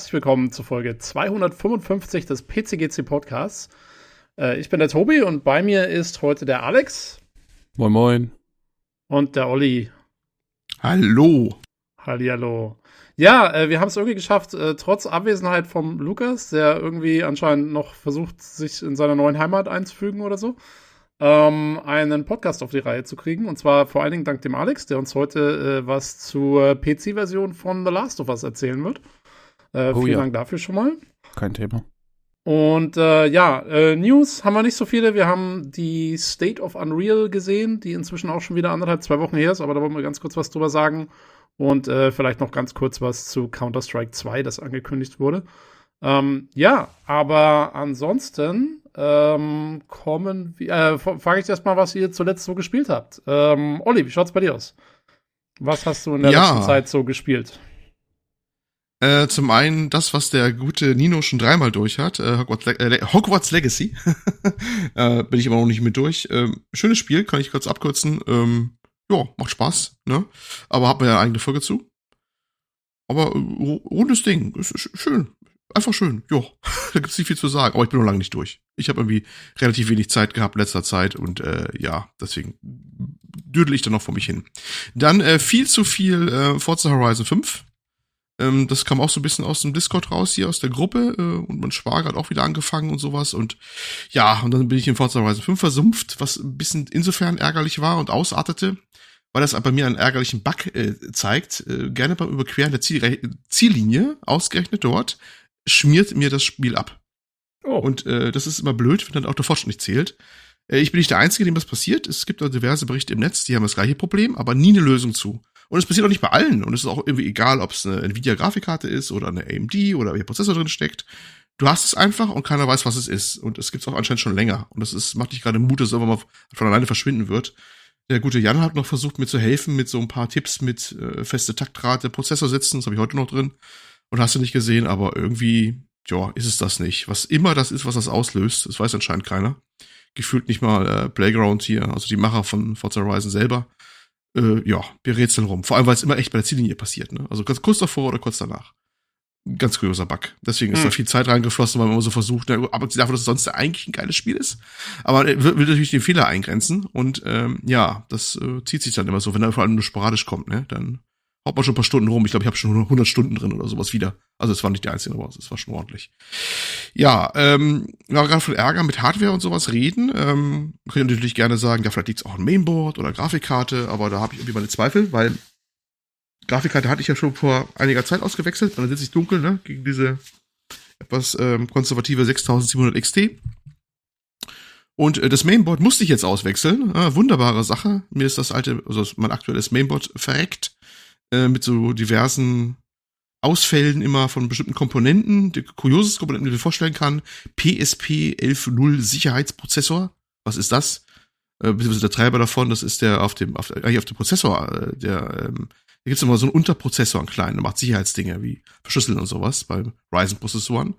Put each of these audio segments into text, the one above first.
herzlich willkommen zur Folge 255 des PCGC Podcasts. Äh, ich bin der Tobi und bei mir ist heute der Alex. Moin, moin. Und der Olli. Hallo. Hallihallo. Ja, äh, wir haben es irgendwie geschafft, äh, trotz Abwesenheit vom Lukas, der irgendwie anscheinend noch versucht, sich in seiner neuen Heimat einzufügen oder so, ähm, einen Podcast auf die Reihe zu kriegen. Und zwar vor allen Dingen dank dem Alex, der uns heute äh, was zur PC-Version von The Last of Us erzählen wird. Äh, oh, vielen ja. Dank dafür schon mal. Kein Thema. Und äh, ja, äh, News haben wir nicht so viele. Wir haben die State of Unreal gesehen, die inzwischen auch schon wieder anderthalb, zwei Wochen her ist, aber da wollen wir ganz kurz was drüber sagen. Und äh, vielleicht noch ganz kurz was zu Counter-Strike 2, das angekündigt wurde. Ähm, ja, aber ansonsten ähm, kommen wir. Äh, frage ich erstmal, was ihr zuletzt so gespielt habt. Ähm, Olli, wie schaut's bei dir aus? Was hast du in der ja. letzten Zeit so gespielt? Äh, zum einen das, was der gute Nino schon dreimal durch hat, äh, Hogwarts, Le äh, Hogwarts Legacy. äh, bin ich aber noch nicht mit durch. Ähm, schönes Spiel, kann ich kurz abkürzen. Ähm, ja, macht Spaß, ne? Aber hat man ja eine eigene Folge zu. Aber äh, rundes Ding, ist schön. Einfach schön, ja. da gibt's nicht viel zu sagen. Aber ich bin noch lange nicht durch. Ich habe irgendwie relativ wenig Zeit gehabt letzter Zeit und äh, ja, deswegen düdel ich da noch vor mich hin. Dann äh, viel zu viel äh, Forza Horizon 5 ähm, das kam auch so ein bisschen aus dem Discord raus, hier aus der Gruppe. Äh, und mein Schwager hat auch wieder angefangen und sowas. Und ja, und dann bin ich in Forza Horizon 5 versumpft, was ein bisschen insofern ärgerlich war und ausartete, weil das bei mir einen ärgerlichen Bug äh, zeigt. Äh, gerne beim Überqueren der Ziel Ziellinie, ausgerechnet dort, schmiert mir das Spiel ab. Oh. Und äh, das ist immer blöd, wenn dann auch der Fortschritt nicht zählt. Äh, ich bin nicht der Einzige, dem das passiert. Es gibt auch diverse Berichte im Netz, die haben das gleiche Problem, aber nie eine Lösung zu. Und es passiert auch nicht bei allen. Und es ist auch irgendwie egal, ob es eine Nvidia-Grafikkarte ist oder eine AMD oder welcher Prozessor drin steckt. Du hast es einfach und keiner weiß, was es ist. Und es gibt es auch anscheinend schon länger. Und das ist, macht dich gerade Mut, dass es irgendwann mal von alleine verschwinden wird. Der gute Jan hat noch versucht, mir zu helfen mit so ein paar Tipps mit äh, feste Taktrate, Prozessor sitzen. Das habe ich heute noch drin. Und hast du nicht gesehen, aber irgendwie, ja, ist es das nicht. Was immer das ist, was das auslöst, das weiß anscheinend keiner. Gefühlt nicht mal äh, Playground hier, also die Macher von Forza Horizon selber äh, ja, wir rätseln rum. Vor allem, weil es immer echt bei der Ziellinie passiert, ne? Also ganz kurz davor oder kurz danach. Ganz kurioser Bug. Deswegen ist hm. da viel Zeit reingeflossen, weil man immer so versucht, ne, aber davon, dass es sonst eigentlich ein geiles Spiel ist. Aber er will, will natürlich den Fehler eingrenzen und ähm, ja, das äh, zieht sich dann immer so, wenn er vor allem nur sporadisch kommt, ne? Dann haut man schon ein paar Stunden rum. Ich glaube, ich habe schon 100 Stunden drin oder sowas wieder. Also es war nicht der einzige, aber es war schon ordentlich. Ja, ähm, wir gerade von Ärger mit Hardware und sowas reden. Ähm, könnt ihr natürlich gerne sagen, ja, vielleicht liegt es auch an Mainboard oder Grafikkarte, aber da habe ich irgendwie meine Zweifel, weil Grafikkarte hatte ich ja schon vor einiger Zeit ausgewechselt. Und dann sitze ich dunkel, ne, gegen diese etwas ähm, konservative 6700 XT. Und äh, das Mainboard musste ich jetzt auswechseln. Äh, wunderbare Sache. Mir ist das alte, also mein aktuelles Mainboard verreckt äh, mit so diversen Ausfällen immer von bestimmten Komponenten, die kurioses Komponenten, die du dir vorstellen kann. PSP 11.0 Sicherheitsprozessor. Was ist das? Äh, beziehungsweise der Treiber davon, das ist der auf dem, auf, eigentlich auf dem Prozessor, äh, der, ähm, da gibt's immer so einen Unterprozessor, einen kleinen, der macht Sicherheitsdinge wie Verschlüsseln und sowas bei Ryzen-Prozessoren.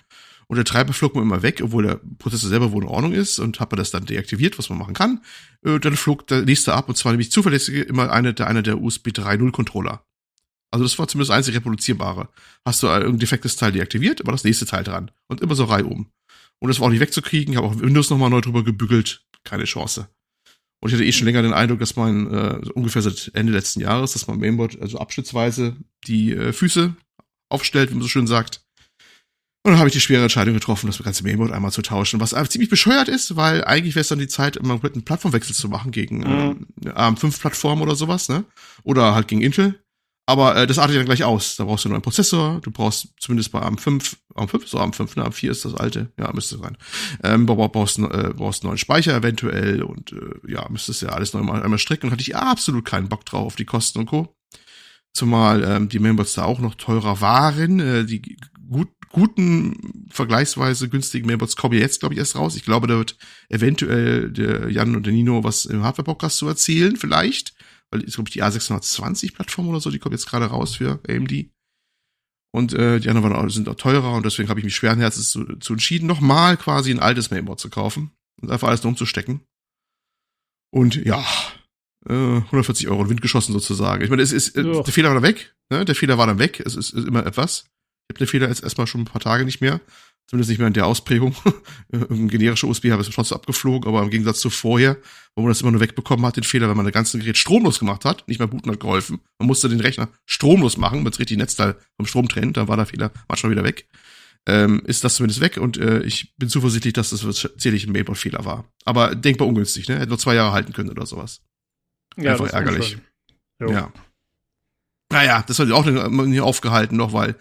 Und der Treiber flog mir immer weg, obwohl der Prozessor selber wohl in Ordnung ist und habe das dann deaktiviert, was man machen kann. Äh, dann flog der nächste ab und zwar nämlich zuverlässig immer eine der, einer der USB 3.0 Controller. Also das war zumindest das einzige reproduzierbare. Hast du ein defektes Teil deaktiviert, aber das nächste Teil dran. Und immer so Reihe um. Und das war auch nicht wegzukriegen. Ich habe auch Windows nochmal neu drüber gebügelt. Keine Chance. Und ich hatte eh schon länger den Eindruck, dass man äh, ungefähr seit Ende letzten Jahres, dass man Mainboard also abschnittsweise die äh, Füße aufstellt, wie man so schön sagt. Und dann habe ich die schwere Entscheidung getroffen, das ganze Mainboard einmal zu tauschen, was ziemlich bescheuert ist, weil eigentlich wäre es dann die Zeit, immer einen Plattformwechsel zu machen gegen mhm. äh, ARM5-Plattform oder sowas, ne? Oder halt gegen Intel. Aber äh, das artet dann gleich aus. Da brauchst du einen neuen Prozessor, du brauchst zumindest bei AM5, AM5, so AM5, ne, AM4 ist das alte, ja, müsste sein. Ähm, brauchst, äh, einen neuen Speicher eventuell und äh, ja, müsstest ja alles neu mal einmal stricken und hatte ich absolut keinen Bock drauf auf die Kosten und Co. Zumal ähm, die Mainboards da auch noch teurer waren. Äh, die gut, guten, vergleichsweise günstigen Mainboards kommen jetzt, glaube ich, erst raus. Ich glaube, da wird eventuell der Jan und der Nino was im Hardware-Podcast zu erzählen, vielleicht weil ist, glaube ich, die A620-Plattform oder so, die kommt jetzt gerade raus für AMD. Und äh, die anderen waren sind auch teurer und deswegen habe ich mich schweren Herzens zu, zu entschieden, nochmal quasi ein altes Mainboard zu kaufen und einfach alles nur umzustecken. Und ja, äh, 140 Euro in Wind geschossen sozusagen. Ich meine, es ist, äh, der Fehler war dann weg, ne? Der Fehler war dann weg, es ist, ist immer etwas. Ich habe den Fehler jetzt erstmal schon ein paar Tage nicht mehr. Zumindest nicht mehr in der Ausprägung. Ein generischer USB habe ich trotzdem abgeflogen, aber im Gegensatz zu vorher, wo man das immer nur wegbekommen hat, den Fehler, wenn man das ganze Gerät stromlos gemacht hat, nicht mehr booten hat geholfen. Man musste den Rechner stromlos machen, man richtig Netzteil vom Strom trennt, dann war der Fehler manchmal wieder weg. Ähm, ist das zumindest weg und äh, ich bin zuversichtlich, dass das tatsächlich ein Mainboard-Fehler war. Aber denkbar ungünstig, ne? Hätte nur zwei Jahre halten können oder sowas. Ja, Einfach ärgerlich. Ja. Naja, das hat auch nicht aufgehalten noch, weil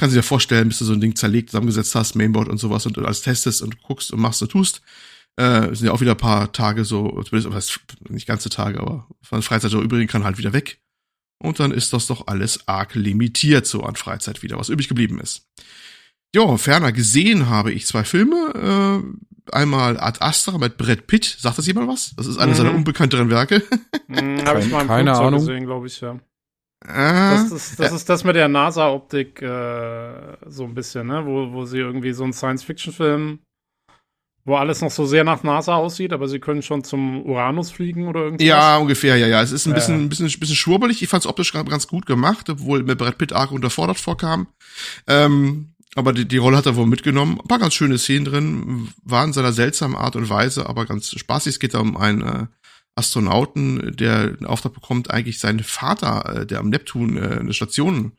kann sich ja vorstellen, bis du so ein Ding zerlegt, zusammengesetzt hast, Mainboard und sowas und alles testest und guckst und machst und tust. Äh, sind ja auch wieder ein paar Tage so, zumindest nicht ganze Tage, aber von Freizeit so übrigens kann halt wieder weg. Und dann ist das doch alles arg limitiert so an Freizeit wieder, was übrig geblieben ist. Jo, ferner gesehen habe ich zwei Filme. Äh, einmal Ad Astra mit Brad Pitt. Sagt das jemand was? Das ist eines mhm. seiner unbekannteren Werke. Mhm, habe ich mal im Keine Ahnung. gesehen, glaube ich, ja. Das, ist, das äh, ist das mit der NASA-Optik äh, so ein bisschen, ne? Wo, wo sie irgendwie so einen Science-Fiction-Film, wo alles noch so sehr nach NASA aussieht, aber sie können schon zum Uranus fliegen oder irgendwas. Ja, ungefähr, ja, ja. Es ist ein bisschen, äh. ein bisschen, ein bisschen schwurbelig. Ich fand es optisch ganz gut gemacht, obwohl mir Brad Pitt arg unterfordert vorkam. Ähm, aber die, die Rolle hat er wohl mitgenommen. Ein paar ganz schöne Szenen drin, war in seiner seltsamen Art und Weise, aber ganz spaßig. Es geht da um einen äh, Astronauten, der einen Auftrag bekommt, eigentlich seinen Vater, äh, der am Neptun äh, eine Station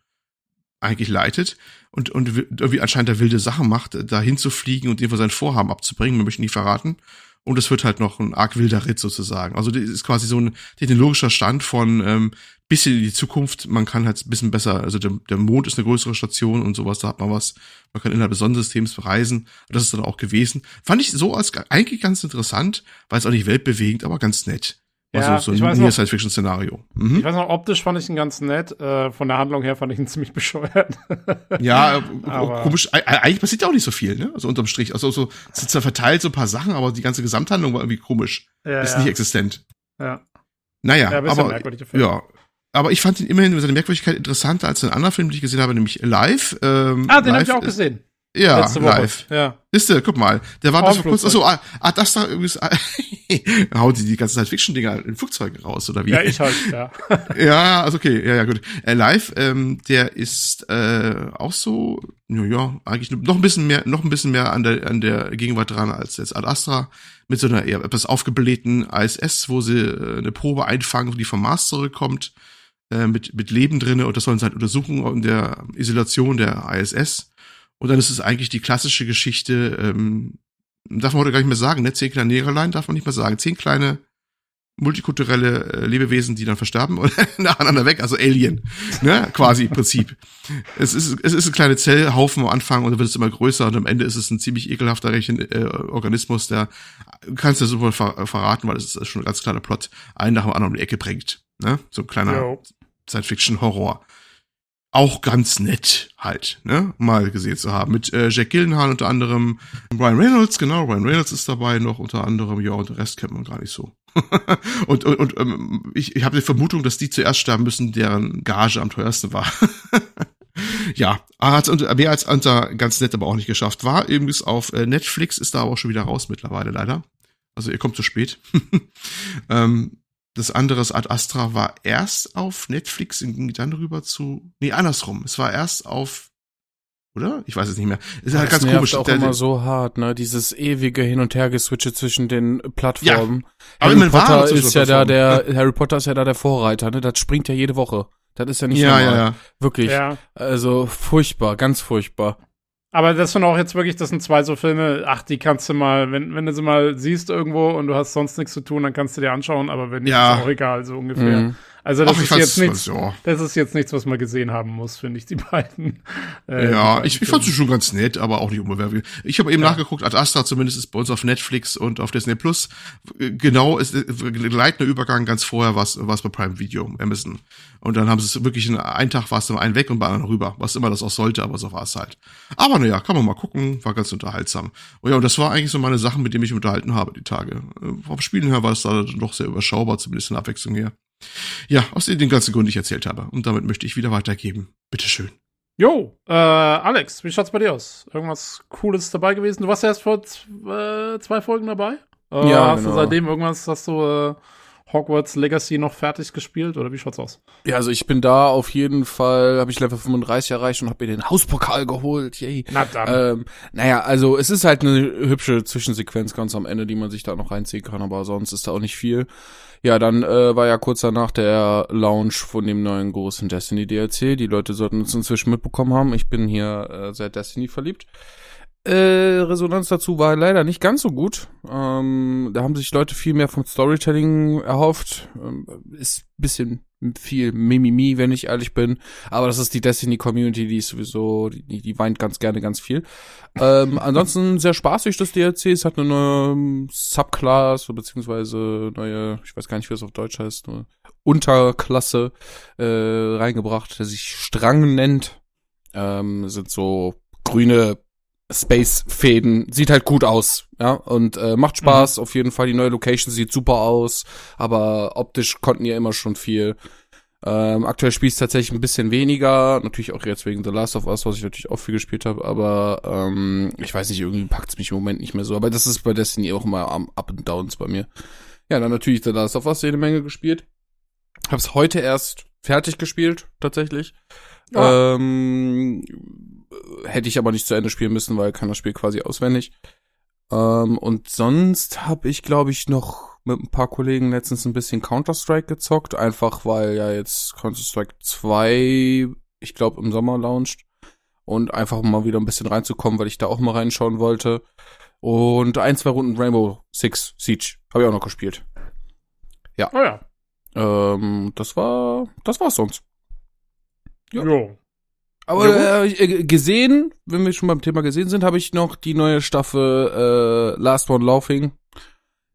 eigentlich leitet und, und irgendwie anscheinend der wilde Sachen macht, da hinzufliegen und irgendwo sein Vorhaben abzubringen, wir möchten nicht verraten. Und es wird halt noch ein arg wilder Ritt sozusagen. Also das ist quasi so ein technologischer Stand von ähm, bisschen in die Zukunft. Man kann halt ein bisschen besser, also der, der Mond ist eine größere Station und sowas, da hat man was. Man kann innerhalb des Sonnensystems bereisen. Das ist dann auch gewesen. Fand ich so als eigentlich ganz interessant, weil es auch nicht weltbewegend, aber ganz nett. Also ja, so ein Near-Science-Fiction-Szenario. Mhm. Ich weiß noch, optisch fand ich ihn ganz nett. Äh, von der Handlung her fand ich ihn ziemlich bescheuert. ja, äh, aber komisch. Eigentlich passiert ja auch nicht so viel, ne? Also unterm Strich. Also so sind zwar verteilt so ein paar Sachen, aber die ganze Gesamthandlung war irgendwie komisch. Ja, ist ja. nicht existent. Ja. Naja, ja, aber ja, aber ich fand ihn immerhin mit seiner Merkwürdigkeit interessanter als den anderen Film, den ich gesehen habe, nämlich Live. Ähm, ah, den habe ich auch gesehen. Ja, live. Ja. Ist guck mal, der war das vor kurzem, achso, ah, ah, das da übrigens, hauen sie die ganze Zeit Fiction-Dinger in Flugzeugen raus, oder wie? Ja, ich halt, ja. ja, also okay, ja, ja, gut. Äh, live, ähm, der ist äh, auch so, ja, ja, eigentlich noch ein bisschen mehr, noch ein bisschen mehr an der, an der Gegenwart dran als jetzt Ad Astra, mit so einer eher etwas aufgeblähten ISS, wo sie äh, eine Probe einfangen, die vom Mars zurückkommt äh, mit, mit Leben drinne und das sollen sie halt untersuchen in der Isolation der ISS. Und dann ist es eigentlich die klassische Geschichte, ähm, darf man heute gar nicht mehr sagen, ne? Zehn kleine Negerlein darf man nicht mehr sagen. Zehn kleine multikulturelle äh, Lebewesen, die dann versterben und nacheinander weg, also Alien, ne, quasi Prinzip. Es ist es ist ein kleiner Zellhaufen am Anfang und dann wird es immer größer und am Ende ist es ein ziemlich ekelhafter äh, Organismus, der kannst du super ver verraten, weil es ist schon ein ganz kleiner Plot, einen nach dem anderen um die Ecke bringt, ne, so ein kleiner Science-Fiction-Horror. Auch ganz nett halt, ne, mal gesehen zu haben. Mit äh, Jack Gillenhall unter anderem, Ryan Reynolds, genau, Ryan Reynolds ist dabei noch unter anderem, ja, und den Rest kennt man gar nicht so. und und, und ähm, ich, ich habe die Vermutung, dass die zuerst sterben müssen, deren Gage am teuersten war. ja, hat mehr als unter ganz nett aber auch nicht geschafft. War übrigens auf äh, Netflix, ist da aber auch schon wieder raus mittlerweile leider. Also ihr kommt zu spät. ähm, das andere Ad Astra war erst auf Netflix und ging dann rüber zu. Nee, andersrum. Es war erst auf oder? Ich weiß es nicht mehr. Ist halt ganz komisch. auch der, immer so hart, ne? Dieses ewige Hin- und Hergeswitche zwischen den Plattformen. Ja, Harry Potter ist ja da der, Harry Potter ist ja da der Vorreiter, ne? Das springt ja jede Woche. Das ist ja nicht ja, normal. Ja, ja. Wirklich. Ja. Also furchtbar, ganz furchtbar. Aber das sind auch jetzt wirklich, das sind zwei so Filme, ach, die kannst du mal, wenn, wenn du sie mal siehst irgendwo und du hast sonst nichts zu tun, dann kannst du dir anschauen, aber wenn nicht, ja. ist auch egal, so ungefähr. Mhm. Also das Ach, ist jetzt nichts, so. das ist jetzt nichts, was man gesehen haben muss, finde ich, die beiden. Äh, ja, die ich, ich fand sie schon ganz nett, aber auch nicht unbewerflich. Ich habe eben ja. nachgeguckt, Ad Astra zumindest ist bei uns auf Netflix und auf Disney Plus. Genau, ist äh, gleitender Übergang ganz vorher was was bei Prime Video, Amazon. Und dann haben sie es wirklich in einem Tag war es dann einen weg und bei anderen rüber, was immer das auch sollte, aber so war es halt. Aber naja, kann man mal gucken, war ganz unterhaltsam. Und ja, und das war eigentlich so meine Sachen, mit denen ich mich unterhalten habe, die Tage. Äh, vom Spielen her war es da doch sehr überschaubar, zumindest in Abwechslung her. Ja, aus den ganzen Gründen, die ich erzählt habe. Und damit möchte ich wieder weitergeben. Bitteschön. Jo, äh, Alex, wie schaut's bei dir aus? Irgendwas Cooles dabei gewesen? Du warst ja erst vor äh, zwei Folgen dabei. Äh, ja, hast genau. du seitdem irgendwas, hast du äh, Hogwarts Legacy noch fertig gespielt oder wie schaut's aus? Ja, also ich bin da auf jeden Fall, habe ich Level 35 erreicht und habe mir den Hauspokal geholt. Yay. Na dann. Ähm, naja, also es ist halt eine hübsche Zwischensequenz ganz am Ende, die man sich da noch reinziehen kann, aber sonst ist da auch nicht viel. Ja, dann äh, war ja kurz danach der Launch von dem neuen großen Destiny DLC. Die Leute sollten es inzwischen mitbekommen haben. Ich bin hier äh, sehr Destiny verliebt. Äh, Resonanz dazu war leider nicht ganz so gut. Ähm, da haben sich Leute viel mehr vom Storytelling erhofft. Ähm, ist bisschen viel Mimimi, wenn ich ehrlich bin. Aber das ist die Destiny-Community, die ist sowieso, die, die weint ganz gerne ganz viel. Ähm, ansonsten sehr spaßig, das DLC. Es hat eine neue Subclass, beziehungsweise neue, ich weiß gar nicht, wie es auf Deutsch heißt, eine Unterklasse äh, reingebracht, der sich Strang nennt. Ähm, sind so grüne Space-Fäden. Sieht halt gut aus, ja, und äh, macht Spaß. Mhm. Auf jeden Fall, die neue Location sieht super aus, aber optisch konnten ja immer schon viel. Ähm, aktuell spiele ich tatsächlich ein bisschen weniger, natürlich auch jetzt wegen The Last of Us, was ich natürlich auch viel gespielt habe, aber ähm, ich weiß nicht, irgendwie packt's mich im Moment nicht mehr so. Aber das ist bei Destiny auch immer am Up and Downs bei mir. Ja, dann natürlich The Last of Us jede Menge gespielt. Hab's heute erst fertig gespielt, tatsächlich. Ja. Ähm, hätte ich aber nicht zu Ende spielen müssen, weil kann das Spiel quasi auswendig. Ähm, und sonst habe ich, glaube ich, noch mit ein paar Kollegen letztens ein bisschen Counter-Strike gezockt, einfach weil ja jetzt Counter-Strike 2, ich glaube, im Sommer launcht. Und einfach mal wieder ein bisschen reinzukommen, weil ich da auch mal reinschauen wollte. Und ein, zwei Runden Rainbow Six Siege habe ich auch noch gespielt. Ja. Oh ja. Ähm, das war, das war's sonst. Ja. Jo. Aber ja, äh, gesehen, wenn wir schon beim Thema gesehen sind, habe ich noch die neue Staffel äh, Last One Laughing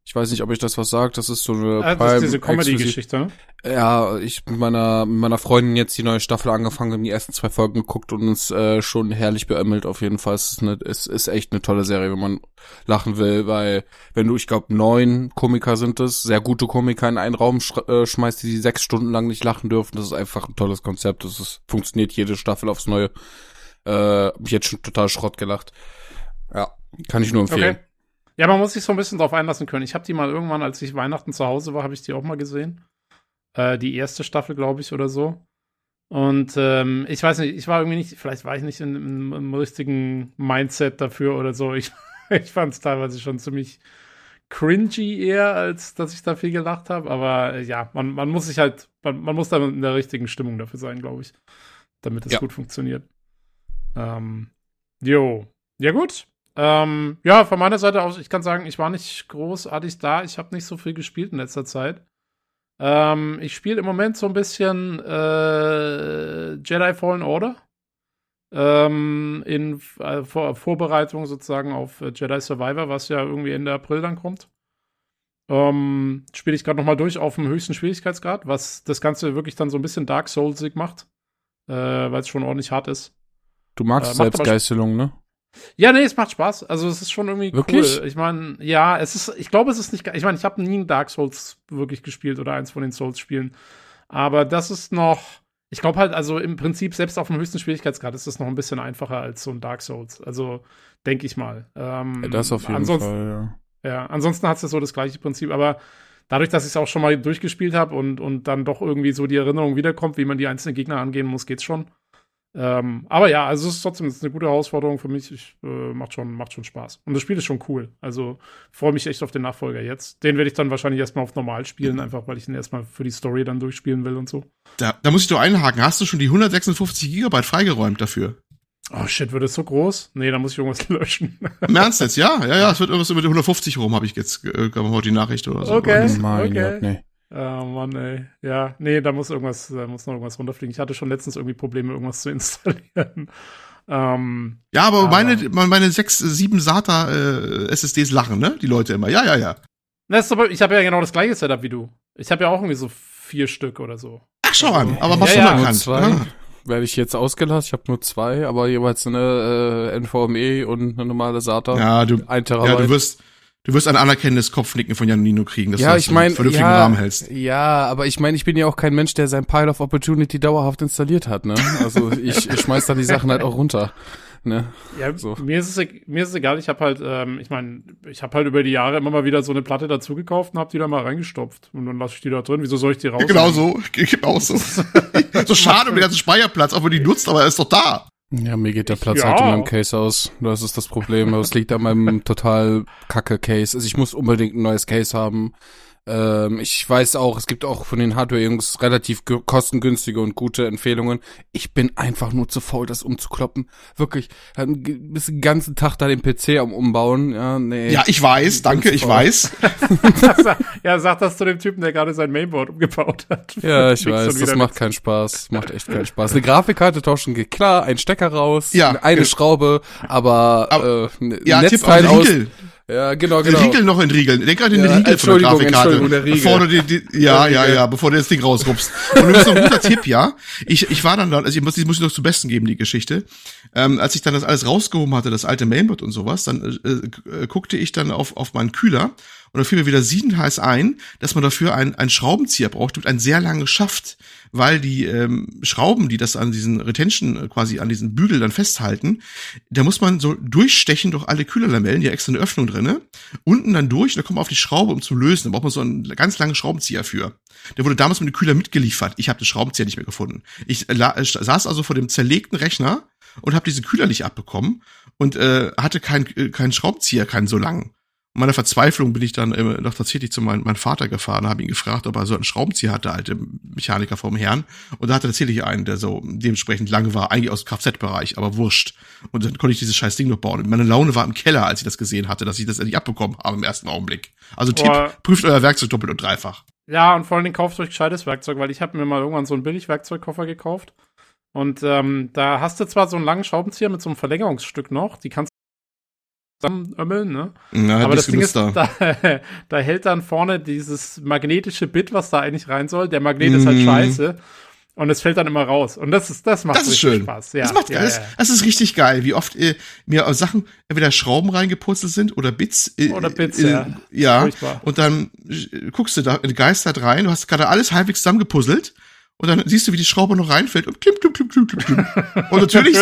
ich weiß nicht, ob ich das was sagt. Das ist so eine ah, das ist diese Comedy-Geschichte. Ne? Ja, ich mit meiner mit meiner Freundin jetzt die neue Staffel angefangen, haben die ersten zwei Folgen geguckt und uns äh, schon herrlich beömmelt. Auf jeden Fall es ist eine, es ist echt eine tolle Serie, wenn man lachen will, weil wenn du, ich glaube, neun Komiker sind es, sehr gute Komiker in einen Raum sch äh, schmeißt, die, die sechs Stunden lang nicht lachen dürfen, das ist einfach ein tolles Konzept. Das ist, funktioniert jede Staffel aufs Neue. Äh, hab ich jetzt schon total Schrott gelacht. Ja, kann ich nur empfehlen. Okay. Ja, man muss sich so ein bisschen drauf einlassen können. Ich habe die mal irgendwann, als ich Weihnachten zu Hause war, habe ich die auch mal gesehen. Äh, die erste Staffel, glaube ich, oder so. Und ähm, ich weiß nicht, ich war irgendwie nicht, vielleicht war ich nicht in, in, im richtigen Mindset dafür oder so. Ich, ich fand es teilweise schon ziemlich cringy eher, als dass ich da viel gelacht habe. Aber äh, ja, man, man muss sich halt, man, man muss da in der richtigen Stimmung dafür sein, glaube ich. Damit es ja. gut funktioniert. Ähm, jo. Ja, gut. Ähm, ja, von meiner Seite aus, ich kann sagen, ich war nicht großartig da. Ich habe nicht so viel gespielt in letzter Zeit. Ähm, ich spiele im Moment so ein bisschen äh, Jedi Fallen Order. Ähm, in äh, Vor Vorbereitung sozusagen auf äh, Jedi Survivor, was ja irgendwie Ende April dann kommt. Ähm, spiele ich gerade nochmal durch auf dem höchsten Schwierigkeitsgrad, was das Ganze wirklich dann so ein bisschen Dark Soulsig macht, äh, weil es schon ordentlich hart ist. Du magst äh, Selbstgeißelung, ne? Ja, nee, es macht Spaß. Also es ist schon irgendwie wirklich? cool. Ich meine, ja, es ist, ich glaube, es ist nicht, ich meine, ich habe nie ein Dark Souls wirklich gespielt oder eins von den Souls-Spielen. Aber das ist noch, ich glaube halt, also im Prinzip, selbst auf dem höchsten Schwierigkeitsgrad ist das noch ein bisschen einfacher als so ein Dark Souls. Also, denke ich mal. Ähm, ja, das auf jeden Fall, ja. Ja, ansonsten hat es ja so das gleiche Prinzip, aber dadurch, dass ich es auch schon mal durchgespielt habe und, und dann doch irgendwie so die Erinnerung wiederkommt, wie man die einzelnen Gegner angehen muss, geht's schon. Ähm, aber ja, also es ist trotzdem ist eine gute Herausforderung für mich. Ich, äh, macht, schon, macht schon Spaß. Und das Spiel ist schon cool. Also freue mich echt auf den Nachfolger jetzt. Den werde ich dann wahrscheinlich erstmal auf normal spielen, einfach weil ich ihn erstmal für die Story dann durchspielen will und so. Da, da muss ich doch einhaken. Hast du schon die 156 Gigabyte freigeräumt dafür? Oh shit, wird es so groß? Nee, da muss ich irgendwas löschen. Im Ernst jetzt? Ja, ja, ja, es wird irgendwas über die 150 rum, habe ich jetzt äh, heute die Nachricht oder so. Okay, mein okay. Gott, nee. Oh Mann, ey. Ja, nee, da muss irgendwas, da muss noch irgendwas runterfliegen. Ich hatte schon letztens irgendwie Probleme, irgendwas zu installieren. Ähm, ja, aber, aber meine, meine sechs, sieben SATA äh, SSDs lachen, ne? Die Leute immer. Ja, ja, ja. Das ist aber, ich habe ja genau das gleiche Setup wie du. Ich habe ja auch irgendwie so vier Stück oder so. Ach, schau an, aber was ja, du ja, Zwei. Ja. Werde ich jetzt ausgelassen. Ich habe nur zwei, aber jeweils eine äh, NVMe und eine normale SATA. Ja, du, ein Terabyte. ja, du wirst, Du wirst ein anerkennendes Kopfnicken von Janino kriegen, dass ja, du das ich mein, vernünftigen ja, Rahmen hältst. Ja, aber ich meine, ich bin ja auch kein Mensch, der sein Pile of Opportunity dauerhaft installiert hat, ne? Also ich, ich schmeiß da die Sachen halt auch runter. ne? Ja, so. mir ist es mir ist es egal. Ich habe halt, ähm, ich meine, ich habe halt über die Jahre immer mal wieder so eine Platte dazu gekauft und habe die da mal reingestopft und dann lasse ich die da drin. Wieso soll ich die raus? Genau so, genau so. so schade um den ganzen Speicherplatz, auch wenn die nutzt, aber er ist doch da. Ja, mir geht der Platz ja. halt in meinem Case aus. Das ist das Problem. Es liegt an meinem total kacke Case. Also ich muss unbedingt ein neues Case haben. Ähm, ich weiß auch, es gibt auch von den Hardware-Jungs relativ kostengünstige und gute Empfehlungen. Ich bin einfach nur zu faul, das umzukloppen. Wirklich, bis den ganzen Tag da den PC am Umbauen. Ja, nee. Ja, ich weiß, danke, ich weiß. ja, sag das zu dem Typen, der gerade sein Mainboard umgebaut hat. Ja, ich weiß, das macht keinen Spaß. Macht echt keinen Spaß. Eine Grafikkarte tauschen geht klar, ein Stecker raus, ja, eine genau. Schraube, aber, aber äh, ja, Netzteil Tipp aus. Ja, genau, genau. Den Riegel noch entriegeln. Denk an den ja, Riegel von der Grafikkarte. Der. Bevor du die, die, ja, ja, ja, bevor du das Ding rausrupst. Und übrigens noch ein guter Tipp, ja. Ich, ich war dann da, also ich muss, die muss ich noch zum Besten geben, die Geschichte. Ähm, als ich dann das alles rausgehoben hatte, das alte Mainboard und sowas, dann äh, äh, guckte ich dann auf, auf meinen Kühler und da fiel mir wieder siedenheiß ein, dass man dafür einen, einen Schraubenzieher braucht mit einem sehr langen Schaft, weil die ähm, Schrauben, die das an diesen Retention äh, quasi an diesen Bügel dann festhalten, da muss man so durchstechen durch alle Kühlerlamellen, die extra eine Öffnung drinne, unten dann durch, da kommt man auf die Schraube, um zu lösen. Da braucht man so einen ganz langen Schraubenzieher für. Der wurde damals mit dem Kühler mitgeliefert. Ich habe den Schraubenzieher nicht mehr gefunden. Ich äh, saß also vor dem zerlegten Rechner und habe diesen Kühler nicht abbekommen und äh, hatte keinen äh, keinen Schraubenzieher, keinen so langen meiner Verzweiflung bin ich dann äh, noch tatsächlich zu meinem, meinem Vater gefahren, habe ihn gefragt, ob er so einen Schraubenzieher hatte, alte Mechaniker vom Herrn. Und da hatte tatsächlich einen, der so dementsprechend lang war, eigentlich aus dem Kfz-Bereich, aber wurscht. Und dann konnte ich dieses scheiß Ding noch bauen. Und meine Laune war im Keller, als ich das gesehen hatte, dass ich das endlich abbekommen habe im ersten Augenblick. Also Tipp, oh. prüft euer Werkzeug doppelt und dreifach. Ja, und vor allen Dingen kauft euch gescheites Werkzeug, weil ich habe mir mal irgendwann so einen Billig-Werkzeugkoffer gekauft. Und ähm, da hast du zwar so einen langen Schraubenzieher mit so einem Verlängerungsstück noch, die kannst zusammenömmeln, ne? Ja, Aber das Ding ist, da, da, hält dann vorne dieses magnetische Bit, was da eigentlich rein soll. Der Magnet mm. ist halt mhm. scheiße. Und es fällt dann immer raus. Und das ist, das macht das ist schön. Spaß. Ja, das macht ja, das, das, ist richtig geil, wie oft äh, mir Sachen entweder Schrauben reingepurzelt sind oder Bits. Äh, oder Bits, äh, ja. Ja. Furchtbar. Und dann äh, guckst du da geistert rein, du hast gerade alles halbwegs zusammengepuzzelt. Und dann siehst du, wie die Schraube noch reinfällt und klimm, klimm, klimm, klimm, klimm. Und natürlich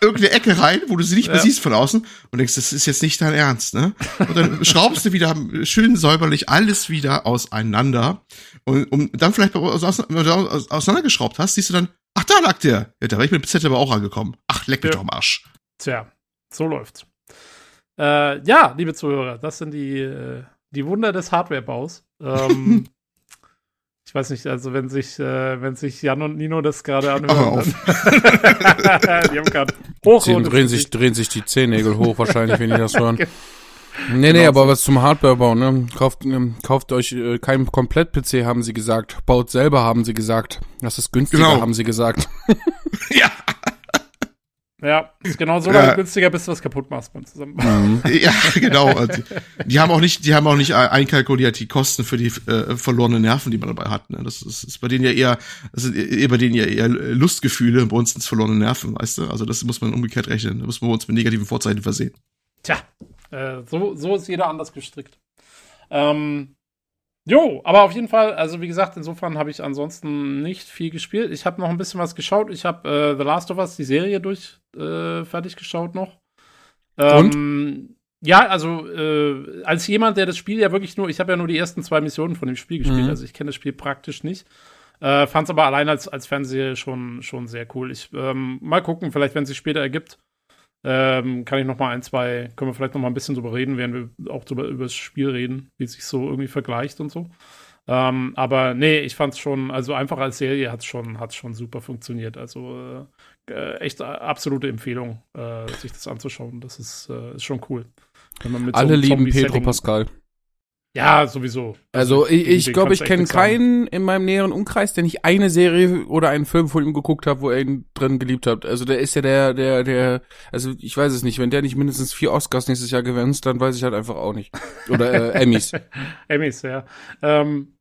irgendeine Ecke rein, wo du sie nicht mehr ja. siehst von außen und denkst, das ist jetzt nicht dein Ernst, ne? Und dann schraubst du wieder schön säuberlich alles wieder auseinander und um dann vielleicht wenn du auseinandergeschraubt hast, siehst du dann, ach da lag der. Ja, da wäre ich mit dem Z aber auch angekommen. Ach, leck mich ja. doch am Arsch. Tja, so läuft's. Äh, ja, liebe Zuhörer, das sind die, äh, die Wunder des Hardwarebaus. Ähm, Ich weiß nicht, also wenn sich, äh, wenn sich Jan und Nino das gerade anhören. die haben gerade hoch. Sie drehen sich, drehen sich die Zehennägel hoch wahrscheinlich, wenn die das hören. Nee, nee, genau aber was zum Hardwarebau, ne? Kauft, ähm, kauft euch äh, keinen Komplett-PC, haben sie gesagt. Baut selber, haben sie gesagt. Das ist günstiger, genau. haben sie gesagt. ja. Ja, ist genau so lange ja. günstiger, bis du was kaputt machst beim Zusammenbau. ja, genau. Die, die, haben auch nicht, die haben auch nicht einkalkuliert die Kosten für die äh, verlorenen Nerven, die man dabei hat. Ne? Das ist, ist bei denen ja eher, das sind eher bei denen ja eher Lustgefühle, bei uns sind es verlorene Nerven, weißt du? Also das muss man umgekehrt rechnen. Da muss man uns mit negativen Vorzeichen versehen. Tja, äh, so, so ist jeder anders gestrickt. Ähm, Jo, aber auf jeden Fall, also wie gesagt, insofern habe ich ansonsten nicht viel gespielt. Ich habe noch ein bisschen was geschaut. Ich habe äh, The Last of Us, die Serie durch äh, fertig geschaut noch. Ähm, Und? Ja, also äh, als jemand, der das Spiel ja wirklich nur, ich habe ja nur die ersten zwei Missionen von dem Spiel gespielt, mhm. also ich kenne das Spiel praktisch nicht. Äh, Fand es aber allein als, als Fernseher schon, schon sehr cool. Ich ähm, mal gucken, vielleicht wenn es sich später ergibt, ähm, kann ich noch mal ein, zwei, können wir vielleicht noch mal ein bisschen drüber reden, während wir auch drüber, über das Spiel reden, wie es sich so irgendwie vergleicht und so. Ähm, aber nee, ich fand es schon, also einfach als Serie hat es schon, hat's schon super funktioniert. Also äh, äh echt absolute Empfehlung, äh, sich das anzuschauen. Das ist, äh, ist schon cool. Alle so lieben Pedro Pascal. Ja, sowieso. Also, also ich, ich glaube, ich kenne keinen in meinem näheren Umkreis, der nicht eine Serie oder einen Film von ihm geguckt hat, wo er ihn drin geliebt hat. Also der ist ja der, der, der, also ich weiß es nicht, wenn der nicht mindestens vier Oscars nächstes Jahr gewinnt, dann weiß ich halt einfach auch nicht. Oder äh, Emmys. Emmys, ja. Ähm,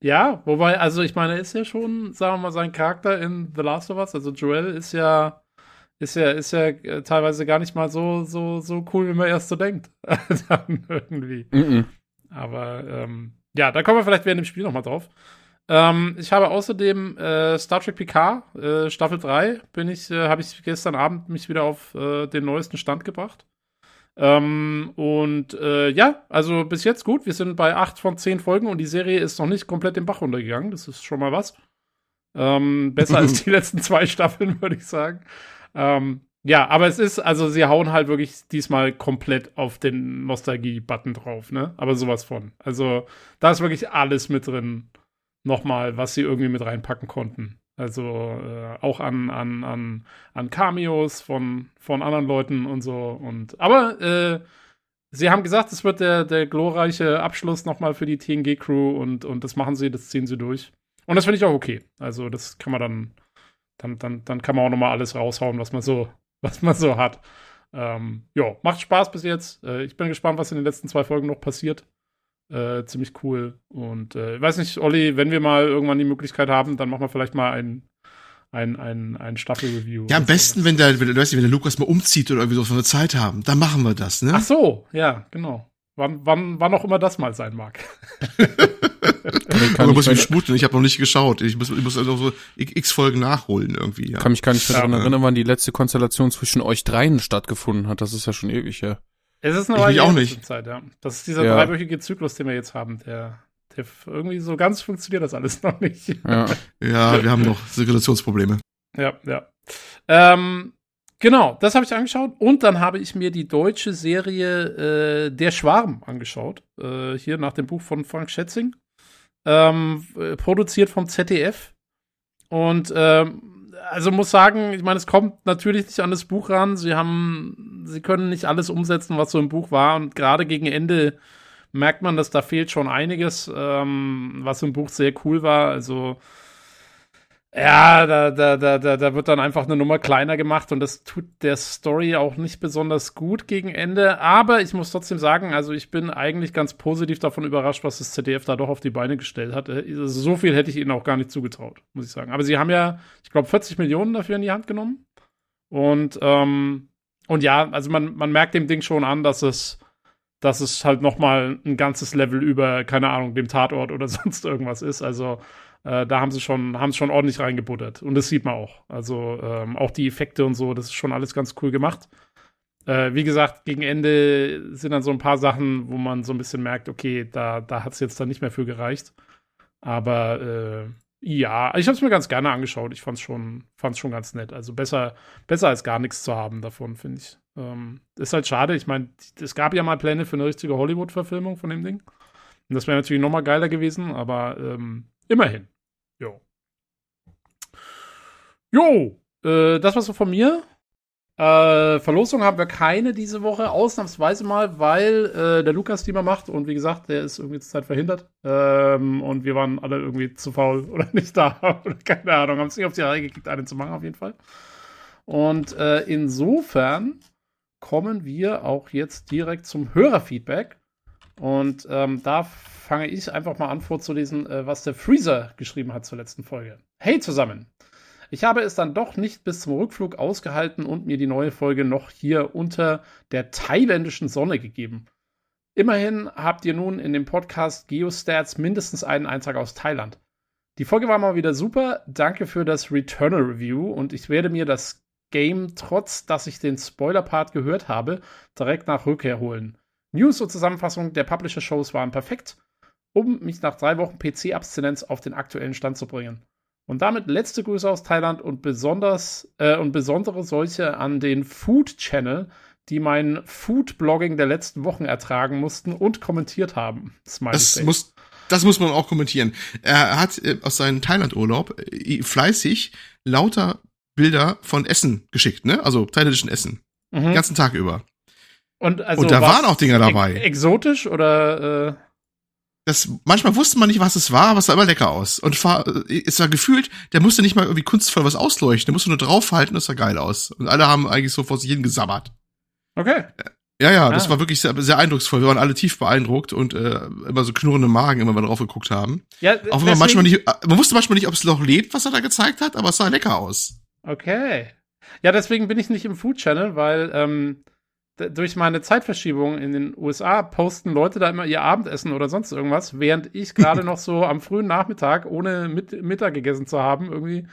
ja, wobei, also ich meine, er ist ja schon, sagen wir mal, sein Charakter in The Last of Us, also Joel ist ja, ist ja, ist ja äh, teilweise gar nicht mal so, so, so cool, wie man erst so denkt. dann irgendwie. Mm -mm. Aber ähm, ja, da kommen wir vielleicht während dem Spiel nochmal drauf. Ähm, ich habe außerdem äh, Star Trek Picard, äh, Staffel 3, bin ich, äh, habe ich gestern Abend mich wieder auf äh, den neuesten Stand gebracht. Ähm, und äh, ja, also bis jetzt gut. Wir sind bei acht von zehn Folgen und die Serie ist noch nicht komplett im Bach runtergegangen. Das ist schon mal was. Ähm, besser als die letzten zwei Staffeln, würde ich sagen. Ähm, ja, aber es ist, also sie hauen halt wirklich diesmal komplett auf den Nostalgie-Button drauf, ne? Aber sowas von. Also da ist wirklich alles mit drin. Nochmal, was sie irgendwie mit reinpacken konnten. Also äh, auch an, an, an, an Cameos von, von anderen Leuten und so. Und aber äh, sie haben gesagt, es wird der, der glorreiche Abschluss nochmal für die TNG-Crew und, und das machen sie, das ziehen sie durch. Und das finde ich auch okay. Also, das kann man dann, dann, dann, dann kann man auch nochmal alles raushauen, was man so, was man so hat. Ähm, ja, macht Spaß bis jetzt. Äh, ich bin gespannt, was in den letzten zwei Folgen noch passiert. Äh, ziemlich cool. Und äh, ich weiß nicht, Olli, wenn wir mal irgendwann die Möglichkeit haben, dann machen wir vielleicht mal ein, ein, ein, ein Staffel-Review. Ja, am besten, wenn der, wenn, weißt du, wenn der Lukas mal umzieht oder irgendwie so von der Zeit haben, dann machen wir das, ne? Ach so, ja, genau. Wann, wann, wann auch immer das mal sein mag. Aber muss ich sputen, ich habe noch nicht geschaut. Ich muss, ich muss also so x Folgen nachholen irgendwie. Ja. Kann mich gar nicht daran erinnern, wann die letzte Konstellation zwischen euch dreien stattgefunden hat. Das ist ja schon ewig, ja. Es ist eine Weile auch nicht. Zeit, ja. Das ist dieser ja. dreiwöchige Zyklus, den wir jetzt haben, der, der irgendwie so ganz funktioniert das alles noch nicht. Ja, ja wir haben noch Zirkulationsprobleme. Ja, ja. Ähm, genau, das habe ich angeschaut und dann habe ich mir die deutsche Serie äh, Der Schwarm angeschaut. Äh, hier nach dem Buch von Frank Schätzing. Ähm, äh, produziert vom ZDF. Und ähm, also muss sagen, ich meine, es kommt natürlich nicht an das Buch ran. Sie haben, sie können nicht alles umsetzen, was so im Buch war. Und gerade gegen Ende merkt man, dass da fehlt schon einiges, ähm, was im Buch sehr cool war. Also ja, da, da, da, da, da wird dann einfach eine Nummer kleiner gemacht und das tut der Story auch nicht besonders gut gegen Ende. Aber ich muss trotzdem sagen, also ich bin eigentlich ganz positiv davon überrascht, was das ZDF da doch auf die Beine gestellt hat. Also so viel hätte ich ihnen auch gar nicht zugetraut, muss ich sagen. Aber sie haben ja, ich glaube, 40 Millionen dafür in die Hand genommen. Und, ähm, und ja, also man, man merkt dem Ding schon an, dass es, dass es halt noch mal ein ganzes Level über, keine Ahnung, dem Tatort oder sonst irgendwas ist. Also äh, da haben sie schon, haben schon ordentlich reingebuttert. Und das sieht man auch. Also ähm, auch die Effekte und so, das ist schon alles ganz cool gemacht. Äh, wie gesagt, gegen Ende sind dann so ein paar Sachen, wo man so ein bisschen merkt, okay, da, da hat es jetzt dann nicht mehr für gereicht. Aber äh, ja, ich habe es mir ganz gerne angeschaut. Ich fand es schon, fand's schon ganz nett. Also besser, besser als gar nichts zu haben davon, finde ich. Ähm, ist halt schade. Ich meine, es gab ja mal Pläne für eine richtige Hollywood-Verfilmung von dem Ding. Und das wäre natürlich noch mal geiler gewesen, aber ähm, Immerhin. Jo. Jo, äh, das war's so von mir. Äh, Verlosung haben wir keine diese Woche, ausnahmsweise mal, weil äh, der Lukas die mal macht und wie gesagt, der ist irgendwie zur Zeit verhindert. Ähm, und wir waren alle irgendwie zu faul oder nicht da oder keine Ahnung, haben es nicht auf die Reihe gekriegt, einen zu machen auf jeden Fall. Und äh, insofern kommen wir auch jetzt direkt zum Hörerfeedback. Und ähm, da fange ich einfach mal an vorzulesen, äh, was der Freezer geschrieben hat zur letzten Folge. Hey zusammen! Ich habe es dann doch nicht bis zum Rückflug ausgehalten und mir die neue Folge noch hier unter der thailändischen Sonne gegeben. Immerhin habt ihr nun in dem Podcast Geostats mindestens einen Eintrag aus Thailand. Die Folge war mal wieder super. Danke für das Returnal Review und ich werde mir das Game, trotz dass ich den Spoiler-Part gehört habe, direkt nach Rückkehr holen. News und Zusammenfassung der Publisher-Shows waren perfekt, um mich nach drei Wochen PC-Abstinenz auf den aktuellen Stand zu bringen. Und damit letzte Grüße aus Thailand und besonders äh, und besondere solche an den Food Channel, die mein Food-Blogging der letzten Wochen ertragen mussten und kommentiert haben. Smiley das muss, das muss man auch kommentieren. Er hat äh, aus seinem Thailand-Urlaub äh, fleißig lauter Bilder von Essen geschickt, ne? Also thailändischen Essen. Mhm. Den ganzen Tag über. Und, also und da waren auch Dinger dabei. Ex exotisch oder? Äh das, manchmal wusste man nicht, was es war, aber es sah immer lecker aus. Und es war gefühlt, der musste nicht mal irgendwie kunstvoll was ausleuchten, der musste nur draufhalten, das sah geil aus. Und alle haben eigentlich so vor sich hin gesabbert. Okay. Ja, ja, ah. das war wirklich sehr, sehr eindrucksvoll. Wir waren alle tief beeindruckt und äh, immer so knurrende Magen, immer mal drauf geguckt haben. Ja, Auch wenn man manchmal nicht, man wusste manchmal nicht, ob es noch lebt, was er da gezeigt hat, aber es sah lecker aus. Okay. Ja, deswegen bin ich nicht im Food Channel, weil ähm, durch meine Zeitverschiebung in den USA posten Leute da immer ihr Abendessen oder sonst irgendwas, während ich gerade noch so am frühen Nachmittag, ohne mit, Mittag gegessen zu haben, irgendwie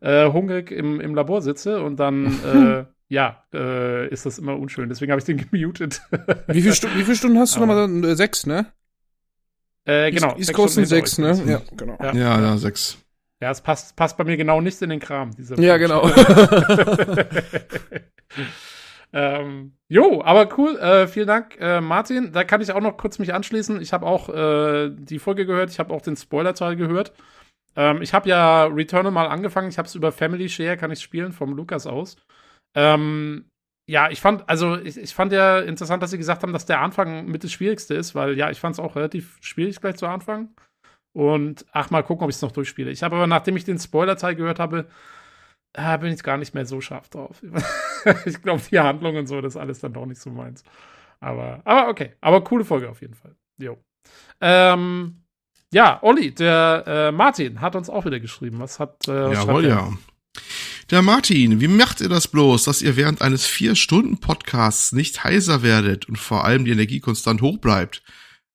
äh, hungrig im, im Labor sitze und dann, äh, ja, äh, ist das immer unschön. Deswegen habe ich den gemutet. wie, viel wie viele Stunden hast du nochmal? Äh, sechs, ne? Äh, genau. East Coast sind sechs, ne? Ja, genau. Ja, ja, ja sechs. Ja, es passt, passt bei mir genau nicht in den Kram. Diese ja, genau. Ähm, jo, aber cool. Äh, vielen Dank, äh, Martin. Da kann ich auch noch kurz mich anschließen. Ich habe auch äh, die Folge gehört. Ich habe auch den Spoiler-Teil gehört. Ähm, ich habe ja Returnal mal angefangen. Ich habe es über Family Share, kann ich spielen, vom Lukas aus. Ähm, ja, ich fand, also ich, ich fand ja interessant, dass sie gesagt haben, dass der Anfang mit das Schwierigste ist, weil ja, ich fand es auch relativ schwierig gleich zu Anfang. Und ach, mal gucken, ob ich es noch durchspiele. Ich habe aber, nachdem ich den Spoiler-Teil gehört habe, äh, bin ich gar nicht mehr so scharf drauf. ich glaube, die Handlung und so, das ist alles dann doch nicht so meins. Aber, aber okay. Aber coole Folge auf jeden Fall. Jo. Ähm, ja, Olli, der äh, Martin hat uns auch wieder geschrieben. Was hat. Äh, Jawohl, ja. Der Martin, wie macht ihr das bloß, dass ihr während eines Vier-Stunden-Podcasts nicht heiser werdet und vor allem die Energie konstant hoch bleibt?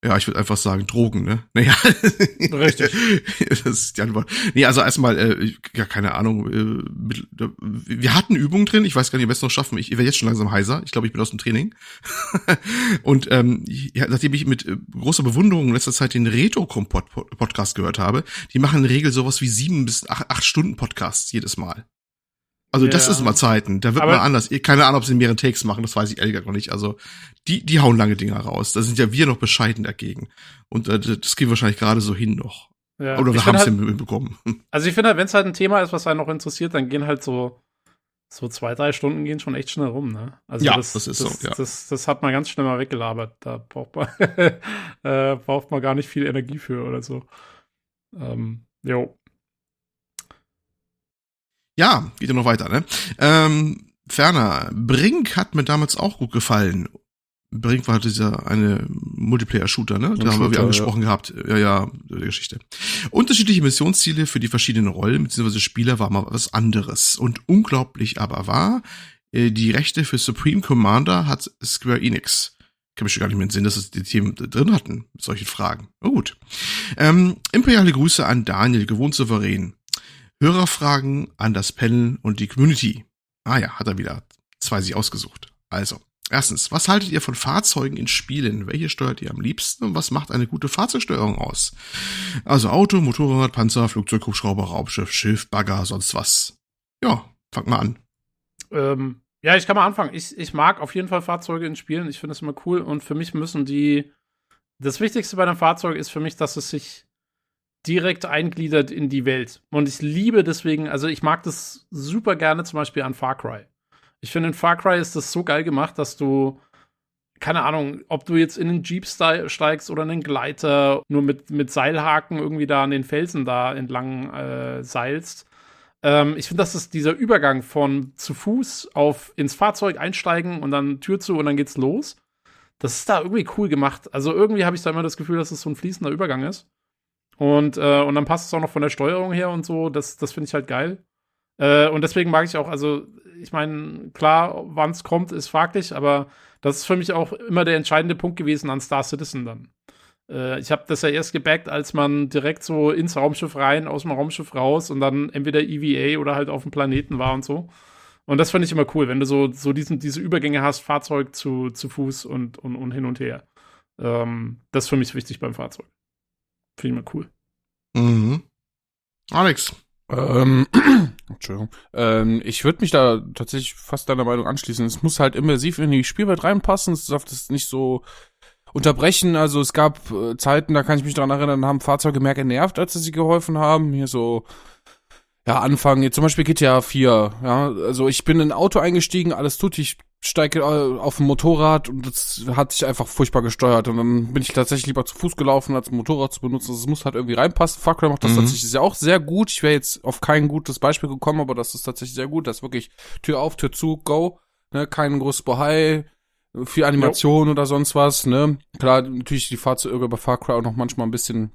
Ja, ich würde einfach sagen Drogen, ne? Naja. Richtig. das ist die Antwort. Nee, also erstmal, äh, ja, keine Ahnung. Äh, mit, wir hatten Übungen drin, ich weiß gar nicht, ob wir es noch schaffen. Ich werde jetzt schon langsam heiser. Ich glaube, ich bin aus dem Training. und ähm, ja, nachdem ich mit äh, großer Bewunderung in letzter Zeit den Retro-Podcast gehört habe, die machen in der Regel sowas wie sieben bis acht, acht Stunden Podcasts jedes Mal. Also ja. das ist mal Zeiten. Da wird aber, mal anders. Keine Ahnung, ob sie mehrere Takes machen, das weiß ich ehrlich gesagt noch nicht. Also die, die hauen lange Dinger raus. Da sind ja wir noch bescheiden dagegen. Und äh, das geht wahrscheinlich gerade so hin noch. Ja. Oder wir haben es halt, hinbekommen. Also ich finde halt, wenn es halt ein Thema ist, was einen noch interessiert, dann gehen halt so so zwei, drei Stunden gehen schon echt schnell rum, ne? Also ja, das, das ist das, so, ja. Das, das hat man ganz schnell mal weggelabert. Da braucht man, äh, braucht man gar nicht viel Energie für oder so. Ähm, jo. Ja, geht ja noch weiter, ne? Ähm, ferner, Brink hat mir damals auch gut gefallen. Brink war dieser eine Multiplayer-Shooter, ne? Da haben wir angesprochen ja. gehabt. Ja, ja, die Geschichte. Unterschiedliche Missionsziele für die verschiedenen Rollen bzw. Spieler war mal was anderes. Und unglaublich aber war, äh, die Rechte für Supreme Commander hat Square Enix. Ich kann mich schon gar nicht mehr entsinnen, dass es die Themen drin hatten, mit solchen Fragen. Oh, gut. Ähm, imperiale Grüße an Daniel, gewohnt souverän. Hörerfragen an das Panel und die Community. Ah ja, hat er wieder zwei sich ausgesucht. Also, erstens, was haltet ihr von Fahrzeugen in Spielen? Welche steuert ihr am liebsten und was macht eine gute Fahrzeugsteuerung aus? Also Auto, Motorrad, Panzer, Flugzeug, Hubschrauber, Raumschiff, Schiff, Bagger, sonst was. Ja, fang mal an. Ähm, ja, ich kann mal anfangen. Ich, ich mag auf jeden Fall Fahrzeuge in Spielen. Ich finde es immer cool und für mich müssen die. Das Wichtigste bei einem Fahrzeug ist für mich, dass es sich direkt eingliedert in die Welt. Und ich liebe deswegen, also ich mag das super gerne zum Beispiel an Far Cry. Ich finde, in Far Cry ist das so geil gemacht, dass du, keine Ahnung, ob du jetzt in den Jeep steigst oder in den Gleiter, nur mit, mit Seilhaken irgendwie da an den Felsen da entlang äh, seilst. Ähm, ich finde, das dieser Übergang von zu Fuß auf ins Fahrzeug einsteigen und dann Tür zu und dann geht's los. Das ist da irgendwie cool gemacht. Also irgendwie habe ich da immer das Gefühl, dass es so ein fließender Übergang ist. Und, äh, und dann passt es auch noch von der Steuerung her und so. Das, das finde ich halt geil. Äh, und deswegen mag ich auch, also, ich meine, klar, wann es kommt, ist fraglich, aber das ist für mich auch immer der entscheidende Punkt gewesen an Star Citizen dann. Äh, ich habe das ja erst gebackt, als man direkt so ins Raumschiff rein, aus dem Raumschiff raus und dann entweder EVA oder halt auf dem Planeten war und so. Und das finde ich immer cool, wenn du so, so diesen, diese Übergänge hast, Fahrzeug zu, zu Fuß und, und, und hin und her. Ähm, das ist für mich wichtig beim Fahrzeug. Finde ich mal cool. Mhm. Alex. Ähm, Entschuldigung. Ähm, ich würde mich da tatsächlich fast deiner Meinung anschließen. Es muss halt immersiv in die Spielwelt reinpassen. Es darf das nicht so unterbrechen. Also es gab äh, Zeiten, da kann ich mich daran erinnern, haben Fahrzeuge mehr genervt, als sie geholfen haben. Hier so ja, anfangen. Jetzt zum Beispiel GTA 4. Ja, also ich bin in ein Auto eingestiegen, alles tut, ich steige äh, auf ein Motorrad und das hat sich einfach furchtbar gesteuert. Und dann bin ich tatsächlich lieber zu Fuß gelaufen, als ein Motorrad zu benutzen. Das muss halt irgendwie reinpassen. Far Cry macht das mhm. tatsächlich sehr, auch sehr gut. Ich wäre jetzt auf kein gutes Beispiel gekommen, aber das ist tatsächlich sehr gut. Das ist wirklich Tür auf, Tür zu, go. Ne, kein großes Bohai, viel Animation jo. oder sonst was. Ne, klar, natürlich die Fahrzeuge bei Far Cry auch noch manchmal ein bisschen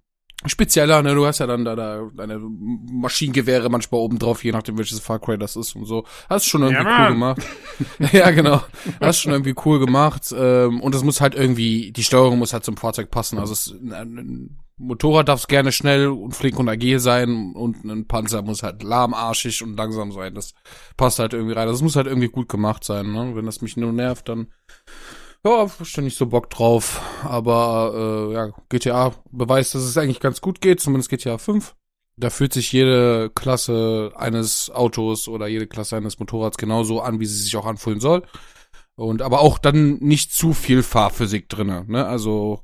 spezieller, ne? Du hast ja dann da, da deine Maschinengewehre manchmal oben drauf, je nachdem welches Far Cry das ist und so. Hast schon irgendwie ja, cool gemacht. ja, genau. Hast schon irgendwie cool gemacht. Ähm, und es muss halt irgendwie, die Steuerung muss halt zum Fahrzeug passen. Also es, ein, Motorrad darf schnell schnell und flink und agil sein und ein Panzer muss halt lahmarschig und langsam sein. Das passt halt irgendwie rein. Das muss halt irgendwie gut gemacht sein, ne? Wenn das mich nur nervt, dann ja, verstehe nicht so Bock drauf. Aber äh, ja, GTA beweist, dass es eigentlich ganz gut geht, zumindest GTA 5. Da fühlt sich jede Klasse eines Autos oder jede Klasse eines Motorrads genauso an, wie sie sich auch anfühlen soll. Und aber auch dann nicht zu viel Fahrphysik drinne. Ne? Also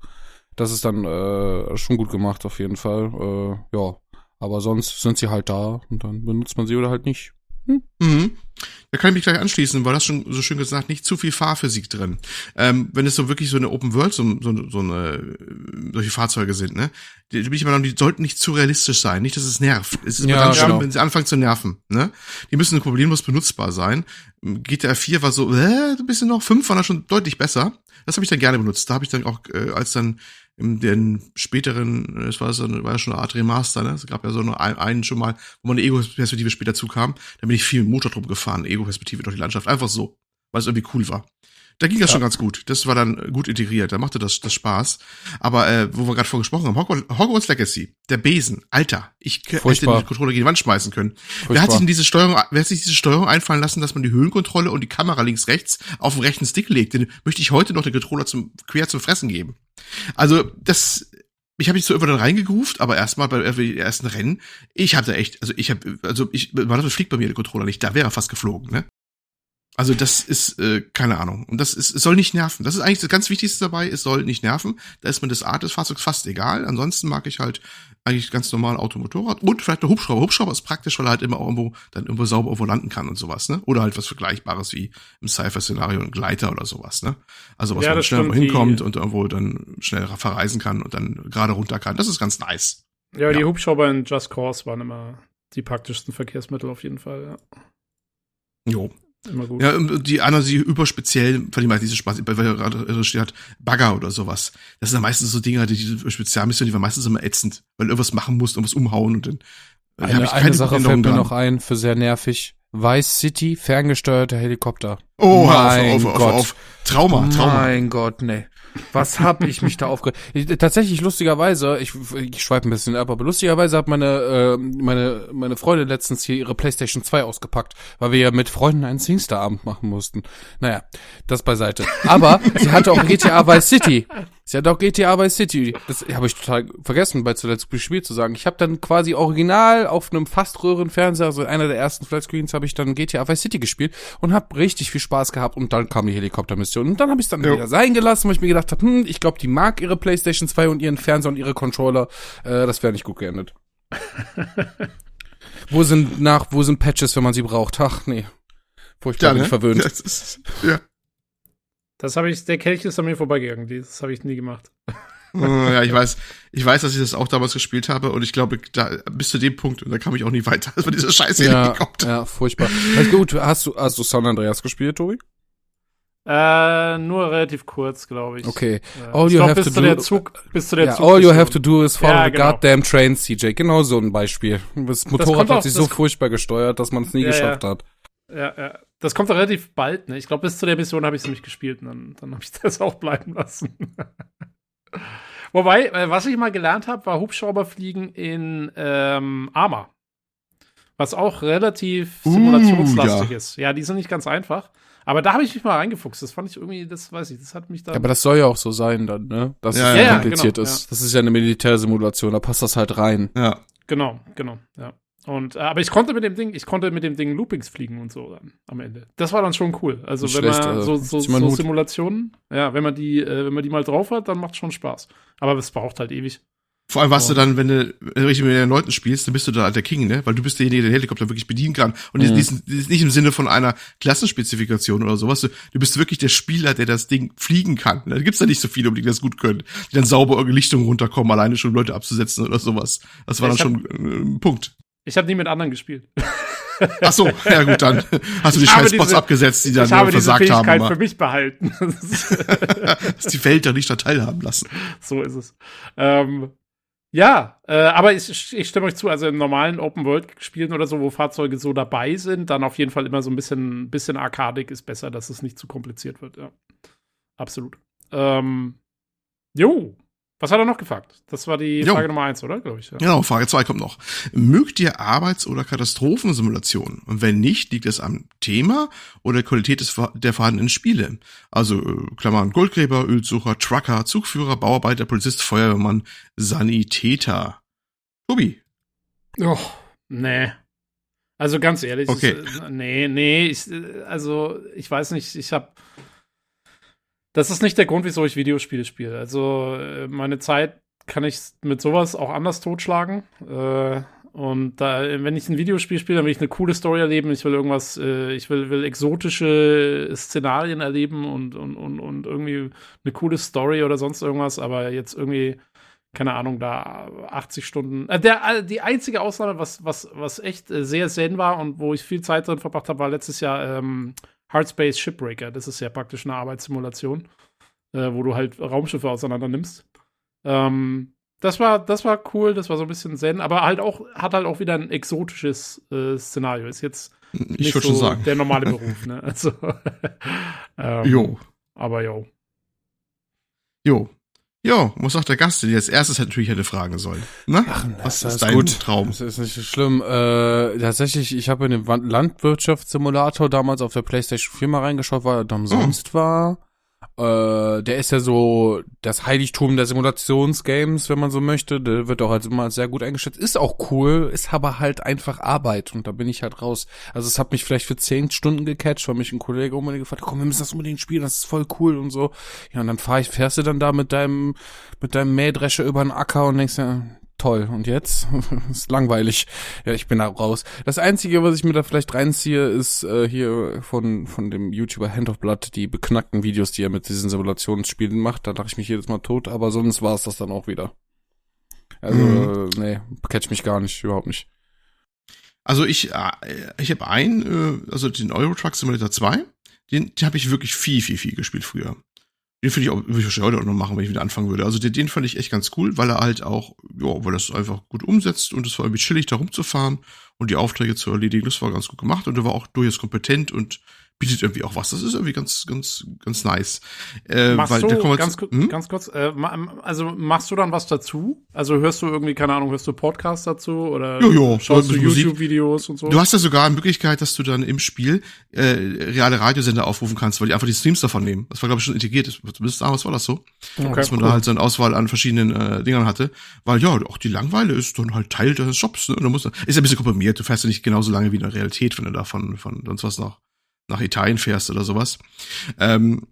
das ist dann äh, schon gut gemacht auf jeden Fall. Äh, ja, aber sonst sind sie halt da und dann benutzt man sie oder halt nicht. Hm? Mhm. Da kann ich mich gleich anschließen, weil das schon so schön gesagt, nicht zu viel Fahrphysik drin. Ähm, wenn es so wirklich so eine Open World, so, so, so eine, solche Fahrzeuge sind, ne, die, die, ich mal, die sollten nicht zu realistisch sein, nicht, dass es nervt. Es ist ja, ganz schlimm, genau. wenn sie anfangen zu nerven, ne. Die müssen problemlos benutzbar sein. GTA 4 war so, äh, ein bisschen noch, 5 war da schon deutlich besser. Das habe ich dann gerne benutzt. Da habe ich dann auch, äh, als dann in den späteren, es war, so, war ja schon eine Art Remaster, ne? Es gab ja so eine, einen schon mal, wo man eine Ego-Perspektive später zukam. Da bin ich viel mit Motor drum gefahren, Ego-Perspektive durch die Landschaft. Einfach so, weil es irgendwie cool war. Da ging das ja. schon ganz gut. Das war dann gut integriert. Da machte das, das Spaß. Aber äh, wo wir gerade vorhin gesprochen haben, Hogwarts, Hogwarts Legacy, der Besen, Alter, ich Furchtbar. hätte den Controller gegen die Wand schmeißen können. Furchtbar. Wer hat sich in diese Steuerung, wer hat sich diese Steuerung einfallen lassen, dass man die Höhenkontrolle und die Kamera links rechts auf den rechten Stick legt? Den möchte ich heute noch den Controller zum quer zum Fressen geben. Also das ich habe mich so immer dann reingegruft, aber erstmal bei den ersten Rennen, ich hatte echt, also ich habe, also ich, man fliegt bei mir der Controller nicht, da wäre er fast geflogen, ne? Also das ist, äh, keine Ahnung. Und das ist, es soll nicht nerven. Das ist eigentlich das ganz Wichtigste dabei, es soll nicht nerven. Da ist mir das Art des Fahrzeugs fast egal. Ansonsten mag ich halt eigentlich ganz normal Automotorrad und vielleicht der Hubschrauber. Hubschrauber ist praktisch, weil er halt immer auch irgendwo, dann irgendwo sauber irgendwo landen kann und sowas, ne? Oder halt was Vergleichbares wie im Cypher-Szenario ein Gleiter oder sowas, ne? Also was ja, man schnell hinkommt und irgendwo dann schnell verreisen kann und dann gerade runter kann. Das ist ganz nice. Ja, ja. die Hubschrauber in Just Cause waren immer die praktischsten Verkehrsmittel auf jeden Fall, ja. Jo, Immer gut. Ja, die anderen, die überspeziell, von dem halt diese Spaß, weil er gerade steht hat, Bagger oder sowas. Das sind meistens so Dinge, die, diese Spezialmissionen, die waren meistens immer ätzend, weil du irgendwas machen musst, irgendwas umhauen und dann. Eine, eine Sache fällt mir noch ein, für sehr nervig. Vice City, ferngesteuerter Helikopter. Oh, mein auf, auf, Gott. Auf, auf, Trauma, Trauma. Mein Gott, nee. Was hab ich mich da aufgeregt? Tatsächlich lustigerweise, ich, ich schweife ein bisschen ab, aber lustigerweise hat meine äh, meine meine Freundin letztens hier ihre PlayStation 2 ausgepackt, weil wir ja mit Freunden einen Singstar-Abend machen mussten. Naja, das beiseite. Aber sie hatte auch GTA Vice City. Sie hat auch GTA Vice City. Das habe ich total vergessen bei zuletzt gespielt zu sagen. Ich habe dann quasi original auf einem fast Röhrenfernseher, also einer der ersten Flatscreens, habe ich dann GTA Vice City gespielt und habe richtig viel Spaß gehabt und dann kam die Helikoptermission und dann habe ich es dann jo. wieder sein gelassen, weil ich mir gedacht habe, hm, ich glaube, die mag ihre PlayStation 2 und ihren Fernseher und ihre Controller. Äh, das wäre nicht gut geendet. wo sind nach, wo sind Patches, wenn man sie braucht? Ach, nee. Furchtbar ja, ne? verwöhnt. Ist, ja. Das habe ich, der Kelch ist an mir vorbeigegangen. Das habe ich nie gemacht. ja, ich weiß, ich weiß, dass ich das auch damals gespielt habe und ich glaube, da bis zu dem Punkt und da kam ich auch nie weiter. Das war diese scheiße ja, Helikopter. Ja, furchtbar. Also gut, hast du, hast du San Andreas gespielt, Tobi? Äh, nur relativ kurz, glaube ich. Okay. Ja. All you glaub, have to do, der Zug, bis zu der yeah, Zug all you have to do is follow ja, genau. the goddamn train, CJ. Genau so ein Beispiel. Das Motorrad das hat sich so furchtbar gesteuert, dass man es nie ja, geschafft hat. Ja, ja. Das kommt relativ bald, ne? Ich glaube, bis zu der Mission habe ich es nämlich gespielt und dann, dann habe ich das auch bleiben lassen. Wobei, äh, was ich mal gelernt habe, war Hubschrauberfliegen in ähm, Arma. Was auch relativ uh, simulationslastig ja. ist. Ja, die sind nicht ganz einfach. Aber da habe ich mich mal reingefuchst. Das fand ich irgendwie, das weiß ich, das hat mich da. Ja, aber das soll ja auch so sein dann, ne? Dass ja, es ja, kompliziert ja, genau, ist. Das ist ja eine Militärsimulation, da passt das halt rein. Ja. Genau, genau, ja. Und, äh, aber ich konnte mit dem Ding, ich konnte mit dem Ding Loopings fliegen und so dann am Ende. Das war dann schon cool. Also wenn schlecht, man so, so, so Simulationen, ja, wenn man die, äh, wenn man die mal drauf hat, dann macht schon Spaß. Aber es braucht halt ewig. Vor allem warst oh. du dann, wenn du richtig mit den Leuten spielst, dann bist du da der King, ne? Weil du bist derjenige, der den Helikopter wirklich bedienen kann. Und mhm. das, ist nicht im Sinne von einer Klassenspezifikation oder sowas. Du, du bist wirklich der Spieler, der das Ding fliegen kann. Da gibt's da nicht so viele, die das gut können. Die dann sauber irgendeine Lichtung runterkommen, alleine schon Leute abzusetzen oder sowas. Das war ich dann schon äh, ein Punkt. Ich habe nie mit anderen gespielt. Ach so, ja gut, dann hast du die scheiß Bots abgesetzt, die dann ich habe versagt diese Fähigkeit haben. für mich behalten. Dass die Welt da nicht da teilhaben lassen. So ist es. Ähm, Ja, äh, aber ich, ich stimme euch zu, also in normalen Open-World-Spielen oder so, wo Fahrzeuge so dabei sind, dann auf jeden Fall immer so ein bisschen, bisschen arkadig ist besser, dass es nicht zu kompliziert wird, ja. Absolut. Ähm, jo, was hat er noch gefragt? Das war die jo. Frage Nummer eins, oder? Glaube ich. Ja. Genau, Frage zwei kommt noch. Mögt ihr Arbeits- oder Katastrophensimulationen? Und wenn nicht, liegt es am Thema oder der Qualität des, der vorhandenen Spiele? Also, äh, Klammern, Goldgräber, Ölsucher, Trucker, Zugführer, Bauarbeiter, Polizist, Feuerwehrmann, Sanitäter. Tobi. Oh, nee. Also ganz ehrlich, okay. Ist, äh, nee, nee, ich, äh, also ich weiß nicht, ich habe das ist nicht der Grund, wieso ich Videospiele spiele. Also äh, meine Zeit kann ich mit sowas auch anders totschlagen. Äh, und da, wenn ich ein Videospiel spiele, dann will ich eine coole Story erleben. Ich will irgendwas, äh, ich will, will exotische Szenarien erleben und, und, und, und irgendwie eine coole Story oder sonst irgendwas. Aber jetzt irgendwie, keine Ahnung, da 80 Stunden. Der, die einzige Ausnahme, was, was, was echt sehr zen war und wo ich viel Zeit drin verbracht habe, war letztes Jahr ähm, Hardspace Shipbreaker. Das ist ja praktisch eine Arbeitssimulation, äh, wo du halt Raumschiffe auseinander nimmst. Ähm, das war, das war cool, das war so ein bisschen Zen, aber halt auch, hat halt auch wieder ein exotisches äh, Szenario. Ist jetzt nicht so schon sagen. der normale Beruf, ne? Also, ähm, jo. Aber jo. Jo. Jo, muss auch der Gast, der als erstes halt natürlich hätte fragen sollen. Ne? Ach, Was ist dein gut. Traum? Das ist nicht so schlimm. Äh, tatsächlich, ich habe in den Landwirtschaftssimulator damals auf der Playstation 4 mal reingeschaut, weil er da umsonst oh. war. Äh, der ist ja so das Heiligtum der Simulationsgames, wenn man so möchte. Der wird auch halt immer sehr gut eingeschätzt. Ist auch cool, ist aber halt einfach Arbeit und da bin ich halt raus. Also es hat mich vielleicht für zehn Stunden gecatcht, weil mich ein Kollege unbedingt gefragt hat, komm, wir müssen das unbedingt spielen, das ist voll cool und so. Ja, und dann fahr ich, fährst du dann da mit deinem, mit deinem Mähdrescher über den Acker und denkst ja, toll. Und jetzt? ist langweilig. Ja, ich bin da raus. Das Einzige, was ich mir da vielleicht reinziehe, ist äh, hier von, von dem YouTuber Hand of Blood, die beknackten Videos, die er mit diesen Simulationsspielen macht. Da lache ich mich jedes Mal tot, aber sonst war es das dann auch wieder. Also, mhm. äh, nee, catch mich gar nicht, überhaupt nicht. Also ich, äh, ich habe einen, äh, also den Euro Truck Simulator 2, den, den habe ich wirklich viel, viel, viel gespielt früher. Den finde ich auch, würde ich wahrscheinlich heute auch noch machen, wenn ich wieder anfangen würde. Also den, den fand ich echt ganz cool, weil er halt auch, ja, weil das einfach gut umsetzt und es war irgendwie chillig, da rumzufahren und die Aufträge zu erledigen. Das war ganz gut gemacht und er war auch durchaus kompetent und bietet irgendwie auch was. Das ist irgendwie ganz, ganz, ganz nice. Äh, machst weil, du, ganz, hm? ganz kurz, äh, also machst du dann was dazu? Also hörst du irgendwie, keine Ahnung, hörst du Podcasts dazu oder jo, jo, schaust du YouTube-Videos und so? Du hast ja sogar eine Möglichkeit, dass du dann im Spiel äh, reale Radiosender aufrufen kannst, weil die einfach die Streams davon nehmen. Das war, glaube ich, schon integriert. Zumindest damals war das so. Okay, dass man cool. da halt so eine Auswahl an verschiedenen äh, Dingern hatte. Weil ja, auch die Langweile ist dann halt Teil des Jobs. Ne? Und da muss, ist ein bisschen komprimiert. Du fährst ja nicht genauso lange wie in der Realität, wenn du davon von sonst was noch nach Italien fährst oder sowas. Ähm,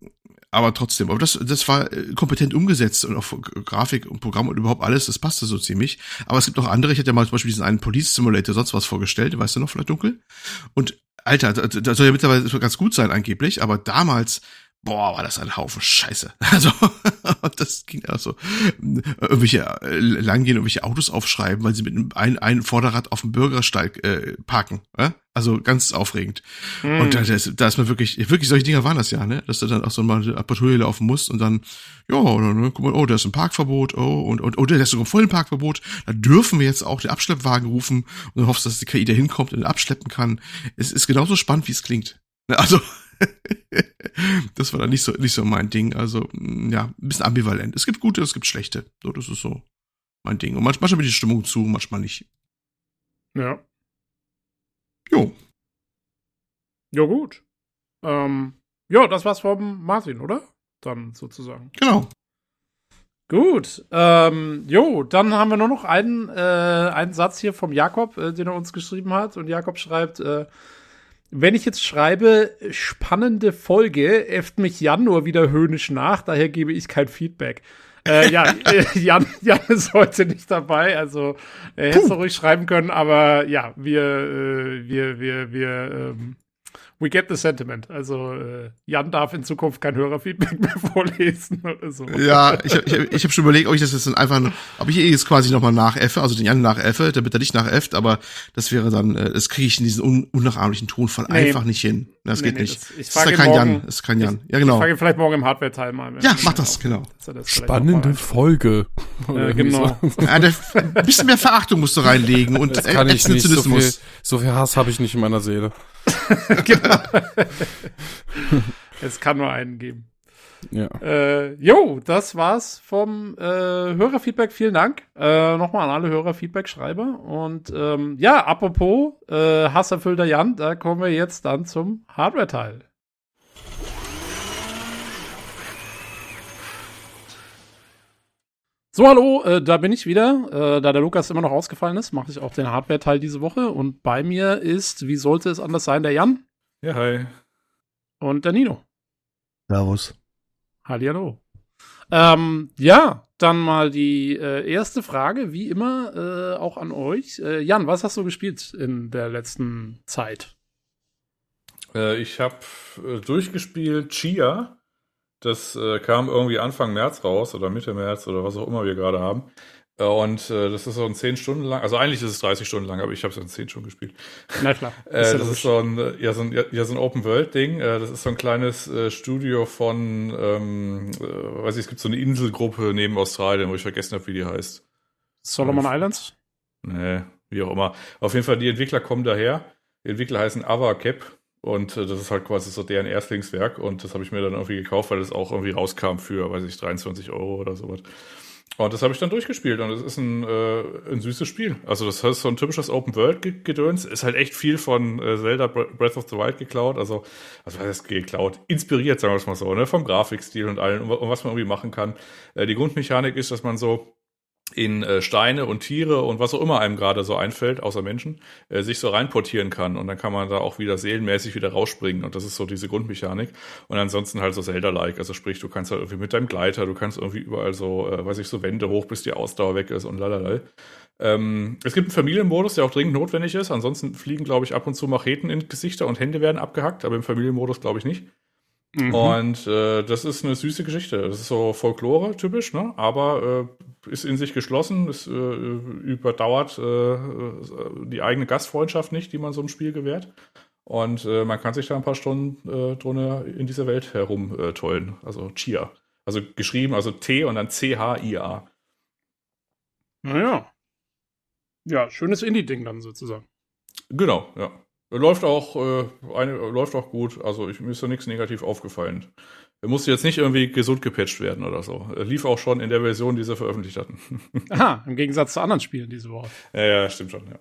aber trotzdem, aber das, das war äh, kompetent umgesetzt und auch Grafik und Programm und überhaupt alles, das passte so ziemlich. Aber es gibt noch andere, ich hatte ja mal zum Beispiel diesen einen Police Simulator sonst was vorgestellt, weißt du noch, vielleicht dunkel? Und Alter, da soll ja mittlerweile ganz gut sein angeblich, aber damals boah, war das ein Haufen Scheiße. Also, das ging also irgendwelche äh, langgehen, irgendwelche Autos aufschreiben, weil sie mit einem ein Vorderrad auf dem Bürgersteig äh, parken. Äh? Also ganz aufregend. Mm. Und da, da ist man wirklich, wirklich solche Dinger waren das ja, ne? Dass du dann auch so mal eine Patrouille laufen musst und dann, ja, oder, ne, guck mal, oh, da ist ein Parkverbot, oh, und, und oh, der ist sogar voll ein Parkverbot. Da dürfen wir jetzt auch den Abschleppwagen rufen und dann hoffst, dass die KI da hinkommt und abschleppen kann. Es ist genauso spannend, wie es klingt. Ne, also, das war dann nicht so, nicht so mein Ding. Also, mm, ja, ein bisschen ambivalent. Es gibt gute, es gibt schlechte. So, das ist so mein Ding. Und manchmal, bin die Stimmung zu, manchmal nicht. Ja. Jo. Ja, gut. Ähm, ja, das war's vom Martin, oder? Dann sozusagen. Genau. Gut. Ähm, jo, dann haben wir nur noch einen, äh, einen Satz hier vom Jakob, äh, den er uns geschrieben hat. Und Jakob schreibt, äh, wenn ich jetzt schreibe, spannende Folge, äfft mich Jan nur wieder höhnisch nach, daher gebe ich kein Feedback. äh, ja, äh, Jan, Jan ist heute nicht dabei, also er hätte es ruhig schreiben können, aber ja, wir, äh, wir, wir, wir, ähm, We get the sentiment. Also äh, Jan darf in Zukunft kein Hörerfeedback mehr vorlesen oder so. Ja, ich, ich, ich habe schon überlegt, ob ich das jetzt dann einfach, ob ich jetzt quasi nochmal nachäffe, also den Jan nachäffe, damit er nicht nachäfft, aber das wäre dann, äh, das kriege ich in diesen un unnachahmlichen Tonfall nee. einfach nicht hin. Das nee, geht nee, nicht. Das, ich das ist kein morgen, Jan, das ist kein Jan. Ja, genau. Ich frage vielleicht morgen im Hardware-Teil mal. Ja, mach das, genau. Das Spannende Folge. Ja, genau. ja, ein bisschen mehr Verachtung musst du reinlegen und das kann ich nicht. So viel, so viel Hass habe ich nicht in meiner Seele. genau. es kann nur einen geben. Ja. Äh, jo, das war's vom äh, Hörerfeedback. Vielen Dank äh, nochmal an alle Hörerfeedback-Schreiber. Und ähm, ja, apropos äh, hasserfüllter Jan, da kommen wir jetzt dann zum Hardware-Teil. So, hallo, äh, da bin ich wieder. Äh, da der Lukas immer noch ausgefallen ist, mache ich auch den Hardware-Teil diese Woche. Und bei mir ist, wie sollte es anders sein, der Jan. Ja, hi. Und der Nino. Servus. Hallihallo. Ähm, ja, dann mal die äh, erste Frage, wie immer, äh, auch an euch. Äh, Jan, was hast du gespielt in der letzten Zeit? Äh, ich habe äh, durchgespielt Chia. Das äh, kam irgendwie Anfang März raus oder Mitte März oder was auch immer wir gerade haben. Äh, und äh, das ist so ein 10 Stunden lang, also eigentlich ist es 30 Stunden lang, aber ich habe es in 10 Stunden gespielt. Na klar. äh, das ist so ein, ja, so ein, ja, so ein Open-World-Ding. Äh, das ist so ein kleines äh, Studio von, ähm, äh, weiß ich, es gibt so eine Inselgruppe neben Australien, wo ich vergessen habe, wie die heißt. Solomon Islands? Nee, wie auch immer. Auf jeden Fall, die Entwickler kommen daher. Die Entwickler heißen Avacap und äh, das ist halt quasi so deren Erstlingswerk und das habe ich mir dann irgendwie gekauft, weil das auch irgendwie rauskam für, weiß ich, 23 Euro oder sowas. Und das habe ich dann durchgespielt und es ist ein, äh, ein süßes Spiel. Also das heißt so ein typisches Open-World-Gedöns. Ist halt echt viel von äh, Zelda Breath of the Wild geklaut. Also, was heißt geklaut? Inspiriert, sagen wir es mal so, ne? Vom Grafikstil und allem und, und was man irgendwie machen kann. Äh, die Grundmechanik ist, dass man so in äh, Steine und Tiere und was auch immer einem gerade so einfällt, außer Menschen, äh, sich so reinportieren kann. Und dann kann man da auch wieder seelenmäßig wieder rausspringen. Und das ist so diese Grundmechanik. Und ansonsten halt so Zelda-like. Also sprich, du kannst halt irgendwie mit deinem Gleiter, du kannst irgendwie überall so, äh, weiß ich, so Wände hoch, bis die Ausdauer weg ist und lalala. Ähm, es gibt einen Familienmodus, der auch dringend notwendig ist. Ansonsten fliegen, glaube ich, ab und zu Macheten in Gesichter und Hände werden abgehackt, aber im Familienmodus glaube ich nicht. Mhm. Und äh, das ist eine süße Geschichte. Das ist so Folklore typisch, ne? aber äh, ist in sich geschlossen, es äh, überdauert äh, die eigene Gastfreundschaft nicht, die man so im Spiel gewährt. Und äh, man kann sich da ein paar Stunden äh, drunter in dieser Welt herumtollen. Also Chia. Also geschrieben, also T und dann C-H-I-A. Naja. Ja, schönes Indie-Ding dann sozusagen. Genau, ja. Läuft auch, äh, eine, läuft auch gut. Also ich, mir ist da nichts negativ aufgefallen. Er musste jetzt nicht irgendwie gesund gepatcht werden oder so. Er lief auch schon in der Version, die sie veröffentlicht hatten. Aha, im Gegensatz zu anderen Spielen diese Woche. Ja, ja stimmt schon, ja.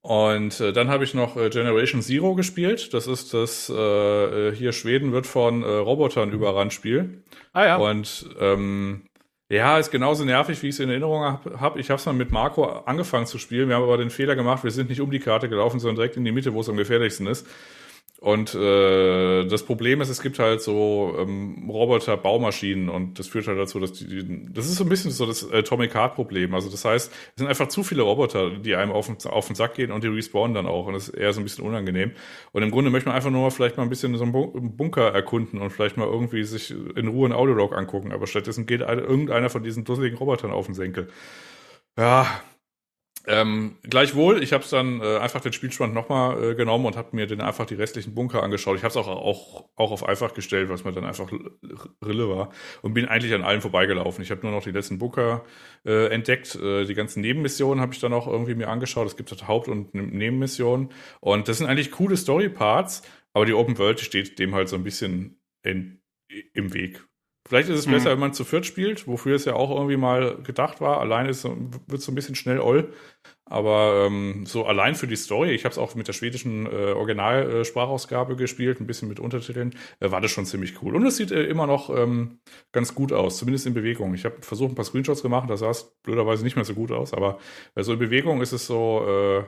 Und äh, dann habe ich noch äh, Generation Zero gespielt. Das ist das äh, hier Schweden wird von äh, Robotern überrannt Spiel. Ah ja. Und ähm, ja, ist genauso nervig, wie ich es in Erinnerung habe. Hab. Ich habe es mal mit Marco angefangen zu spielen. Wir haben aber den Fehler gemacht, wir sind nicht um die Karte gelaufen, sondern direkt in die Mitte, wo es am gefährlichsten ist. Und äh, das Problem ist, es gibt halt so ähm, Roboter-Baumaschinen und das führt halt dazu, dass die, die das ist so ein bisschen so das Atomic Heart-Problem. Also das heißt, es sind einfach zu viele Roboter, die einem auf den, auf den Sack gehen und die respawnen dann auch und das ist eher so ein bisschen unangenehm. Und im Grunde möchte man einfach nur vielleicht mal ein bisschen so einen Bunker erkunden und vielleicht mal irgendwie sich in Ruhe einen Audiolog angucken, aber stattdessen geht irgendeiner von diesen dusseligen Robotern auf den Senkel. Ja, ähm, gleichwohl, ich habe es dann äh, einfach den Spielstand nochmal äh, genommen und habe mir dann einfach die restlichen Bunker angeschaut. Ich habe es auch, auch, auch auf einfach gestellt, was mir dann einfach Rille war und bin eigentlich an allen vorbeigelaufen. Ich habe nur noch die letzten Bunker äh, entdeckt. Äh, die ganzen Nebenmissionen habe ich dann auch irgendwie mir angeschaut. Es gibt halt Haupt- und Nebenmissionen und das sind eigentlich coole Story-Parts, aber die Open World steht dem halt so ein bisschen in, im Weg. Vielleicht ist es mhm. besser, wenn man zu viert spielt, wofür es ja auch irgendwie mal gedacht war. Allein ist, wird es so ein bisschen schnell oll. Aber ähm, so allein für die Story, ich habe es auch mit der schwedischen äh, Originalsprachausgabe äh, gespielt, ein bisschen mit Untertiteln, äh, war das schon ziemlich cool. Und es sieht äh, immer noch ähm, ganz gut aus, zumindest in Bewegung. Ich habe versucht, ein paar Screenshots gemacht, da sah es blöderweise nicht mehr so gut aus, aber so also in Bewegung ist es so, äh,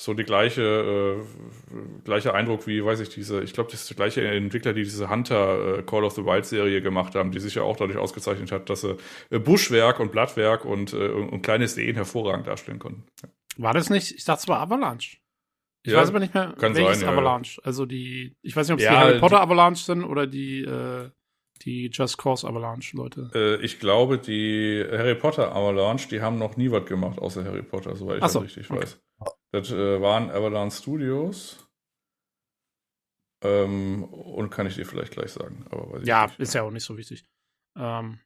so die gleiche, äh, gleiche Eindruck wie, weiß ich, diese, ich glaube, das ist der gleiche Entwickler, die diese Hunter äh, Call of the Wild Serie gemacht haben, die sich ja auch dadurch ausgezeichnet hat, dass sie äh, Buschwerk und Blattwerk und, äh, und kleine Seen hervorragend darstellen konnten. War das nicht, ich dachte, es war Avalanche. Ich ja, weiß aber nicht mehr, welches sein, Avalanche. Ja. Also die, ich weiß nicht, ob es die Harry Potter Avalanche sind oder die, äh, die Just Cause Avalanche, Leute. Äh, ich glaube, die Harry Potter Avalanche, die haben noch nie was gemacht, außer Harry Potter, soweit ich so, das richtig okay. weiß. Das äh, waren Avalanche Studios. Ähm, und kann ich dir vielleicht gleich sagen. Ja, nicht. ist ja auch nicht so wichtig. Ähm,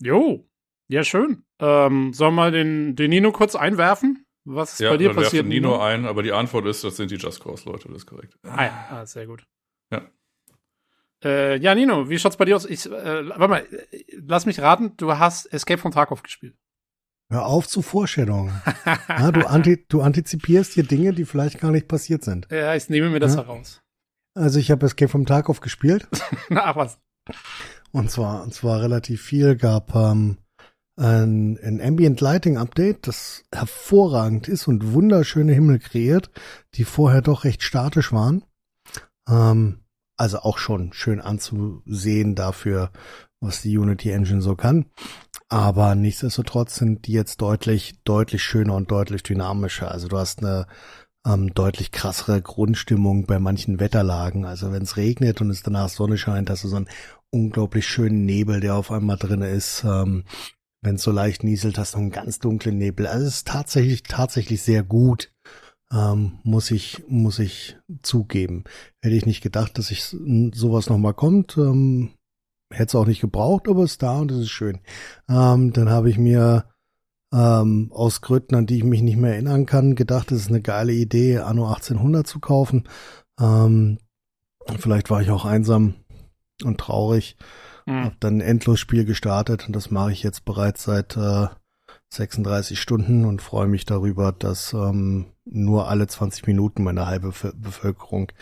jo, ja, schön. Ähm, sollen wir den, den Nino kurz einwerfen? Was ist ja, bei dir passiert? Ja, Nino ein, aber die Antwort ist, das sind die Just Cause Leute, das ist korrekt. Ah ja, ah, sehr gut. Ja. Äh, ja, Nino, wie schaut's bei dir aus? Ich, äh, warte mal, lass mich raten, du hast Escape from Tarkov gespielt. Hör auf zu Vorstellungen. ja, du, anti du antizipierst hier Dinge, die vielleicht gar nicht passiert sind. Ja, ich nehme mir das ja? heraus. Also ich habe Escape from Tarkov gespielt. Ach was. Und zwar, und zwar relativ viel. Gab ähm, ein, ein Ambient Lighting Update, das hervorragend ist und wunderschöne Himmel kreiert, die vorher doch recht statisch waren. Ähm, also auch schon schön anzusehen dafür, was die Unity Engine so kann. Aber nichtsdestotrotz sind die jetzt deutlich, deutlich schöner und deutlich dynamischer. Also du hast eine ähm, deutlich krassere Grundstimmung bei manchen Wetterlagen. Also wenn es regnet und es danach Sonne scheint, hast du so einen unglaublich schönen Nebel, der auf einmal drin ist. Ähm, wenn es so leicht nieselt, hast du einen ganz dunklen Nebel. Also es ist tatsächlich, tatsächlich sehr gut. Ähm, muss ich, muss ich zugeben. Hätte ich nicht gedacht, dass ich sowas nochmal kommt. Ähm, Hätte es auch nicht gebraucht, aber es ist da und es ist schön. Ähm, dann habe ich mir ähm, aus Gründen, an die ich mich nicht mehr erinnern kann, gedacht, es ist eine geile Idee, Anno 1800 zu kaufen. Ähm, vielleicht war ich auch einsam und traurig. Mhm. Hab dann ein Endlosspiel gestartet und das mache ich jetzt bereits seit äh, 36 Stunden und freue mich darüber, dass ähm, nur alle 20 Minuten meine halbe Bevölkerung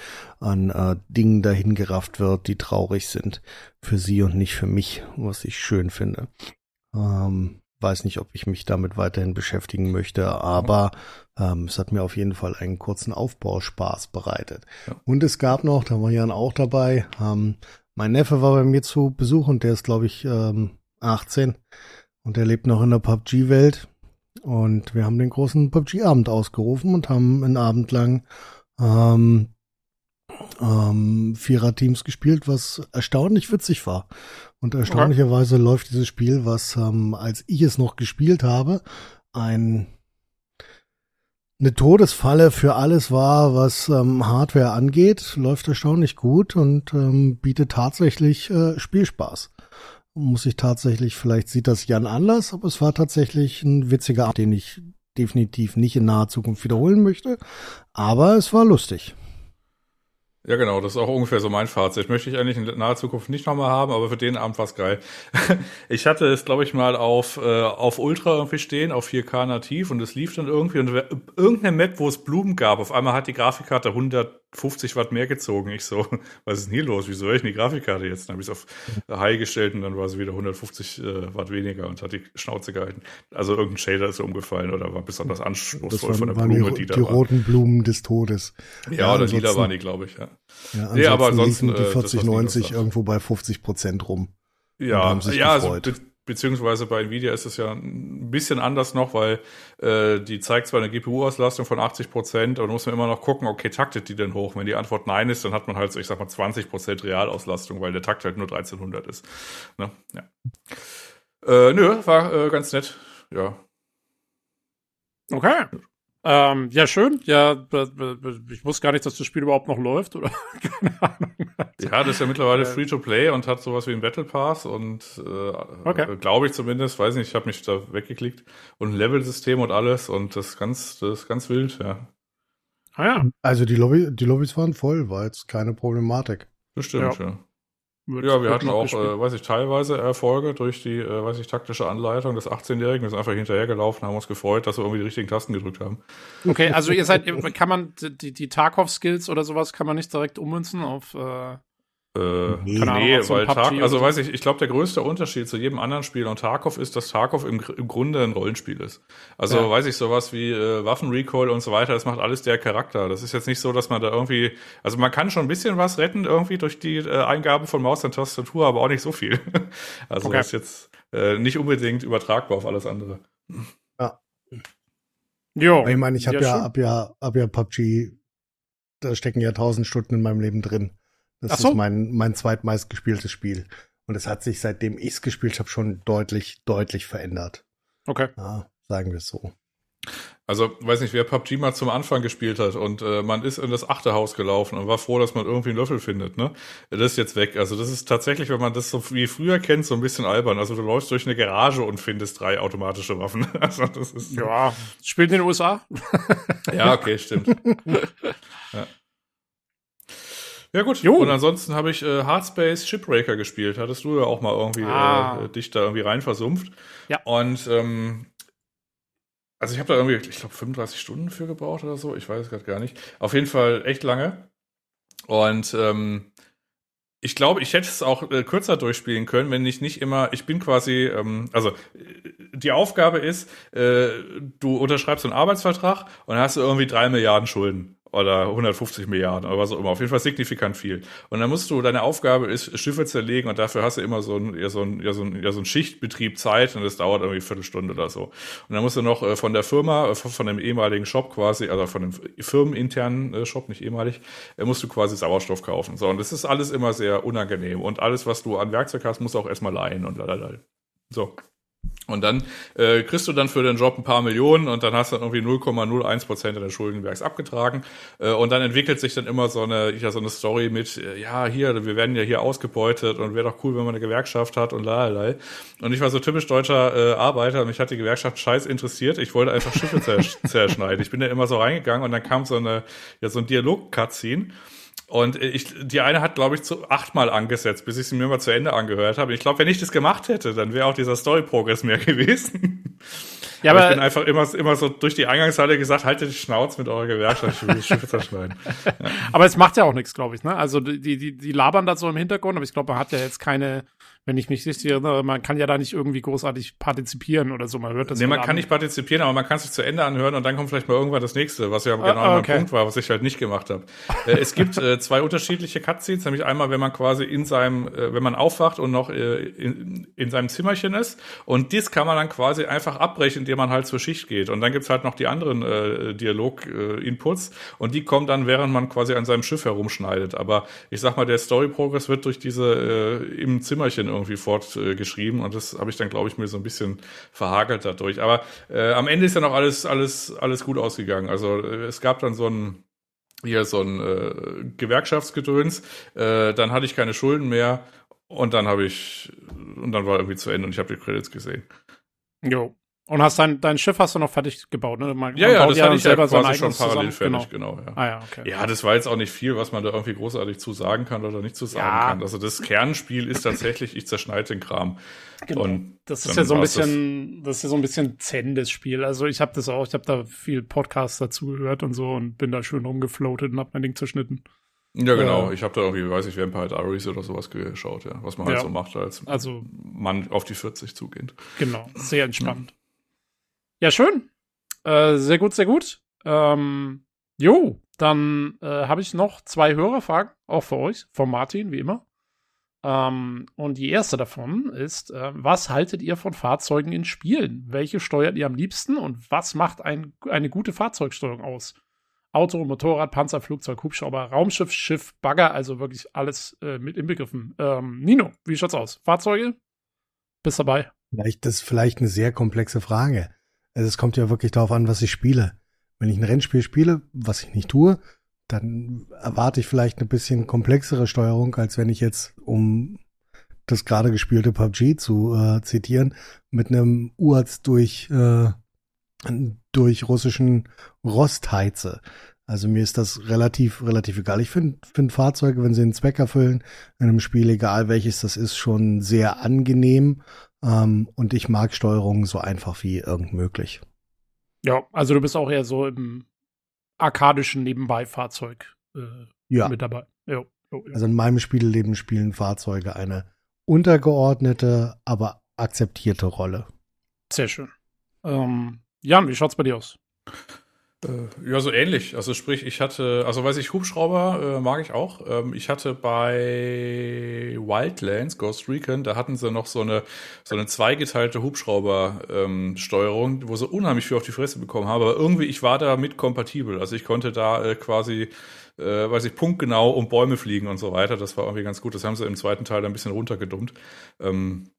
an äh, Dingen dahin gerafft wird, die traurig sind für sie und nicht für mich, was ich schön finde. Ähm, weiß nicht, ob ich mich damit weiterhin beschäftigen möchte, aber ähm, es hat mir auf jeden Fall einen kurzen Aufbauspaß bereitet. Ja. Und es gab noch, da war Jan auch dabei, ähm, mein Neffe war bei mir zu Besuch und der ist, glaube ich, ähm, 18 und er lebt noch in der PUBG-Welt. Und wir haben den großen PUBG-Abend ausgerufen und haben einen Abend lang ähm, ähm, Vierer-Teams gespielt, was erstaunlich witzig war. Und erstaunlicherweise läuft dieses Spiel, was ähm, als ich es noch gespielt habe, ein eine Todesfalle für alles war, was ähm, Hardware angeht, läuft erstaunlich gut und ähm, bietet tatsächlich äh, Spielspaß. Muss ich tatsächlich, vielleicht sieht das Jan anders, aber es war tatsächlich ein witziger Art, den ich definitiv nicht in naher Zukunft wiederholen möchte. Aber es war lustig. Ja, genau, das ist auch ungefähr so mein Fazit. Möchte ich eigentlich in naher Zukunft nicht nochmal haben, aber für den Abend war's geil. ich hatte es, glaube ich, mal auf, äh, auf Ultra irgendwie stehen, auf 4K nativ und es lief dann irgendwie und irgendeine Map, wo es Blumen gab, auf einmal hat die Grafikkarte 150 Watt mehr gezogen. Ich so, was ist denn hier los? Wieso höre ich die Grafikkarte jetzt? Dann habe ich es auf High gestellt und dann war sie wieder 150 äh, Watt weniger und hat die Schnauze gehalten. Also irgendein Shader ist umgefallen oder war besonders anspruchsvoll von der Blume, die, die da Die roten Blumen des Todes. Ja, ja oder lila waren die, glaube ich, ja. Ja, nee, aber ansonsten die 4090 äh, irgendwo bei 50 Prozent rum. Ja, ja, also beziehungsweise bei Nvidia ist es ja ein bisschen anders noch, weil äh, die zeigt zwar eine GPU-Auslastung von 80 Prozent, aber muss man immer noch gucken, okay, taktet die denn hoch? Wenn die Antwort nein ist, dann hat man halt ich sag mal, 20 Prozent Realauslastung, weil der Takt halt nur 1300 ist. Ne? Ja. Äh, nö, war äh, ganz nett, ja. Okay. Ähm, ja, schön. Ja, ich wusste gar nicht, dass das Spiel überhaupt noch läuft, oder? Keine Ahnung. Ja, das ist ja mittlerweile äh, Free-to-Play und hat sowas wie ein Battle Pass und äh, okay. Äh, glaube ich zumindest, weiß nicht, ich habe mich da weggeklickt und ein Level-System und alles und das ist ganz, das ist ganz wild, ja. Ah ja. Also die Lobby, die Lobbys waren voll, war jetzt keine Problematik. Bestimmt, ja. ja. Ja, wir hatten auch, äh, weiß ich, teilweise Erfolge durch die, äh, weiß ich, taktische Anleitung des 18-Jährigen. Wir sind einfach hinterhergelaufen, haben uns gefreut, dass wir irgendwie die richtigen Tasten gedrückt haben. Okay, also ihr seid, kann man die, die Tarkov-Skills oder sowas kann man nicht direkt ummünzen auf äh, äh, nee, nee so weil Tarkov, also weiß ich, ich glaube, der größte Unterschied zu jedem anderen Spiel und Tarkov ist, dass Tarkov im, im Grunde ein Rollenspiel ist. Also ja. weiß ich, sowas wie äh, Waffenrecoil und so weiter, das macht alles der Charakter. Das ist jetzt nicht so, dass man da irgendwie, also man kann schon ein bisschen was retten irgendwie durch die äh, Eingaben von Maus und Tastatur, aber auch nicht so viel. also okay. das ist jetzt äh, nicht unbedingt übertragbar auf alles andere. Ja. Jo. Ich meine, ich habe ja, ja, hab ja, hab ja PUBG da stecken ja tausend Stunden in meinem Leben drin. Das so. ist mein, mein zweitmeist gespieltes Spiel. Und es hat sich, seitdem ich es gespielt habe, schon deutlich, deutlich verändert. Okay. Ja, sagen wir es so. Also, weiß nicht, wer PUBG mal zum Anfang gespielt hat und äh, man ist in das achte Haus gelaufen und war froh, dass man irgendwie einen Löffel findet, ne? Das ist jetzt weg. Also, das ist tatsächlich, wenn man das so wie früher kennt, so ein bisschen albern. Also, du läufst durch eine Garage und findest drei automatische Waffen. Also, das ist. Ja, spielt in den USA. ja, okay, stimmt. ja. Ja gut, jo. und ansonsten habe ich äh, Hardspace Shipbreaker gespielt. Hattest du ja auch mal irgendwie ah. äh, dich da irgendwie rein versumpft. Ja. Und ähm, also ich habe da irgendwie, ich glaube, 35 Stunden für gebraucht oder so. Ich weiß es gerade gar nicht. Auf jeden Fall echt lange. Und ähm, ich glaube, ich hätte es auch äh, kürzer durchspielen können, wenn ich nicht immer, ich bin quasi, ähm, also die Aufgabe ist, äh, du unterschreibst einen Arbeitsvertrag und hast du irgendwie drei Milliarden Schulden oder 150 Milliarden oder was auch immer. Auf jeden Fall signifikant viel. Und dann musst du, deine Aufgabe ist, Schiffe zerlegen und dafür hast du immer so ein, ja, so ein, ja, so ein, ja, so ein Schichtbetrieb Zeit und das dauert irgendwie eine Viertelstunde oder so. Und dann musst du noch äh, von der Firma, äh, von dem ehemaligen Shop quasi, also von dem firmeninternen äh, Shop, nicht ehemalig, musst du quasi Sauerstoff kaufen. So, und das ist alles immer sehr unangenehm. Und alles, was du an Werkzeug hast, musst du auch erstmal leihen und lalala. So. Und dann äh, kriegst du dann für den Job ein paar Millionen und dann hast du dann irgendwie 0,01 Prozent deines Schuldenwerks abgetragen. Äh, und dann entwickelt sich dann immer so eine, ja, so eine Story mit, äh, ja, hier, wir werden ja hier ausgebeutet und wäre doch cool, wenn man eine Gewerkschaft hat und lalala. Und ich war so typisch deutscher äh, Arbeiter und mich hat die Gewerkschaft scheiß interessiert. Ich wollte einfach Schiffe zersch zerschneiden. Ich bin da immer so reingegangen und dann kam so eine, ja, so ein Dialog-Cutscene. Und ich, die eine hat, glaube ich, zu achtmal angesetzt, bis ich sie mir mal zu Ende angehört habe. Ich glaube, wenn ich das gemacht hätte, dann wäre auch dieser Story-Progress mehr gewesen. Ja, aber, aber, ich bin einfach immer, immer so durch die Eingangshalle gesagt, haltet die Schnauze mit eurer Gewerkschaft, ich will die Schiffe zerschneiden. Ja. Aber es macht ja auch nichts, glaube ich, ne? Also die, die, die labern da so im Hintergrund, aber ich glaube, man hat ja jetzt keine, wenn ich mich richtig erinnere, man kann ja da nicht irgendwie großartig partizipieren oder so. Man hört das. Nee, man kann nicht partizipieren, aber man kann sich zu Ende anhören und dann kommt vielleicht mal irgendwann das nächste, was ja genau ah, okay. mein Punkt war, was ich halt nicht gemacht habe. äh, es gibt äh, zwei unterschiedliche Cutscenes, nämlich einmal, wenn man quasi in seinem, äh, wenn man aufwacht und noch äh, in, in seinem Zimmerchen ist und dies kann man dann quasi einfach abbrechen, indem man halt zur Schicht geht. Und dann gibt's halt noch die anderen äh, Dialog-Inputs und die kommen dann, während man quasi an seinem Schiff herumschneidet. Aber ich sag mal, der Story-Progress wird durch diese äh, im Zimmerchen irgendwie fortgeschrieben und das habe ich dann, glaube ich, mir so ein bisschen verhagelt dadurch. Aber äh, am Ende ist ja noch alles, alles, alles gut ausgegangen. Also äh, es gab dann so ein hier so ein äh, Gewerkschaftsgedöns, äh, dann hatte ich keine Schulden mehr und dann habe ich und dann war irgendwie zu Ende und ich habe die Credits gesehen. Jo. Und hast dein, dein Schiff hast du noch fertig gebaut, ne? Man, ja, ja, das hatte ich selber ja quasi schon parallel zusammen. fertig, genau. genau ja. Ah, ja, okay. ja, das war jetzt auch nicht viel, was man da irgendwie großartig zu sagen kann oder nicht zu sagen ja. kann. Also das Kernspiel ist tatsächlich, ich zerschneide den Kram. Genau. Und das ist ja so ein bisschen, das. das. ist ja so ein bisschen Zen des Spiel. Also ich habe das auch, ich habe da viel Podcasts dazu gehört und so und bin da schön rumgefloatet und hab mein Ding zerschnitten. Ja, genau. Äh, ich habe da irgendwie, weiß ich, Vampire Diaries oder sowas geschaut, ja. Was man halt so macht, als also, Mann auf die 40 zugehend. Genau, sehr entspannt. Ja, schön. Äh, sehr gut, sehr gut. Ähm, jo, dann äh, habe ich noch zwei Hörerfragen, auch für euch, von Martin, wie immer. Ähm, und die erste davon ist, äh, was haltet ihr von Fahrzeugen in Spielen? Welche steuert ihr am liebsten und was macht ein, eine gute Fahrzeugsteuerung aus? Auto, Motorrad, Panzer, Flugzeug, Hubschrauber, Raumschiff, Schiff, Bagger, also wirklich alles äh, mit inbegriffen. Ähm, Nino, wie schaut's aus? Fahrzeuge? Bist dabei? Vielleicht, das ist vielleicht eine sehr komplexe Frage. Also es kommt ja wirklich darauf an, was ich spiele. Wenn ich ein Rennspiel spiele, was ich nicht tue, dann erwarte ich vielleicht eine bisschen komplexere Steuerung, als wenn ich jetzt, um das gerade gespielte PUBG zu äh, zitieren, mit einem UAZ durch, äh, durch russischen Rost heize. Also mir ist das relativ, relativ egal. Ich finde find Fahrzeuge, wenn sie einen Zweck erfüllen, in einem Spiel, egal welches das ist, schon sehr angenehm. Ähm, und ich mag Steuerung so einfach wie irgend möglich. Ja, also du bist auch eher so im arkadischen Nebenbei-Fahrzeug äh, ja. mit dabei. Ja. Ja. Also in meinem Spielleben spielen Fahrzeuge eine untergeordnete, aber akzeptierte Rolle. Sehr schön. Ähm, Jan, wie schaut's bei dir aus? Äh, ja, so ähnlich. Also sprich, ich hatte, also weiß ich, Hubschrauber äh, mag ich auch. Ähm, ich hatte bei Wildlands, Ghost Recon, da hatten sie noch so eine, so eine zweigeteilte Hubschrauber-Steuerung, ähm, wo sie unheimlich viel auf die Fresse bekommen haben. Aber irgendwie, ich war da mit kompatibel. Also ich konnte da äh, quasi äh, weiß ich, punktgenau um Bäume fliegen und so weiter. Das war irgendwie ganz gut. Das haben sie im zweiten Teil ein bisschen runtergedummt. Ähm,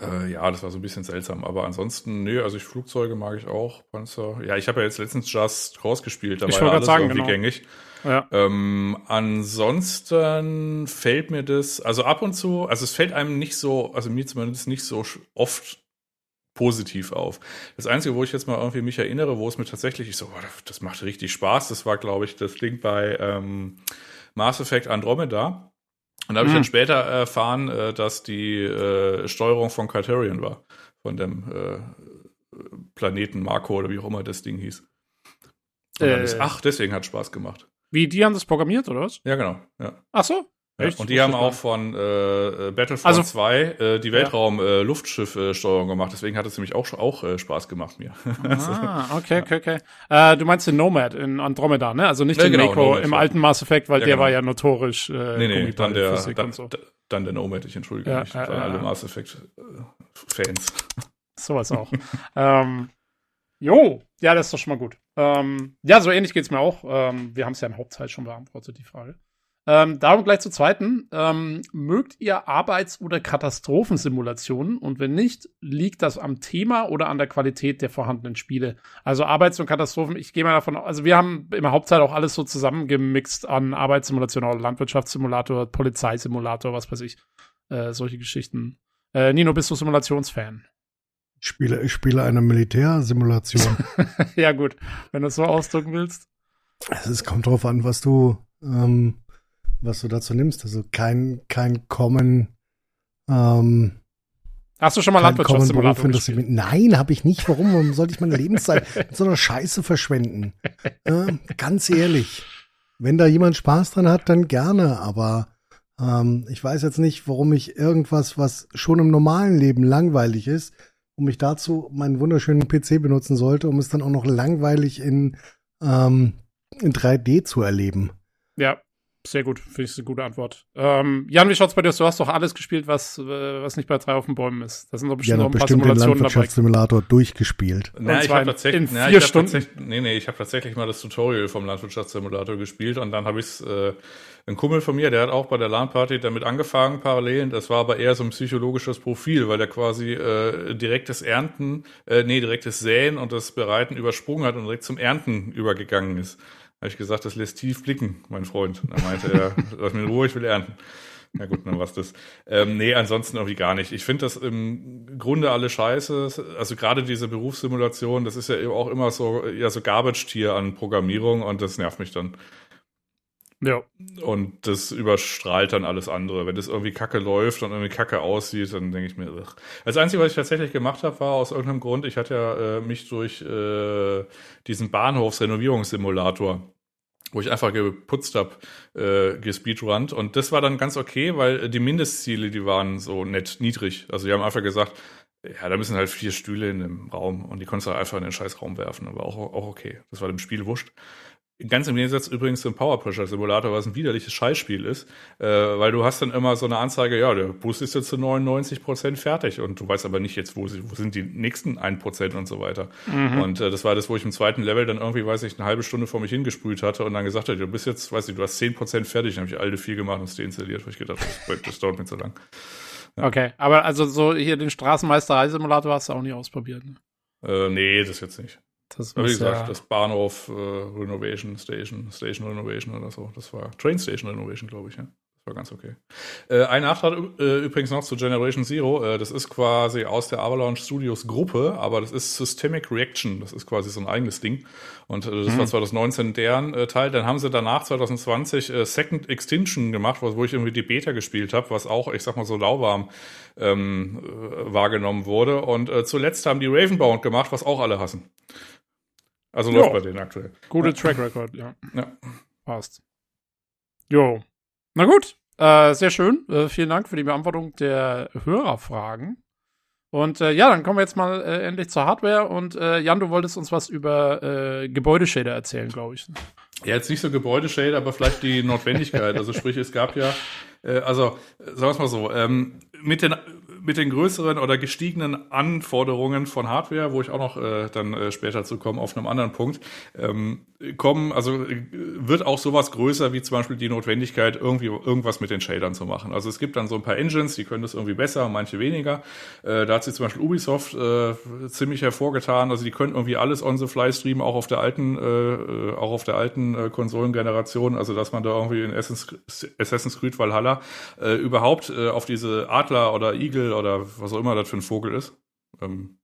äh, ja, das war so ein bisschen seltsam. Aber ansonsten, nee, also ich Flugzeuge mag ich auch, Panzer. Ja, ich habe ja jetzt letztens Just Cross gespielt, da ich war ja alles sagen, irgendwie genau. gängig. Ja. Ähm, ansonsten fällt mir das, also ab und zu, also es fällt einem nicht so, also mir zumindest nicht so oft positiv auf. Das Einzige, wo ich jetzt mal irgendwie mich erinnere, wo es mir tatsächlich, ich so, boah, das macht richtig Spaß, das war, glaube ich, das Ding bei ähm, Mass Effect Andromeda. Und da habe ich Mhm. dann später erfahren, äh, dass die äh, Steuerung von Criterion war, von dem äh, Planeten Marco oder wie auch immer das Ding hieß. Und dann Äh. ist, ach, deswegen hat Spaß gemacht. Wie, die haben das programmiert, oder was? Ja, genau. Ja. Ach so? Ja, und die haben auch von äh, äh, Battlefront Also- 2 äh, die Weltraum-Luftschiff-Steuerung gemach Deswegen hat es nämlich auch, auch äh, Spaß gemacht mir. Ah, okay, okay, okay. Äh, du meinst den Nomad in Andromeda, ne? Also nicht Ja, den genau, Mako im alten Mass Effect, weil Ja, der genau. war ja notorisch äh, nee, nee, dann der, dann, so. dann der Nomad, ich entschuldige Ja, mich. ja, alle. Mass Effect-Fans. Sowas auch. ähm, jo, ja, das ist doch schon mal gut. Ähm, ja, so ähnlich geht's mir auch. Ähm, wir haben es ja im Hauptteil schon beantwortet, die Frage. Ähm, darum gleich zur zweiten. Ähm, mögt ihr Arbeits- oder Katastrophensimulationen? Und wenn nicht, liegt das am Thema oder an der Qualität der vorhandenen Spiele? Also Arbeits- und Katastrophen, ich gehe mal davon aus, also wir haben im Hauptteil auch alles so zusammengemixt an Arbeitssimulation, auch Landwirtschaftssimulator, Polizeisimulator, was weiß ich. Äh, solche Geschichten. Äh, Nino, bist du Simulationsfan? Ich spiele, ich spiele eine Militärsimulation. ja, gut, wenn du es so ausdrücken willst. Es kommt drauf an, was du, ähm, was du dazu nimmst. Also kein, kein Common, ähm, Hast du schon mal Landwirtschaftssimulator gespielt? Nein, habe ich nicht. Warum? Warum sollte ich meine Lebenszeit mit so einer Scheiße verschwenden? Äh, ganz ehrlich. Wenn da jemand Spaß dran hat, dann gerne, aber ähm, ich weiß jetzt nicht, warum ich irgendwas, was schon im normalen Leben langweilig ist, um mich dazu meinen wunderschönen PC benutzen sollte, um es dann auch noch langweilig in, ähm, in 3D zu erleben. Ja, sehr gut. Finde ich eine gute Antwort. Ähm, Jan, wie schaut's bei dir aus? Du hast doch alles gespielt, was, äh, was nicht bei drei auf den Bäumen ist. Da sind doch Ja, bestimmt noch noch ein paar bestimmt den Simulationen dabei. Landwirtschaftssimulator durchgespielt. Na, ich habe tatsächlich, in na, vier ich hab Stunden. tatsächlich, nee, nee, ich habe tatsächlich mal das Tutorial vom Landwirtschaftssimulator gespielt und dann habe ich äh, ein Kumpel von mir, der hat auch bei der LAN-Party damit angefangen, parallel. Das war aber eher so ein psychologisches Profil, weil der quasi äh, direktes Ernten, äh, nee, direktes Säen und das Bereiten übersprungen hat und direkt zum Ernten übergegangen ist. Habe ich gesagt, das lässt tief blicken, mein Freund. Dann meinte er, lass mich in Ruhe, ich will ernten. Na gut, dann war's das. Ähm, nee, ansonsten irgendwie gar nicht. Ich finde das im Grunde alle scheiße. Also gerade diese Berufssimulation, das ist ja auch immer so, ja, so Garbage-Tier an Programmierung und das nervt mich dann. Ja. Und das überstrahlt dann alles andere. Wenn das irgendwie kacke läuft und irgendwie kacke aussieht, dann denke ich mir, ugh. Das Einzige, was ich tatsächlich gemacht habe, war aus irgendeinem Grund, ich hatte ja äh, mich durch äh, diesen Bahnhofsrenovierungssimulator wo ich einfach geputzt habe, äh, gespeedrunnt. Und das war dann ganz okay, weil die Mindestziele, die waren so nett niedrig. Also die haben einfach gesagt, ja, da müssen halt vier Stühle in dem Raum und die konntest du einfach in den Scheißraum werfen. Aber auch, auch okay. Das war dem Spiel wurscht. Ganz im Gegensatz übrigens zum Power Pressure Simulator, was ein widerliches Scheißspiel ist, äh, weil du hast dann immer so eine Anzeige, ja, der Bus ist jetzt zu 99 Prozent fertig und du weißt aber nicht jetzt, wo, sie, wo sind die nächsten 1 Prozent und so weiter. Und äh, das war das, wo ich im zweiten Level dann irgendwie, weiß ich, eine halbe Stunde vor mich hingesprüht hatte und dann gesagt hatte, du bist jetzt, weiß ich, du hast 10 Prozent fertig, dann habe ich alte viel gemacht und es deinstalliert, weil ich gedacht habe, das, dauert mir zu lang. Okay, aber also so hier den Straßenmeisterei-Simulator hast du auch nicht ausprobiert. Ne? Äh, nee, das jetzt nicht. Das Aber wie gesagt, ja, das Bahnhof äh, Renovation Station, Station Renovation oder so. Das war Train Station Renovation, glaube ich, ja. Das war ganz okay. Äh, ein Nachtrag äh, übrigens noch zu Generation Zero. Äh, das ist quasi aus der Avalanche Studios Gruppe, aber das ist Systemic Reaction. Das ist quasi so ein eigenes Ding. Und äh, das war 2019 deren äh, Teil. Dann haben sie danach 2020 äh, Second Extinction gemacht, wo, ich irgendwie die Beta gespielt habe, was auch, ich sag mal, so lauwarm ähm, äh, wahrgenommen wurde. Und zuletzt haben die Ravenbound gemacht, was auch alle hassen. Also Ja. läuft bei denen aktuell. gute Track Record, ja. Ja. Passt. Jo. Na gut, äh, sehr schön. Äh, vielen Dank für die Beantwortung der Hörerfragen. Und äh, ja, dann kommen wir jetzt mal äh, endlich zur Hardware. Und äh, Jan, du wolltest uns was über äh, Gebäudeshader erzählen, glaube ich. Ja, jetzt nicht so Gebäudeshade, aber vielleicht die Notwendigkeit. Also sprich, es gab ja, äh, also sagen wir es mal so, ähm, mit den mit den größeren oder gestiegenen Anforderungen von Hardware, wo ich auch noch äh, dann äh, später zu komme auf einem anderen Punkt, ähm, kommen, also wird auch sowas größer wie zum Beispiel die Notwendigkeit, irgendwie irgendwas mit den Shadern zu machen. Also es gibt dann so ein paar Engines, die können das irgendwie besser, manche weniger. Äh, da hat sich zum Beispiel Ubisoft äh, ziemlich hervorgetan. Also die können irgendwie alles on the fly streamen, auch auf der alten, äh, auch auf der alten äh, Konsolengeneration. Also dass man da irgendwie in Assassin's Creed Valhalla äh, überhaupt äh, auf diese Adler oder Igel oder was auch immer das für ein Vogel ist. Ähm,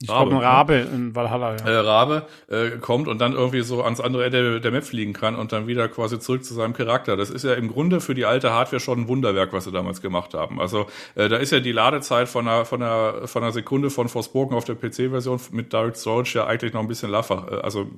ich Rabe, glaube, ein Rabe ne? in Valhalla, ja. Äh, Rabe äh, kommt und dann irgendwie so ans andere Ende der Map fliegen kann und dann wieder quasi zurück zu seinem Charakter. Das ist ja im Grunde für die alte Hardware schon ein Wunderwerk, was sie damals gemacht haben. Also äh, da ist ja die Ladezeit von einer, von einer, von einer Sekunde von Forspoken auf der PC-Version mit Direct Storage ja eigentlich noch ein bisschen laffer. Äh, also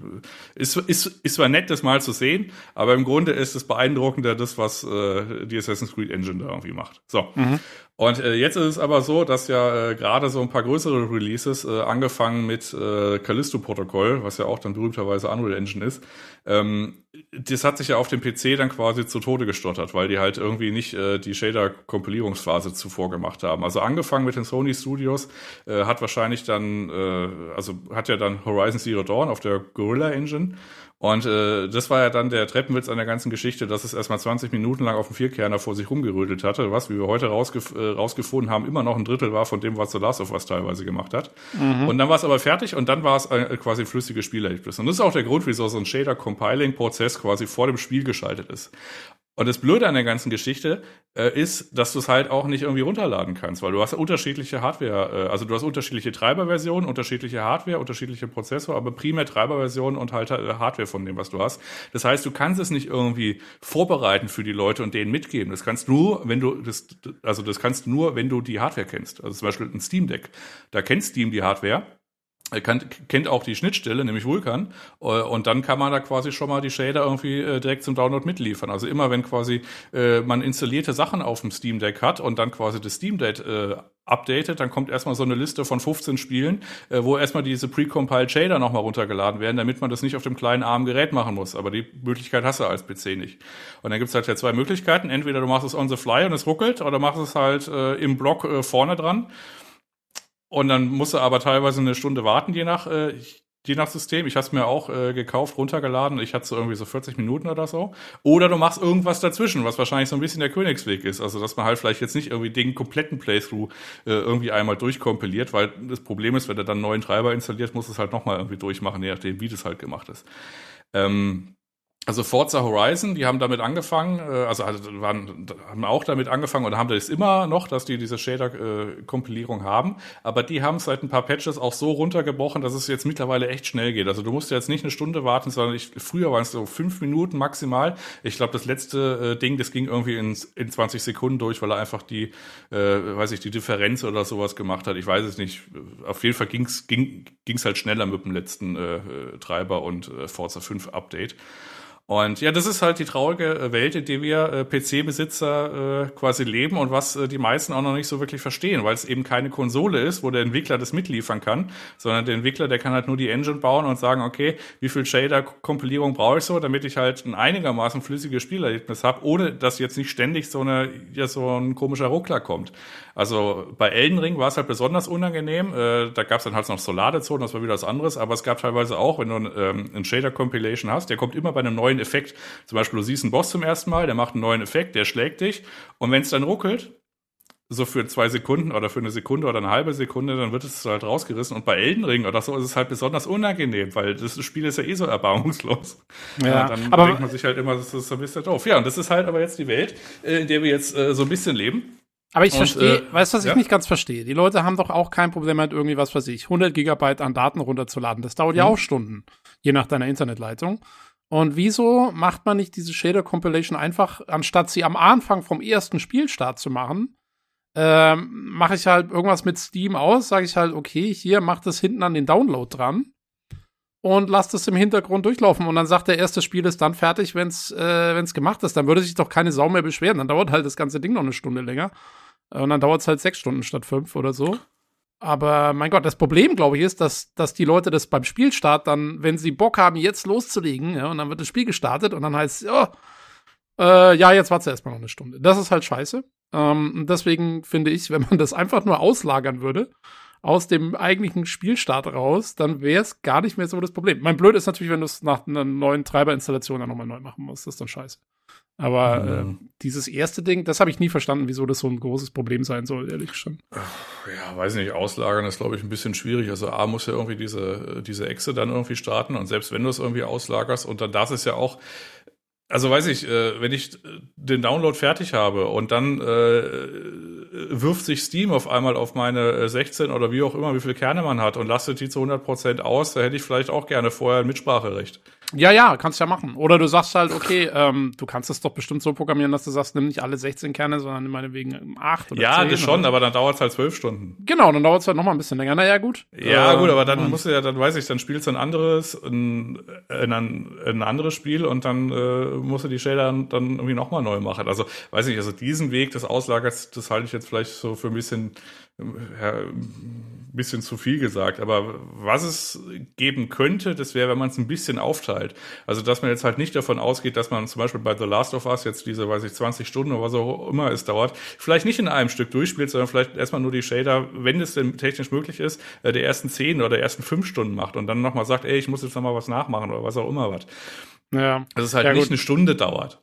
ist, ist, ist zwar nett, das mal zu sehen, aber im Grunde ist es beeindruckender, das, was äh, die Assassin's Creed Engine da irgendwie macht. So. Mhm. Und äh, jetzt ist es aber so, dass ja äh, gerade so ein paar größere Releases, äh, angefangen mit äh, Callisto-Protokoll, was ja auch dann berühmterweise Unreal Engine ist, ähm, das hat sich ja auf dem PC dann quasi zu Tode gestottert, weil die halt irgendwie nicht äh, die Shader-Kompilierungsphase zuvor gemacht haben. Also angefangen mit den Sony Studios äh, hat wahrscheinlich dann, äh, also hat ja dann Horizon Zero Dawn auf der Gorilla Engine und äh, das war ja dann der Treppenwitz an der ganzen Geschichte, dass es erstmal 20 Minuten lang auf dem Vierkerner vor sich rumgerödelt hatte, was, wie wir heute rausgef äh, rausgefunden haben, immer noch ein Drittel war von dem, was The Last of Us teilweise gemacht hat. Mhm. Und dann war es aber fertig und dann war es äh, quasi ein flüssiges Spielerlebnis. Und das ist auch der Grund, wieso so ein Shader-Compiling-Prozess quasi vor dem Spiel geschaltet ist. Und das Blöde an der ganzen Geschichte äh, ist, dass du es halt auch nicht irgendwie runterladen kannst, weil du hast unterschiedliche Hardware, äh, also du hast unterschiedliche Treiberversionen, unterschiedliche Hardware, unterschiedliche Prozessor, aber primär Treiberversionen und halt äh, Hardware von dem, was du hast. Das heißt, du kannst es nicht irgendwie vorbereiten für die Leute und denen mitgeben. Das kannst nur, wenn du das, also das kannst nur, wenn du die Hardware kennst. Also zum Beispiel ein Steam Deck. Da kennt Steam die Hardware kann, kennt auch die Schnittstelle, nämlich Vulkan, äh, und dann kann man da quasi schon mal die Shader irgendwie äh, direkt zum Download mitliefern. Also immer wenn quasi äh, man installierte Sachen auf dem Steam Deck hat und dann quasi das Steam Deck äh, updatet, dann kommt erstmal so eine Liste von 15 Spielen, wo erstmal diese precompiled Shader nochmal runtergeladen werden, damit man das nicht auf dem kleinen armen Gerät machen muss. Aber die Möglichkeit hast du als PC nicht. Und dann gibt's halt ja zwei Möglichkeiten. Entweder du machst es on the fly und es ruckelt, oder machst es halt im Block vorne dran. Und dann musst du aber teilweise eine Stunde warten, je nach, äh, je nach System. Ich habe es mir auch äh, gekauft, runtergeladen. Ich hatte so irgendwie so 40 Minuten oder so. Oder du machst irgendwas dazwischen, was wahrscheinlich so ein bisschen der Königsweg ist. Also, dass man halt vielleicht jetzt nicht irgendwie den kompletten Playthrough äh, irgendwie einmal durchkompiliert, weil das Problem ist, wenn du dann einen neuen Treiber installiert, musst du es halt nochmal irgendwie durchmachen, je nachdem, wie das halt gemacht ist. Ähm, also Forza Horizon, die haben damit angefangen, äh, also waren, haben auch damit angefangen oder haben das immer noch, dass die diese Shader-Kompilierung haben. Aber die haben seit ein paar Patches auch so runtergebrochen, dass es jetzt mittlerweile echt schnell geht. Also du musst jetzt nicht eine Stunde warten, sondern ich, früher waren es so fünf Minuten maximal. Ich glaube, das letzte äh, Ding, das ging irgendwie in, in 20 Sekunden durch, weil er einfach die, äh, weiß ich, die Differenz oder sowas gemacht hat. Ich weiß es nicht. Auf jeden Fall ging's, ging es halt schneller mit dem letzten äh, Treiber und äh, Forza 5 Update. Und ja, das ist halt die traurige äh, Welt, in der wir äh, PC-Besitzer äh, quasi leben und was äh, die meisten auch noch nicht so wirklich verstehen, weil es eben keine Konsole ist, wo der Entwickler das mitliefern kann, sondern der Entwickler, der kann halt nur die Engine bauen und sagen, okay, wie viel Shader-Kompilierung brauche ich so, damit ich halt ein einigermaßen flüssiges Spielerlebnis habe, ohne dass jetzt nicht ständig so eine ja so ein komischer Ruckler kommt. Also bei Elden Ring war es halt besonders unangenehm. Äh, da gab es dann halt noch Soladezonen, das war wieder was anderes, aber es gab teilweise auch, wenn du ähm, einen Shader-Compilation hast, der kommt immer bei einem neuen Effekt. Zum Beispiel, du siehst einen Boss zum ersten Mal, der macht einen neuen Effekt, der schlägt dich und wenn es dann ruckelt, so für zwei Sekunden oder für eine Sekunde oder eine halbe Sekunde, dann wird es halt rausgerissen. Und bei Elden Ring oder so ist es halt besonders unangenehm, weil das Spiel ist ja eh so erbarmungslos. Ja, ja dann aber denkt man sich halt immer, das ist ein bisschen doof. Ja, und das ist halt aber jetzt die Welt, äh, in der wir jetzt äh, so ein bisschen leben. Aber ich verstehe, äh, weißt du, was ja? ich nicht ganz verstehe? Die Leute haben doch auch kein Problem mit irgendwie, was weiß ich, 100 Gigabyte an Daten runterzuladen. Das dauert mhm. ja auch Stunden, je nach deiner Internetleitung. Und wieso macht man nicht diese Shader Compilation einfach, anstatt sie am Anfang vom ersten Spielstart zu machen, ähm, mache ich halt irgendwas mit Steam aus, sage ich halt, okay, hier mach das hinten an den Download dran und lass das im Hintergrund durchlaufen. Und dann sagt der erste Spiel ist dann fertig, wenn's äh, wenn's gemacht ist. Dann würde sich doch keine Sau mehr beschweren. Dann dauert halt das ganze Ding noch eine Stunde länger. Und dann dauert es halt sechs Stunden statt fünf oder so. Aber mein Gott, das Problem, glaube ich, ist, dass, dass die Leute das beim Spielstart dann, wenn sie Bock haben, jetzt loszulegen, ja, und dann wird das Spiel gestartet und dann heißt es, ja, äh, ja, jetzt warte erstmal noch eine Stunde. Das ist halt scheiße. Ähm, deswegen finde ich, wenn man das einfach nur auslagern würde, aus dem eigentlichen Spielstart raus, dann wäre es gar nicht mehr so das Problem. Mein Blöd ist natürlich, wenn du es nach einer neuen Treiberinstallation dann nochmal neu machen musst. Das ist dann scheiße. Aber mhm. äh, dieses erste Ding, das habe ich nie verstanden, wieso das so ein großes Problem sein soll, ehrlich gesagt. Ja, weiß nicht, auslagern ist, glaube ich, ein bisschen schwierig. Also A muss ja irgendwie diese, diese Echse dann irgendwie starten und selbst wenn du es irgendwie auslagerst und dann das ist ja auch, also weiß ich, äh, wenn ich den Download fertig habe und dann äh, wirft sich Steam auf einmal auf meine 16 oder wie auch immer, wie viele Kerne man hat und lastet die zu 100% aus, da hätte ich vielleicht auch gerne vorher ein Mitspracherecht. Ja, ja, kannst ja machen. Oder du sagst halt, okay, ähm, du kannst es doch bestimmt so programmieren, dass du sagst, nimm nicht alle 16 Kerne, sondern nimm meinetwegen 8 oder Ja, 10 das schon, oder? aber dann dauert es halt 12 Stunden. Genau, dann dauert es halt noch mal ein bisschen länger. Naja, gut. Ja, Äh, gut, aber dann musst du ja, dann weiß ich, dann spielst du ein anderes, ein, ein, ein anderes Spiel und dann äh, musst du die Shader dann, irgendwie nochmal neu machen. Also, weiß ich, also diesen Weg des Auslagers, das halte ich jetzt vielleicht so für ein bisschen, ein bisschen zu viel gesagt. Aber was es geben könnte, das wäre, wenn man es ein bisschen aufteilt. Also, dass man jetzt halt nicht davon ausgeht, dass man zum Beispiel bei The Last of Us jetzt diese, weiß ich, 20 Stunden oder was auch immer es dauert, vielleicht nicht in einem Stück durchspielt, sondern vielleicht erstmal nur die Shader, wenn es denn technisch möglich ist, äh, der ersten 10 oder der ersten 5 Stunden macht und dann nochmal sagt, ey, ich muss jetzt nochmal was nachmachen oder was auch immer was. Ja, Dass es halt Ja, nicht eine Stunde dauert.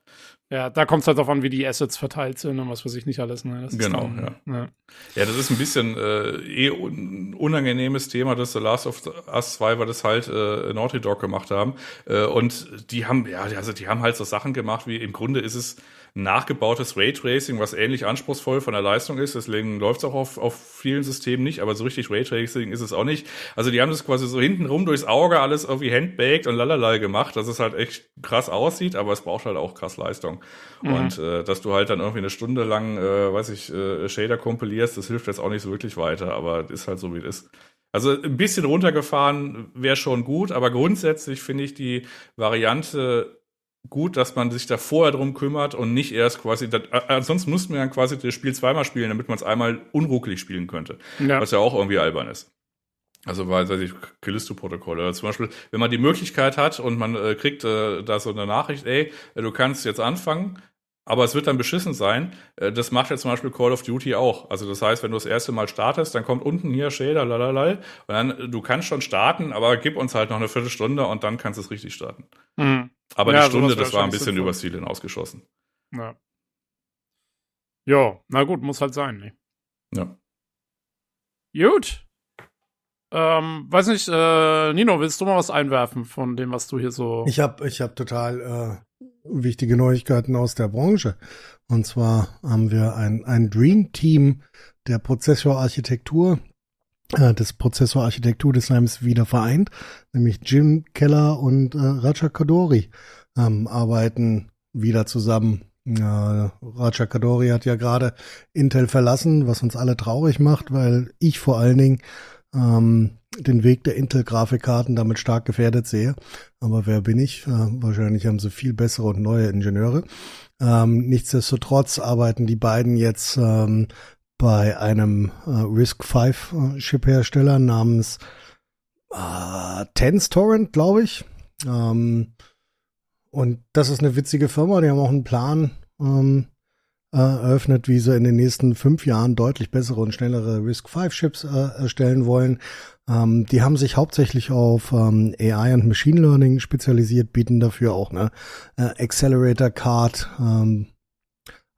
Ja da kommt es halt darauf an, wie die Assets verteilt sind und was weiß ich nicht alles. Ne? Genau, dann, ja. Ja, das ist ein bisschen äh, eh un unangenehmes Thema, das The Last of Us 2, weil das halt äh, Naughty Dog gemacht haben. Äh, und die haben, ja, also die haben halt so Sachen gemacht, wie im Grunde ist es nachgebautes Raytracing, was ähnlich anspruchsvoll von der Leistung ist. Deswegen läuft es auch auf, auf vielen Systemen nicht, aber so richtig Raytracing ist es auch nicht. Also die haben das quasi so hintenrum durchs Auge alles irgendwie handbaked und lalala gemacht, dass es halt echt krass aussieht, aber es braucht halt auch krass Leistung. Mhm. Und äh, dass du halt dann irgendwie eine Stunde lang, äh, weiß ich, äh, Shader kompilierst, das hilft jetzt auch nicht so wirklich weiter, aber es ist halt so, wie es ist. Also ein bisschen runtergefahren wäre schon gut, aber grundsätzlich finde ich die Variante gut, dass man sich da vorher drum kümmert und nicht erst quasi, das, äh, ansonsten müssten wir dann quasi das Spiel zweimal spielen, damit man es einmal unruckelig spielen könnte. Ja. Was ja auch irgendwie albern ist. Also weil, weiß ich, Callisto-Protokoll oder zum Beispiel, wenn man die Möglichkeit hat und man äh, kriegt äh, da so eine Nachricht, ey, äh, du kannst jetzt anfangen, aber es wird dann beschissen sein. Äh, Das macht ja zum Beispiel Call of Duty auch. Also das heißt, wenn du das erste Mal startest, dann kommt unten hier Shader, lalalal, und dann, du kannst schon starten, aber gib uns halt noch eine Viertelstunde und dann kannst du es richtig starten. Mhm. Aber Ja, die Stunde, das war ein bisschen sinnvoll. übers Ziel hinausgeschossen. Ja. Jo, na gut, muss halt sein. Ne? Ja. Gut. Ähm, weiß nicht, äh, Nino, willst du mal was einwerfen von dem, was du hier so. Ich habe ich hab total äh, wichtige Neuigkeiten aus der Branche. Und zwar haben wir ein, ein Dream Team der Prozessorarchitektur, des Prozessorarchitekturdesigns wieder vereint, nämlich Jim Keller und äh, Raja Kadori ähm, arbeiten wieder zusammen. Äh, Raja Kadori hat ja gerade Intel verlassen, was uns alle traurig macht, weil ich vor allen Dingen ähm, den Weg der Intel-Grafikkarten damit stark gefährdet sehe. Aber wer bin ich? Äh, wahrscheinlich haben sie viel bessere und neue Ingenieure. Ähm, nichtsdestotrotz arbeiten die beiden jetzt ähm, bei einem äh, RISC-V-Chip-Hersteller namens äh, Tens Torrent, glaube ich. Ähm, und das ist eine witzige Firma. Die haben auch einen Plan ähm, äh, eröffnet, wie sie in den nächsten fünf Jahren deutlich bessere und schnellere RISC-V-Chips äh, erstellen wollen. Ähm, die haben sich hauptsächlich auf ähm, AI und Machine Learning spezialisiert, bieten dafür auch eine äh, Accelerator Card ähm,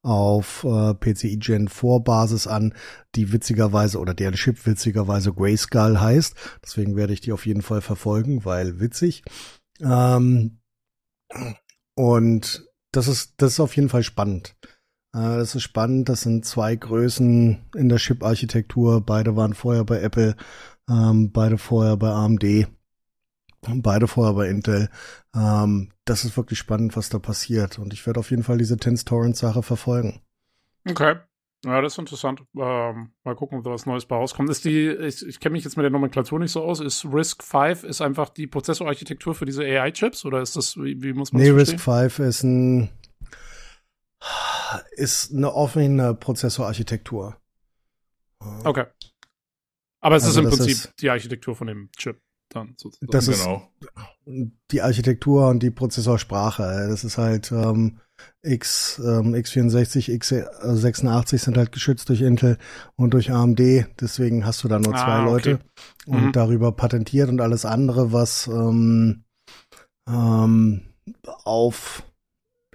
auf äh, PCI Gen 4 Basis an, die witzigerweise oder deren Chip witzigerweise Grayskull heißt. Deswegen werde ich die auf jeden Fall verfolgen, weil witzig. Ähm, und das ist, das ist auf jeden Fall spannend. Äh, das ist spannend. Das sind zwei Größen in der Chip-Architektur. Beide waren vorher bei Apple, ähm, beide vorher bei AMD, beide vorher bei Intel. Ähm, das ist wirklich spannend, was da passiert. Und ich werde auf jeden Fall diese Tens Torrent-Sache verfolgen. Okay. Ja, das ist interessant. Ähm, mal gucken, ob da was Neues bei rauskommt. Ist die, ich, ich kenne mich jetzt mit der Nomenklatur nicht so aus. Ist RISC V ist einfach die Prozessorarchitektur für diese AI-Chips oder ist das, wie, wie muss man Nee, das RISC verstehen? V ist ein ist eine offene Prozessorarchitektur. Okay. Aber es Also ist im Prinzip ist- die Architektur von dem Chip dann sozusagen. Das ist genau. die Architektur und die Prozessorsprache. Das ist halt, ähm, X, ähm, X64, X86 sind halt geschützt durch Intel und durch AMD. Deswegen hast du da nur ah, zwei Leute okay. und mhm. darüber patentiert und alles andere, was ähm, ähm, auf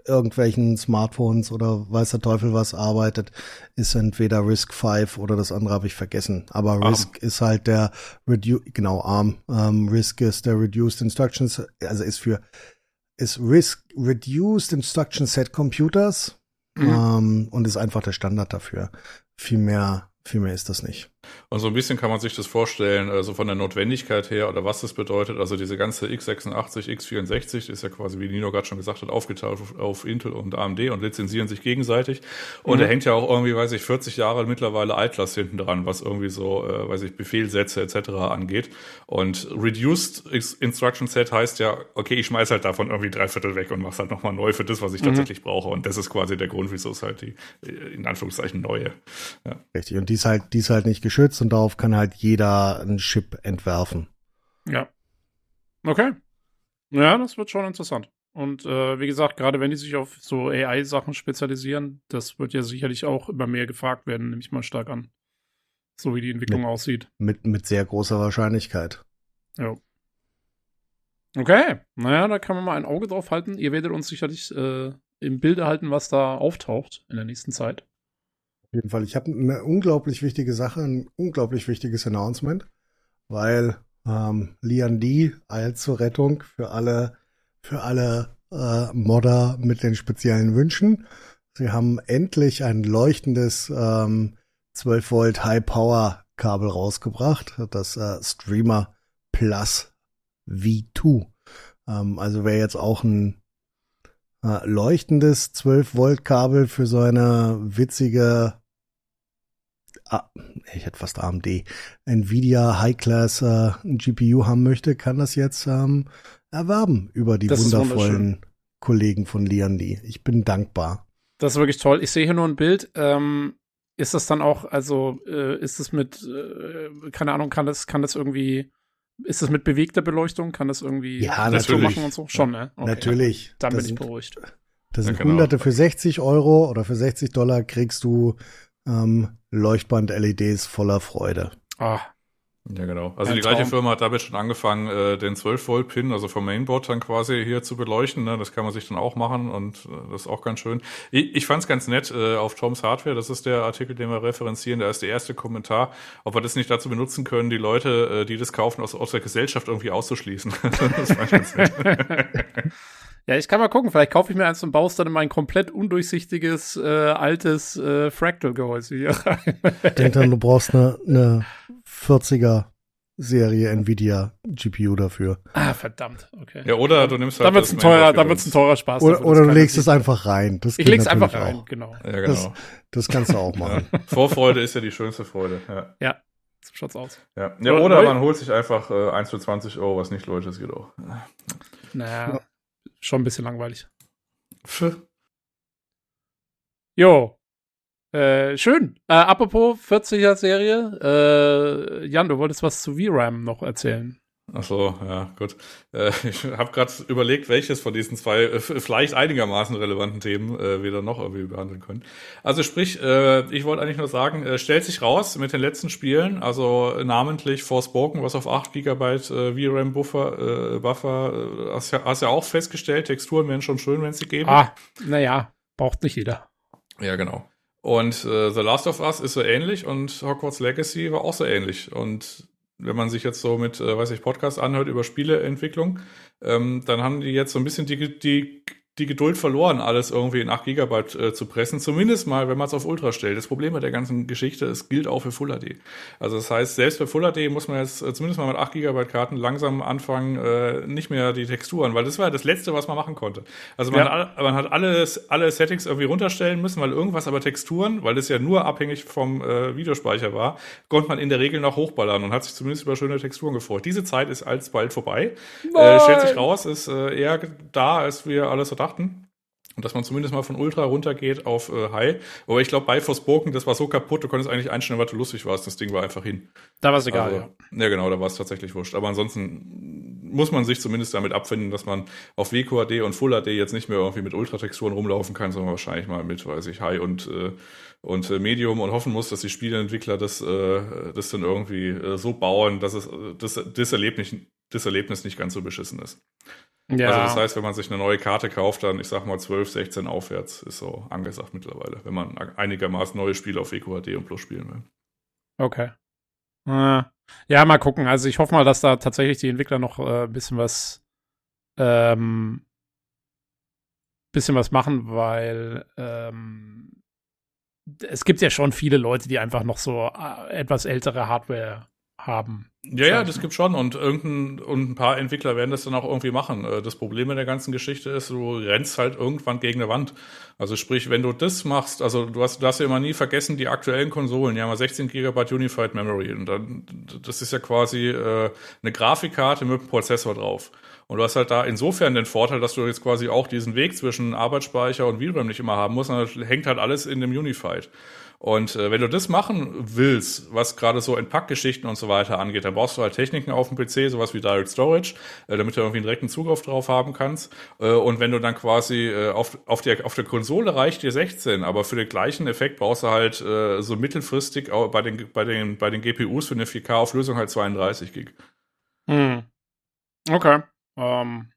irgendwelchen Smartphones oder weiß der Teufel was arbeitet, ist entweder Risk 5 oder das andere habe ich vergessen. Aber Arm. Risk ist halt der Redu genau ARM. Ähm, Risk ist der Reduced Instructions, also ist für ist Risk Reduced Instruction Set Computers mhm. ähm, und ist einfach der Standard dafür. Viel mehr viel mehr ist das nicht. Und so ein bisschen kann man sich das vorstellen, also von der Notwendigkeit her oder was das bedeutet. Also diese ganze x86, x64 ist ja quasi, wie Nino gerade schon gesagt hat, aufgeteilt auf, Intel und AMD und lizenzieren sich gegenseitig. Und mhm. da hängt ja auch irgendwie, weiß ich, 40 Jahre mittlerweile Atlas hinten dran, was irgendwie so, äh, weiß ich, Befehlsätze etc. angeht. Und Reduced Instruction Set heißt ja, okay, ich schmeiß halt davon irgendwie drei Viertel weg und mach's halt nochmal neu für das, was ich mhm. tatsächlich brauche. Und das ist quasi der Grund, wieso es halt die, in Anführungszeichen, neue. Ja. Richtig. Und die ist halt, die ist halt nicht geschützt und darauf kann halt jeder einen Chip entwerfen. Ja. Okay. Ja, das wird schon interessant. Und äh, wie gesagt, gerade wenn die sich auf so AI-Sachen spezialisieren, das wird ja sicherlich auch immer mehr gefragt werden, nehme ich mal stark an. So wie die Entwicklung mit, aussieht. Mit, mit sehr großer Wahrscheinlichkeit. Ja. Okay, naja, da kann man mal ein Auge drauf halten. Ihr werdet uns sicherlich äh, im Bilde halten, was da auftaucht in der nächsten Zeit jeden Fall. Ich habe eine unglaublich wichtige Sache, ein unglaublich wichtiges Announcement, weil ähm, Lian D eilt zur Rettung für alle, für alle äh, Modder mit den speziellen Wünschen. Sie haben endlich ein leuchtendes ähm, 12 Volt High Power Kabel rausgebracht, das äh, Streamer Plus V2. Ähm, also wer jetzt auch ein äh, leuchtendes 12 Volt Kabel für so eine witzige Ah, ich hätte fast AMD, Nvidia High-Class äh, GPU haben möchte, kann das jetzt ähm, erwerben über die das wundervollen Kollegen von Liandi. Ich bin dankbar. Das ist wirklich toll. Ich sehe hier nur ein Bild. Ähm, ist das dann auch, also äh, ist es mit, äh, keine Ahnung, kann das, kann das irgendwie, ist das mit bewegter Beleuchtung? Kann das irgendwie ja, natürlich. machen und so? Schon, ne? Okay, natürlich. Dann bin ich beruhigt. Das sind ja, genau. Hunderte für 60 Euro oder für 60 Dollar kriegst du ähm, Leuchtband-LEDs voller Freude. Ah. Ja, genau. Also Ein die gleiche Traum. Firma hat damit schon angefangen, äh, den 12-Volt-Pin, also vom Mainboard dann quasi hier zu beleuchten. Ne? Das kann man sich dann auch machen und äh, das ist auch ganz schön. Ich, ich fand es ganz nett äh, auf Toms Hardware, das ist der Artikel, den wir referenzieren, da ist der erste Kommentar, ob wir das nicht dazu benutzen können, die Leute, äh, die das kaufen, aus, aus der Gesellschaft irgendwie auszuschließen. das fand ich ganz nett. Ja, ich kann mal gucken. Vielleicht kaufe ich mir eins und baue es dann in mein komplett undurchsichtiges, äh, altes äh, Fractal-Gehäuse hier rein. Denk dann, du brauchst eine, eine 40er Serie Nvidia GPU dafür. Ah, verdammt. Okay. Ja, oder du nimmst halt. Dann wird's ein teurer, dann wird's ein teurer Spaß. Oder, oder du legst es einfach rein. Das ich leg's einfach rein, auch. genau. Ja, genau. Das, das kannst du auch machen. Ja. Vorfreude ist ja die schönste Freude. Ja. ja. So schaut's aus. Ja, ja oder man holt sich einfach äh, 1 für 20 Euro, was nicht Leute, das geht auch. Naja, schon ein bisschen langweilig. Pff. Jo. Äh, schön. Äh, apropos 40er Serie. Äh, Jan, du wolltest was zu VRAM noch erzählen. Ach so, ja, gut. Äh, ich habe gerade überlegt, welches von diesen zwei äh, vielleicht einigermaßen relevanten Themen äh, wir dann noch irgendwie behandeln können. Also sprich, äh, ich wollte eigentlich nur sagen, äh, stellt sich raus mit den letzten Spielen, also namentlich Forspoken, was auf 8 GB VRAM Buffer, äh, Buffer hast, ja, hast ja auch festgestellt, Texturen wären schon schön, wenn sie geben. Ah, naja, braucht nicht jeder. Ja, genau. Und The Last of Us ist so ähnlich und Hogwarts Legacy war auch so ähnlich. Und wenn man sich jetzt so mit, äh, weiß ich, Podcast anhört über Spieleentwicklung, ähm, dann haben die jetzt so ein bisschen die, die die Geduld verloren, alles irgendwie in 8 Gigabyte äh, zu pressen. Zumindest mal, wenn man es auf Ultra stellt. Das Problem mit der ganzen Geschichte, es gilt auch für Full HD. Also das heißt, selbst für Full HD muss man jetzt äh, zumindest mal mit 8 Gigabyte Karten langsam anfangen, äh, nicht mehr die Texturen, weil das war ja das Letzte, was man machen konnte. Also man, ja. hat, man hat alles, alle Settings irgendwie runterstellen müssen, weil irgendwas aber Texturen, weil das ja nur abhängig vom äh, Videospeicher war, konnte man in der Regel noch hochballern und hat sich zumindest über schöne Texturen gefreut. Diese Zeit ist alsbald vorbei. Äh, stellt sich raus, ist äh, eher da, als wir alles so dachten. Und dass man zumindest mal von Ultra runtergeht auf äh, High. Aber ich glaube, bei Forspoken, das war so kaputt, du konntest eigentlich einstellen, was du lustig warst. Das Ding war einfach hin. Da war es egal, also, ja. Ja, genau, da war es tatsächlich wurscht. Aber ansonsten muss man sich zumindest damit abfinden, dass man auf WQHD und Full HD jetzt nicht mehr irgendwie mit Ultratexturen rumlaufen kann, sondern wahrscheinlich mal mit, weiß ich, High und, äh, und äh, Medium und hoffen muss, dass die Spieleentwickler das, äh, das dann irgendwie äh, so bauen, dass es äh, das, das, Erlebnis, das Erlebnis nicht ganz so beschissen ist. Ja. Also das heißt, wenn man sich eine neue Karte kauft, dann ich sag mal 12, 16 aufwärts ist so angesagt mittlerweile, wenn man einigermaßen neue Spiele auf WQHD und Plus spielen will. Okay. Äh, ja, mal gucken. Also ich hoffe mal, dass da tatsächlich die Entwickler noch äh, ein bisschen was ähm, bisschen was machen, weil ähm, es gibt ja schon viele Leute, die einfach noch so äh, etwas ältere Hardware haben. Ja, ja, das gibt schon und irgendein und ein paar Entwickler werden das dann auch irgendwie machen. Äh, das Problem in der ganzen Geschichte ist, du rennst halt irgendwann gegen eine Wand. Also sprich, wenn du das machst, also du hast, du hast ja immer nie vergessen, die aktuellen Konsolen, die haben ja 16 GB Unified Memory und dann, das ist ja quasi äh, eine Grafikkarte mit einem Prozessor drauf. Und du hast halt da insofern den Vorteil, dass du jetzt quasi auch diesen Weg zwischen Arbeitsspeicher und VRAM nicht immer haben musst, sondern hängt halt alles in dem Unified. Und äh, wenn du das machen willst, was gerade so Entpackgeschichten und so weiter angeht, dann brauchst du halt Techniken auf dem PC, sowas wie Direct Storage, äh, damit du irgendwie einen direkten Zugriff drauf haben kannst. Äh, und wenn du dann quasi äh, auf, auf, der, auf der Konsole reicht dir 16, aber für den gleichen Effekt brauchst du halt äh, so mittelfristig auch bei den, bei, den, bei den GPUs für eine 4K-Auflösung halt 32 Gig. Hm. Okay. Ähm,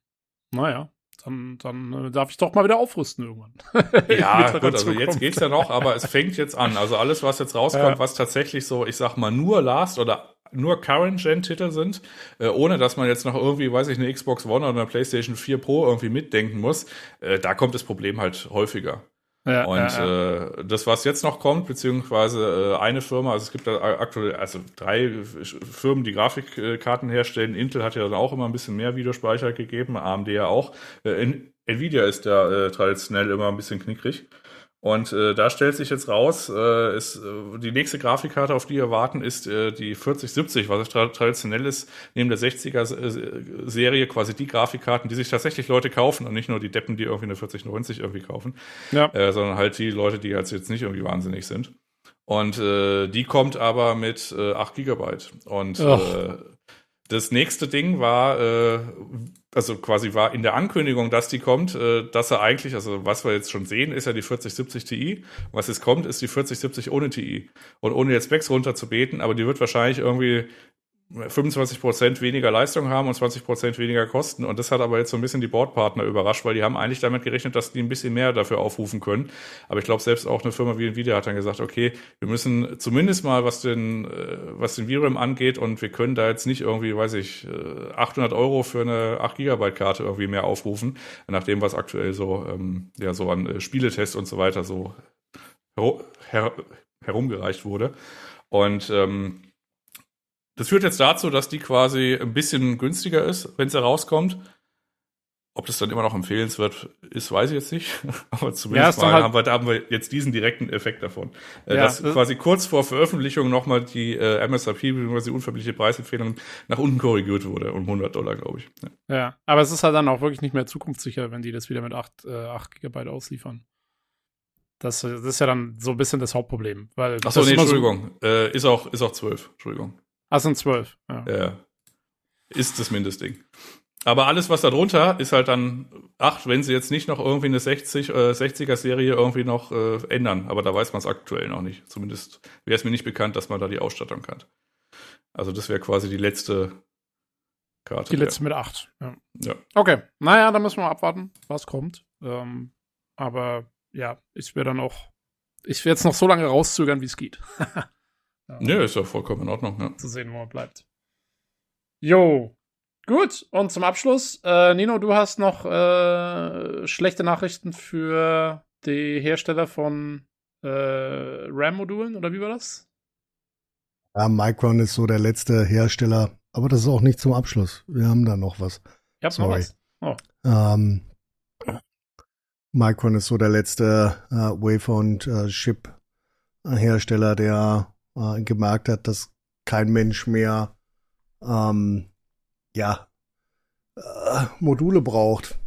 naja dann, dann äh, darf ich doch mal wieder aufrüsten irgendwann. ja, gut, also jetzt geht's ja noch, aber es fängt jetzt an. Also alles, was jetzt rauskommt, ja. was tatsächlich so, ich sag mal, nur Last oder nur Current-Gen-Titel sind, äh, ohne dass man jetzt noch irgendwie, weiß ich, eine Xbox One oder eine PlayStation 4 Pro irgendwie mitdenken muss, äh, da kommt das Problem halt häufiger. Ja, und ja, ja. Äh, das, was jetzt noch kommt, beziehungsweise äh, eine Firma, also es gibt da aktuell also drei Firmen, die Grafikkarten herstellen. Intel hat ja dann auch immer ein bisschen mehr Videospeicher gegeben, AMD ja auch. Äh, Nvidia ist da äh, traditionell immer ein bisschen knickrig. Und äh, da stellt sich jetzt raus, äh, ist, äh, die nächste Grafikkarte, auf die wir warten, ist äh, die 4070, was tra traditionell ist, neben der 60er-Serie quasi die Grafikkarten, die sich tatsächlich Leute kaufen und nicht nur die Deppen, die irgendwie eine 4090 irgendwie kaufen, ja. äh, sondern halt die Leute, die jetzt, jetzt nicht irgendwie wahnsinnig sind. Und äh, die kommt aber mit äh, 8 Gigabyte. Und äh, das nächste Ding war, äh, also quasi war in der Ankündigung, dass die kommt, äh, dass er eigentlich, also was wir jetzt schon sehen, ist ja die 4070 Ti. Was jetzt kommt, ist die 4070 ohne Ti. Und ohne jetzt Specs runterzubeten, aber die wird wahrscheinlich irgendwie 25 Prozent weniger Leistung haben und 20 Prozent weniger kosten. Und das hat aber jetzt so ein bisschen die Bordpartner überrascht, weil die haben eigentlich damit gerechnet, dass die ein bisschen mehr dafür aufrufen können. Aber ich glaube, selbst auch eine Firma wie Nvidia hat dann gesagt, okay, wir müssen zumindest mal, was den, äh, was den VRAM angeht und wir können da jetzt nicht irgendwie, weiß ich, 800 äh, Euro für eine 8 Gigabyte Karte irgendwie mehr aufrufen, nach dem, was aktuell so, ähm, ja, so an äh, Spieletests und so weiter so her herumgereicht wurde. Und, ähm, das führt jetzt dazu, dass die quasi ein bisschen günstiger ist, wenn sie rauskommt. Ob das dann immer noch empfehlenswert ist, weiß ich jetzt nicht. Aber zumindest ja, mal halt haben, wir, haben wir jetzt diesen direkten Effekt davon. Äh, ja, dass quasi kurz vor Veröffentlichung nochmal die äh, MSRP, bzw. die unverbindliche Preisempfehlung nach unten korrigiert wurde. Um 100 Dollar, glaube ich. Ja. ja. aber es ist halt dann auch wirklich nicht mehr zukunftssicher, wenn die das wieder mit 8, äh, 8 GB ausliefern. Das, das ist ja dann so ein bisschen das Hauptproblem. Weil Achso, nee, Entschuldigung. So äh, ist, auch, ist auch 12. Entschuldigung. Ah, sind zwölf. Ja. ja. Ist das Mindestding. Aber alles, was da drunter ist halt dann acht, wenn sie jetzt nicht noch irgendwie eine 60, äh, 60er-Serie irgendwie noch äh, ändern. Aber da weiß man es aktuell noch nicht. Zumindest wäre es mir nicht bekannt, dass man da die Ausstattung kann. Also das wäre quasi die letzte Karte. Die letzte ja. mit acht. Ja. ja. Okay, naja, da müssen wir abwarten, was kommt. Ähm, aber ja, ich werde dann auch, ich werde jetzt noch so lange rauszögern, wie es geht. Ja, ja ist ja vollkommen in Ordnung. Ja. Zu sehen, wo man bleibt. Jo. Gut, und zum Abschluss, äh, Nino, du hast noch äh, schlechte Nachrichten für die Hersteller von äh, RAM-Modulen, oder wie war das? Ja, Micron ist so der letzte Hersteller, aber das ist auch nicht zum Abschluss. Wir haben da noch was. Ich hab's Sorry. noch was. Oh. Ähm, Micron ist so der letzte äh, Wafer- und äh, Chip-Hersteller, der äh, gemerkt hat, dass kein Mensch mehr ähm, ja äh, Module braucht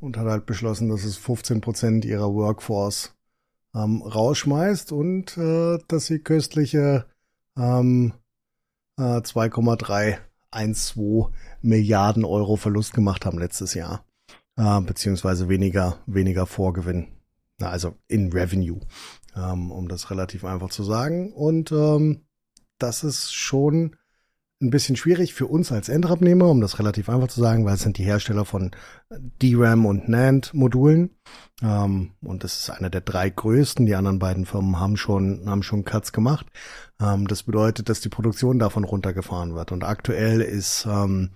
und hat halt beschlossen, dass es 15 Prozent ihrer Workforce ähm, rausschmeißt und äh, dass sie köstliche ähm, äh, 2,3 1, 2 Milliarden Euro Verlust gemacht haben letztes Jahr. Äh, beziehungsweise weniger, weniger Vorgewinn. Also in Revenue, ähm, um das relativ einfach zu sagen. Und ähm, das ist schon ein bisschen schwierig für uns als Endabnehmer, um das relativ einfach zu sagen, weil es sind die Hersteller von DRAM und NAND-Modulen. Ähm, und das ist einer der drei größten. Die anderen beiden Firmen haben schon, haben schon Cuts gemacht. Ähm, das bedeutet, dass die Produktion davon runtergefahren wird. Und aktuell ist, ähm,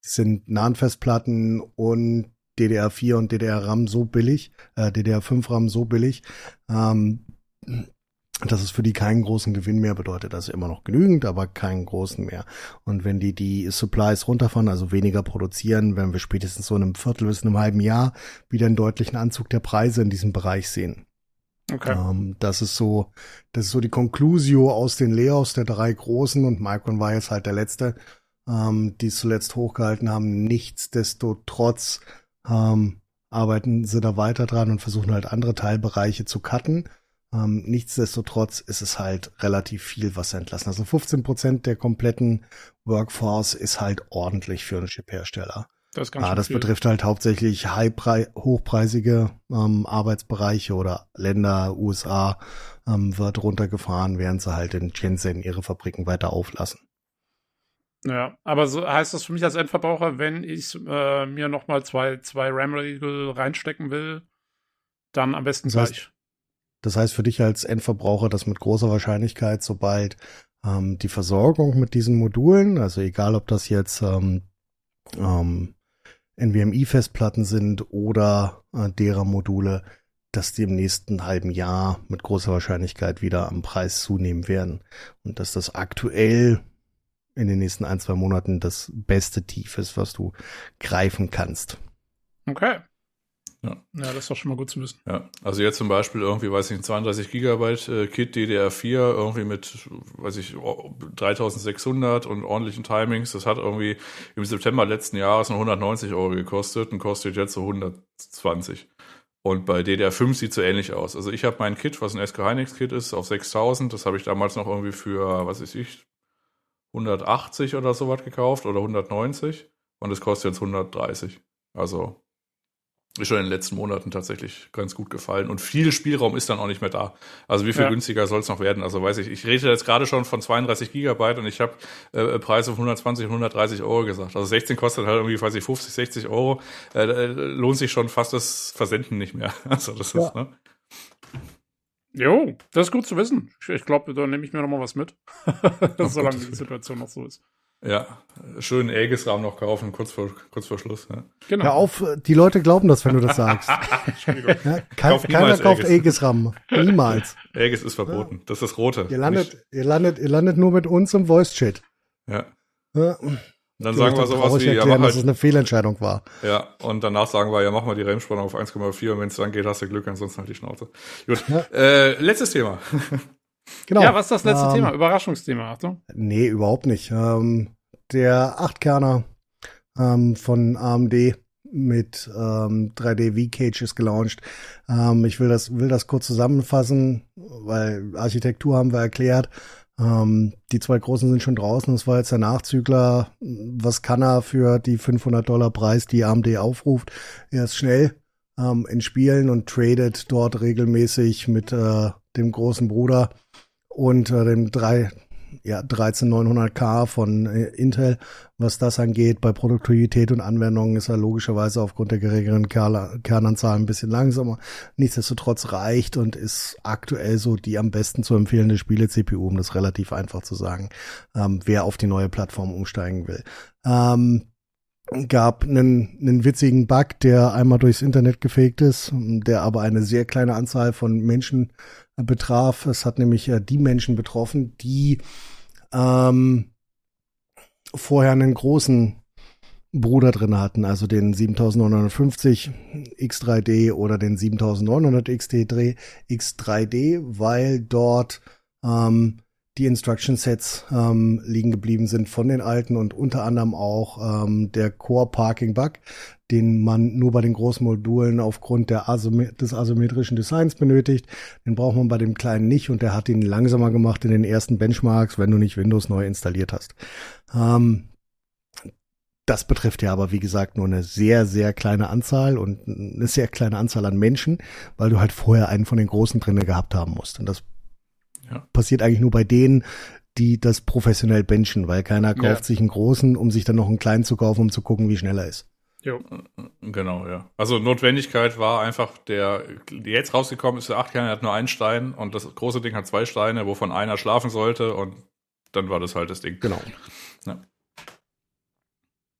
sind NAND-Festplatten und DDR4 und DDR-RAM so billig, äh, DDR5-RAM so billig, ähm, dass es für die keinen großen Gewinn mehr bedeutet. Also immer noch genügend, aber keinen großen mehr. Und wenn die die Supplies runterfahren, also weniger produzieren, werden wir spätestens so in einem Viertel bis in einem halben Jahr wieder einen deutlichen Anzug der Preise in diesem Bereich sehen. Okay. Ähm, das ist so, das ist so die Conclusio aus den Layoffs der drei großen und Micron war jetzt halt der letzte, ähm, die es zuletzt hochgehalten haben. Nichtsdestotrotz ähm, arbeiten sie da weiter dran und versuchen halt andere Teilbereiche zu cutten. Ähm, nichtsdestotrotz ist es halt relativ viel, was sie entlassen. Also 15 Prozent der kompletten Workforce ist halt ordentlich für einen Chip-Hersteller. Das, ah, das betrifft halt hauptsächlich hochpreisige ähm, Arbeitsbereiche oder Länder, USA ähm, wird runtergefahren, während sie halt in Shenzhen ihre Fabriken weiter auflassen. Ja, aber so heißt das für mich als Endverbraucher, wenn ich äh, mir nochmal zwei, zwei RAM-Regel reinstecken will, dann am besten das heißt, gleich. Das heißt für dich als Endverbraucher, dass mit großer Wahrscheinlichkeit, sobald ähm, die Versorgung mit diesen Modulen, also egal ob das jetzt ähm, ähm, NVMe-Festplatten sind oder äh, derer Module, dass die im nächsten halben Jahr mit großer Wahrscheinlichkeit wieder am Preis zunehmen werden. Und dass das aktuell in den nächsten ein, zwei Monaten das beste Tief ist, was du greifen kannst. Okay. Ja. ja, das ist doch schon mal gut zu wissen. Ja, also jetzt zum Beispiel irgendwie, weiß ich, ein 32 Gigabyte äh, Kit DDR4 irgendwie mit, weiß ich, 3600 und ordentlichen Timings. Das hat irgendwie im September letzten Jahres noch 190 Euro gekostet und kostet jetzt so 120. Und bei DDR5 sieht so ähnlich aus. Also ich habe mein Kit, was ein SK Hynix Kit ist, auf 6000. Das habe ich damals noch irgendwie für, was weiß ich, 180 oder so was gekauft oder 190. Und es kostet jetzt 130. Also ist schon in den letzten Monaten tatsächlich ganz gut gefallen. Und viel Spielraum ist dann auch nicht mehr da. Also wie viel ja. günstiger soll es noch werden? Also weiß ich, ich rede jetzt gerade schon von 32 Gigabyte und ich habe äh, Preise von 120 und 130 Euro gesagt. Also 16 kostet halt irgendwie, weiß ich, 50, 60 Euro. Äh, äh, lohnt sich schon fast das Versenden nicht mehr. Also das ja. ist, ne? Jo, das ist gut zu wissen. Ich glaube, da nehme ich mir noch mal was mit. Solange die Situation noch so ist. Ja, schön Aegis-Rahmen noch kaufen, kurz vor, kurz vor Schluss. Ja. Genau. Hör auf, die Leute glauben das, wenn du das sagst. ja, kein, keiner kauft Aegis-Rahmen. Niemals. Aegis ist verboten. Das ist das Rote. Ihr landet, ihr landet, ihr landet nur mit uns im Voice-Chat. Ja. ja. Dann sagen wir sowas wie, erklären, ja, mach halt, dass es eine Fehlentscheidung war. Ja, und danach sagen wir, ja, mach mal die RAM-Spannung auf 1,4 und wenn es dann geht, hast du Glück, ansonsten halt die Schnauze. Gut, ja. äh, letztes Thema. Genau. Ja, was ist das letzte ähm, Thema? Überraschungsthema, Achtung. Nee, überhaupt nicht. Ähm, der Achtkerner ähm, von AMD mit ähm, 3D V-Cage ist gelauncht. Ähm, ich will das, will das kurz zusammenfassen, weil Architektur haben wir erklärt. Ähm, die zwei großen sind schon draußen. Das war jetzt der Nachzügler. Was kann er für die 500 Dollar Preis, die AMD aufruft? Er ist schnell ähm, in Spielen und tradet dort regelmäßig mit äh, dem großen Bruder und äh, dem drei ja, 13900K von äh, Intel. Was das angeht, bei Produktivität und Anwendungen ist er logischerweise aufgrund der geringeren Kernanzahl ein bisschen langsamer. Nichtsdestotrotz reicht und ist aktuell so die am besten zu empfehlende Spiele-CPU, um das relativ einfach zu sagen, ähm, wer auf die neue Plattform umsteigen will. Ähm, gab einen, einen witzigen Bug, der einmal durchs Internet gefegt ist, der aber eine sehr kleine Anzahl von Menschen betraf. Es hat nämlich äh, die Menschen betroffen, die ähm, vorher einen großen Bruder drin hatten, also den 7950 X3D oder den 7900 XT3, X3D, weil dort ähm, die Instruction Sets ähm, liegen geblieben sind von den alten und unter anderem auch ähm, der Core Parking Bug. Den man nur bei den großen Modulen aufgrund der Asym des asymmetrischen Designs benötigt. Den braucht man bei dem kleinen nicht und der hat ihn langsamer gemacht in den ersten Benchmarks, wenn du nicht Windows neu installiert hast. Ähm, das betrifft ja aber, wie gesagt, nur eine sehr, sehr kleine Anzahl und eine sehr kleine Anzahl an Menschen, weil du halt vorher einen von den Großen drinne gehabt haben musst. Und das ja. passiert eigentlich nur bei denen, die das professionell benchen, weil keiner kauft ja. sich einen großen, um sich dann noch einen kleinen zu kaufen, um zu gucken, wie schnell er ist. Jo. Genau, ja. Also Notwendigkeit war einfach, der, jetzt rausgekommen ist, der 8 Kern hat nur einen Stein und das große Ding hat zwei Steine, wovon einer schlafen sollte und dann war das halt das Ding. Genau. Ja.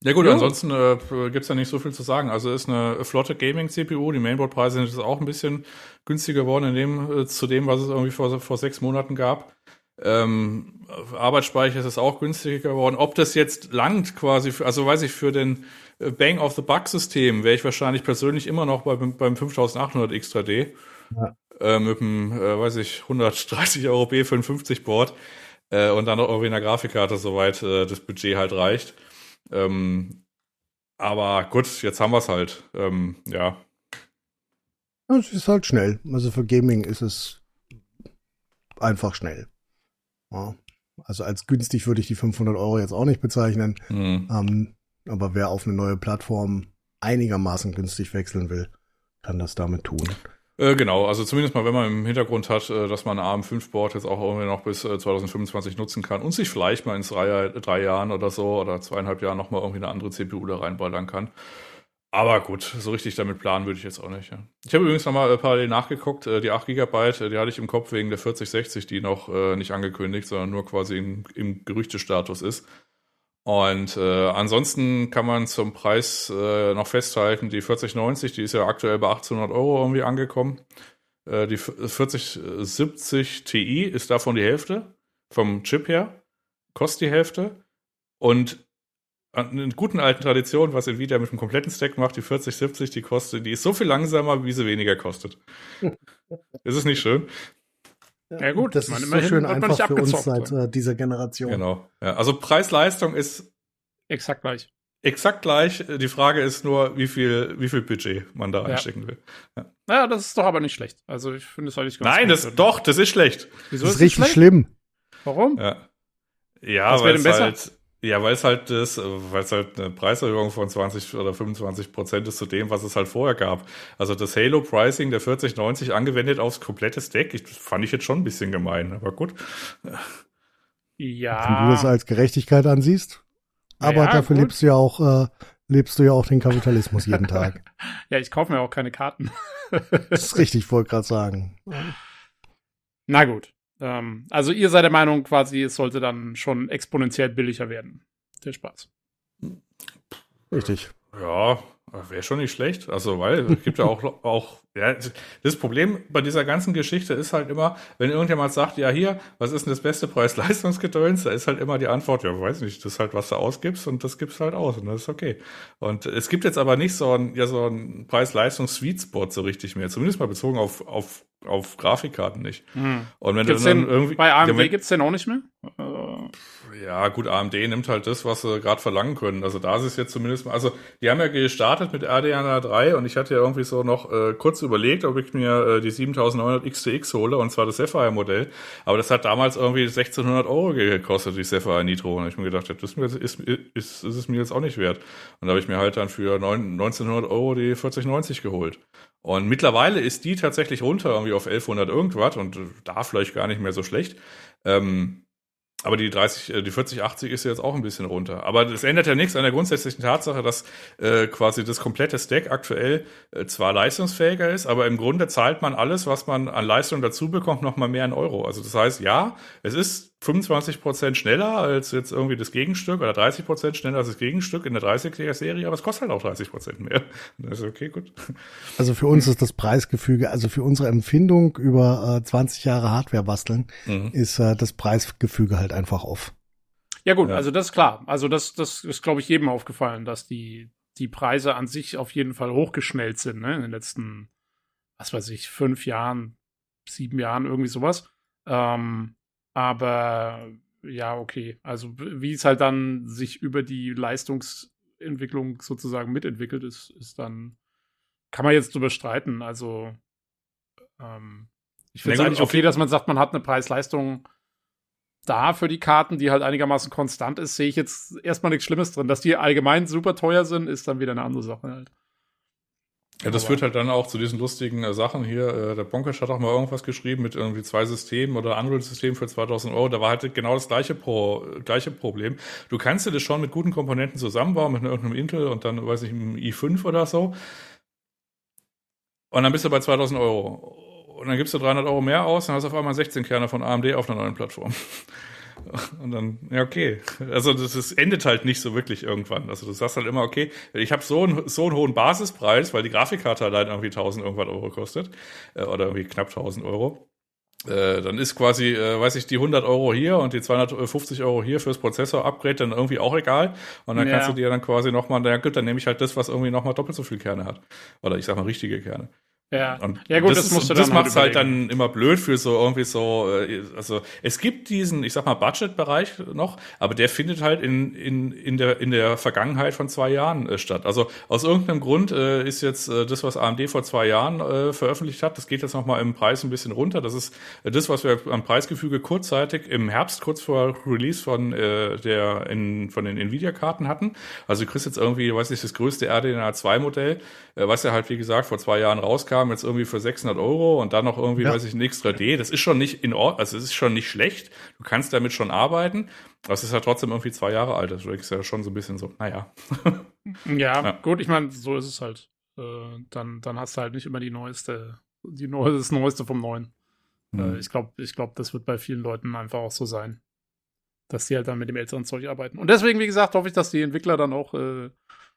Ja gut, jo. ansonsten äh, gibt's ja nicht so viel zu sagen. Also ist eine flotte Gaming-CPU. Die Mainboard-Preise sind jetzt auch ein bisschen günstiger geworden in dem, äh, zu dem, was es irgendwie vor, vor sechs Monaten gab. Ähm, Arbeitsspeicher ist es auch günstiger geworden. Ob das jetzt langt quasi, für, also weiß ich, für den Bang of the Buck System wäre ich wahrscheinlich persönlich immer noch bei, beim 5800 X3D. Ja. Äh, mit dem, äh, weiß ich, 130 Euro B55 Board äh, und dann noch irgendwie in der Grafikkarte, soweit äh, das Budget halt reicht. Ähm, aber gut, jetzt haben wir es halt. Ähm, ja. Es ist halt schnell. Also für Gaming ist es einfach schnell. Ja. Also als günstig würde ich die 500 Euro jetzt auch nicht bezeichnen. Mhm. Ähm, aber wer auf eine neue Plattform einigermaßen günstig wechseln will, kann das damit tun. Äh, genau, also zumindest mal, wenn man im Hintergrund hat, äh, dass man AM5-Board jetzt auch irgendwie noch bis äh, 2025 nutzen kann und sich vielleicht mal in drei, drei Jahren oder so oder zweieinhalb Jahren nochmal irgendwie eine andere CPU da reinballern kann. Aber gut, so richtig damit planen würde ich jetzt auch nicht. Ja. Ich habe übrigens nochmal äh, parallel nachgeguckt, äh, die 8 GB, äh, die hatte ich im Kopf wegen der 4060, die noch äh, nicht angekündigt, sondern nur quasi im, im Gerüchtestatus ist. Und äh, ansonsten kann man zum Preis äh, noch festhalten, die 4090, die ist ja aktuell bei 1800 Euro irgendwie angekommen. Äh, die 4070 Ti ist davon die Hälfte vom Chip her, kostet die Hälfte. Und in guten alten Tradition, was Nvidia mit dem kompletten Stack macht, die 4070, die kostet, die ist so viel langsamer, wie sie weniger kostet. ist es nicht schön? Ja, gut, das ist so schön einfach für uns seit äh, dieser Generation. Genau. Ja, also Preis-Leistung ist exakt gleich. Exakt gleich. Die Frage ist nur, wie viel, wie viel Budget man da ja. einstecken will. Ja. Naja, das ist doch aber nicht schlecht. Also ich finde es eigentlich ganz Nein, das, doch, das ist schlecht. Wieso das ist, ist richtig schlecht? schlimm. Warum? Ja, ja weil es halt, ja, weil es halt ist, weil es halt eine Preiserhöhung von 20 oder 25 Prozent ist zu dem, was es halt vorher gab. Also das Halo Pricing der 4090 angewendet aufs komplette Stack, ich, fand ich jetzt schon ein bisschen gemein, aber gut. Ja. Wenn du das als Gerechtigkeit ansiehst. Aber ja, dafür gut. lebst du ja auch, äh, lebst du ja auch den Kapitalismus jeden Tag. ja, ich kaufe mir auch keine Karten. das ist richtig, wollte gerade sagen. Na gut. Ähm, also ihr seid der Meinung quasi, es sollte dann schon exponentiell billiger werden. Der Spaß. Richtig. Ja, wäre schon nicht schlecht. Also, weil es gibt ja auch, auch, ja, das Problem bei dieser ganzen Geschichte ist halt immer, wenn irgendjemand sagt, ja, hier, was ist denn das beste Preis-Leistungsgedöns? Da ist halt immer die Antwort, ja, weiß nicht, das ist halt, was du ausgibst und das gibst halt aus und das ist okay. Und es gibt jetzt aber nicht so ein, ja, so ein Preis-Leistungs-Sweet-Spot so richtig mehr, zumindest mal bezogen auf, auf auf Grafikkarten nicht. Hm. Und wenn gibt's du dann den, irgendwie bei AMD ja, gibt's den auch nicht mehr? Ja, gut, AMD nimmt halt das, was sie gerade verlangen können. Also da ist es jetzt zumindest mal, also die haben ja gestartet mit RDNA 3 und ich hatte ja irgendwie so noch äh, kurz überlegt, ob ich mir äh, die 7900 XTX hole und zwar das Sapphire Modell. Aber das hat damals irgendwie 1600 Euro gekostet, die Sapphire Nitro. Und ich mir gedacht, das ist, ist, ist, ist, ist es mir jetzt auch nicht wert. Und da habe ich mir halt dann für 9, 1900 Euro die 4090 geholt. Und mittlerweile ist die tatsächlich runter irgendwie auf 1100 irgendwas und da vielleicht gar nicht mehr so schlecht. Ähm, aber die 30, äh, die 4080 ist jetzt auch ein bisschen runter. Aber das ändert ja nichts an der grundsätzlichen Tatsache, dass äh, quasi das komplette Stack aktuell äh, zwar leistungsfähiger ist, aber im Grunde zahlt man alles, was man an Leistung dazu bekommt, nochmal mehr in Euro. Also das heißt, ja, es ist 25 Prozent schneller als jetzt irgendwie das Gegenstück oder 30 Prozent schneller als das Gegenstück in der 30er Serie, aber es kostet halt auch 30 Prozent mehr. Das ist okay, gut. Also für uns ist das Preisgefüge, also für unsere Empfindung über äh, 20 Jahre Hardware basteln, mhm. ist äh, das Preisgefüge halt einfach off. Ja gut, ja. also das ist klar. Also das, das ist, glaube ich, jedem aufgefallen, dass die, die Preise an sich auf jeden Fall hochgeschnellt sind, ne, in den letzten, was weiß ich, fünf Jahren, sieben Jahren, irgendwie sowas. Ähm, aber ja, okay. Also wie es halt dann sich über die Leistungs, Entwicklung sozusagen mitentwickelt, ist, ist dann, kann man jetzt drüber streiten. Also, ähm, ich finde es eigentlich okay, dass man sagt, man hat eine Preis-Leistung da für die Karten, die halt einigermaßen konstant ist, sehe ich jetzt erstmal nichts Schlimmes drin. Dass die allgemein super teuer sind, ist dann wieder eine andere Sache halt. Ja, das führt halt dann auch zu diesen lustigen äh, Sachen hier. Äh, der Bonkesch hat auch mal irgendwas geschrieben mit irgendwie zwei Systemen oder Unreal-System für 2000 Euro. Da war halt genau das gleiche, Pro, gleiche Problem. Du kannst dir das schon mit guten Komponenten zusammenbauen, mit irgendeinem Intel und dann, weiß ich, einem i5 oder so. Und dann bist du bei 2000 Euro. Und dann gibst du 300 Euro mehr aus, dann hast du auf einmal 16 Kerne von AMD auf einer neuen Plattform. Und dann, ja, okay. Also das, das endet halt nicht so wirklich irgendwann. Also du sagst halt immer, okay, ich habe so, einen so einen hohen Basispreis, weil die Grafikkarte allein irgendwie 1000 irgendwas Euro kostet. Äh, oder irgendwie knapp 1000 Euro. Äh, dann ist quasi, äh, weiß ich, die 100 Euro hier und die 250 Euro hier fürs Prozessor-Upgrade dann irgendwie auch egal. Und dann ja. kannst du dir dann quasi nochmal, na gut, dann nehme ich halt das, was irgendwie nochmal doppelt so viel Kerne hat. Oder ich sag mal richtige Kerne. Ja, und ja gut, das, das musst du Das macht halt, halt dann immer blöd für so irgendwie so, äh, also es gibt diesen, ich sag mal, Budget-Bereich noch, aber der findet halt in, in, in, der, in der Vergangenheit von zwei Jahren äh, statt. Also aus irgendeinem Grund äh, ist jetzt äh, das, was AMD vor zwei Jahren äh, veröffentlicht hat, das geht jetzt nochmal im Preis ein bisschen runter. Das ist äh, das, was wir am Preisgefüge kurzzeitig im Herbst, kurz vor Release von, äh, der, in, von den Nvidia-Karten hatten. Also du kriegst jetzt irgendwie, weiß ich, das größte RDNA 2-Modell, äh, was ja halt, wie gesagt, vor zwei Jahren rauskam jetzt irgendwie für 600 Euro und dann noch irgendwie, ja. weiß ich, ein X3D. Das ist schon nicht in Ordnung, also es ist schon nicht schlecht. Du kannst damit schon arbeiten. Aber es ist ja trotzdem irgendwie zwei Jahre alt. Das ist ja schon so ein bisschen so, naja. ja, ja, gut, ich meine, so ist es halt. Äh, dann, dann hast du halt nicht immer die neueste, die neueste, das Neueste vom Neuen. Mhm. Äh, ich glaube, ich glaube, das wird bei vielen Leuten einfach auch so sein. Dass die halt dann mit dem älteren Zeug arbeiten. Und deswegen, wie gesagt, hoffe ich, dass die Entwickler dann auch, äh,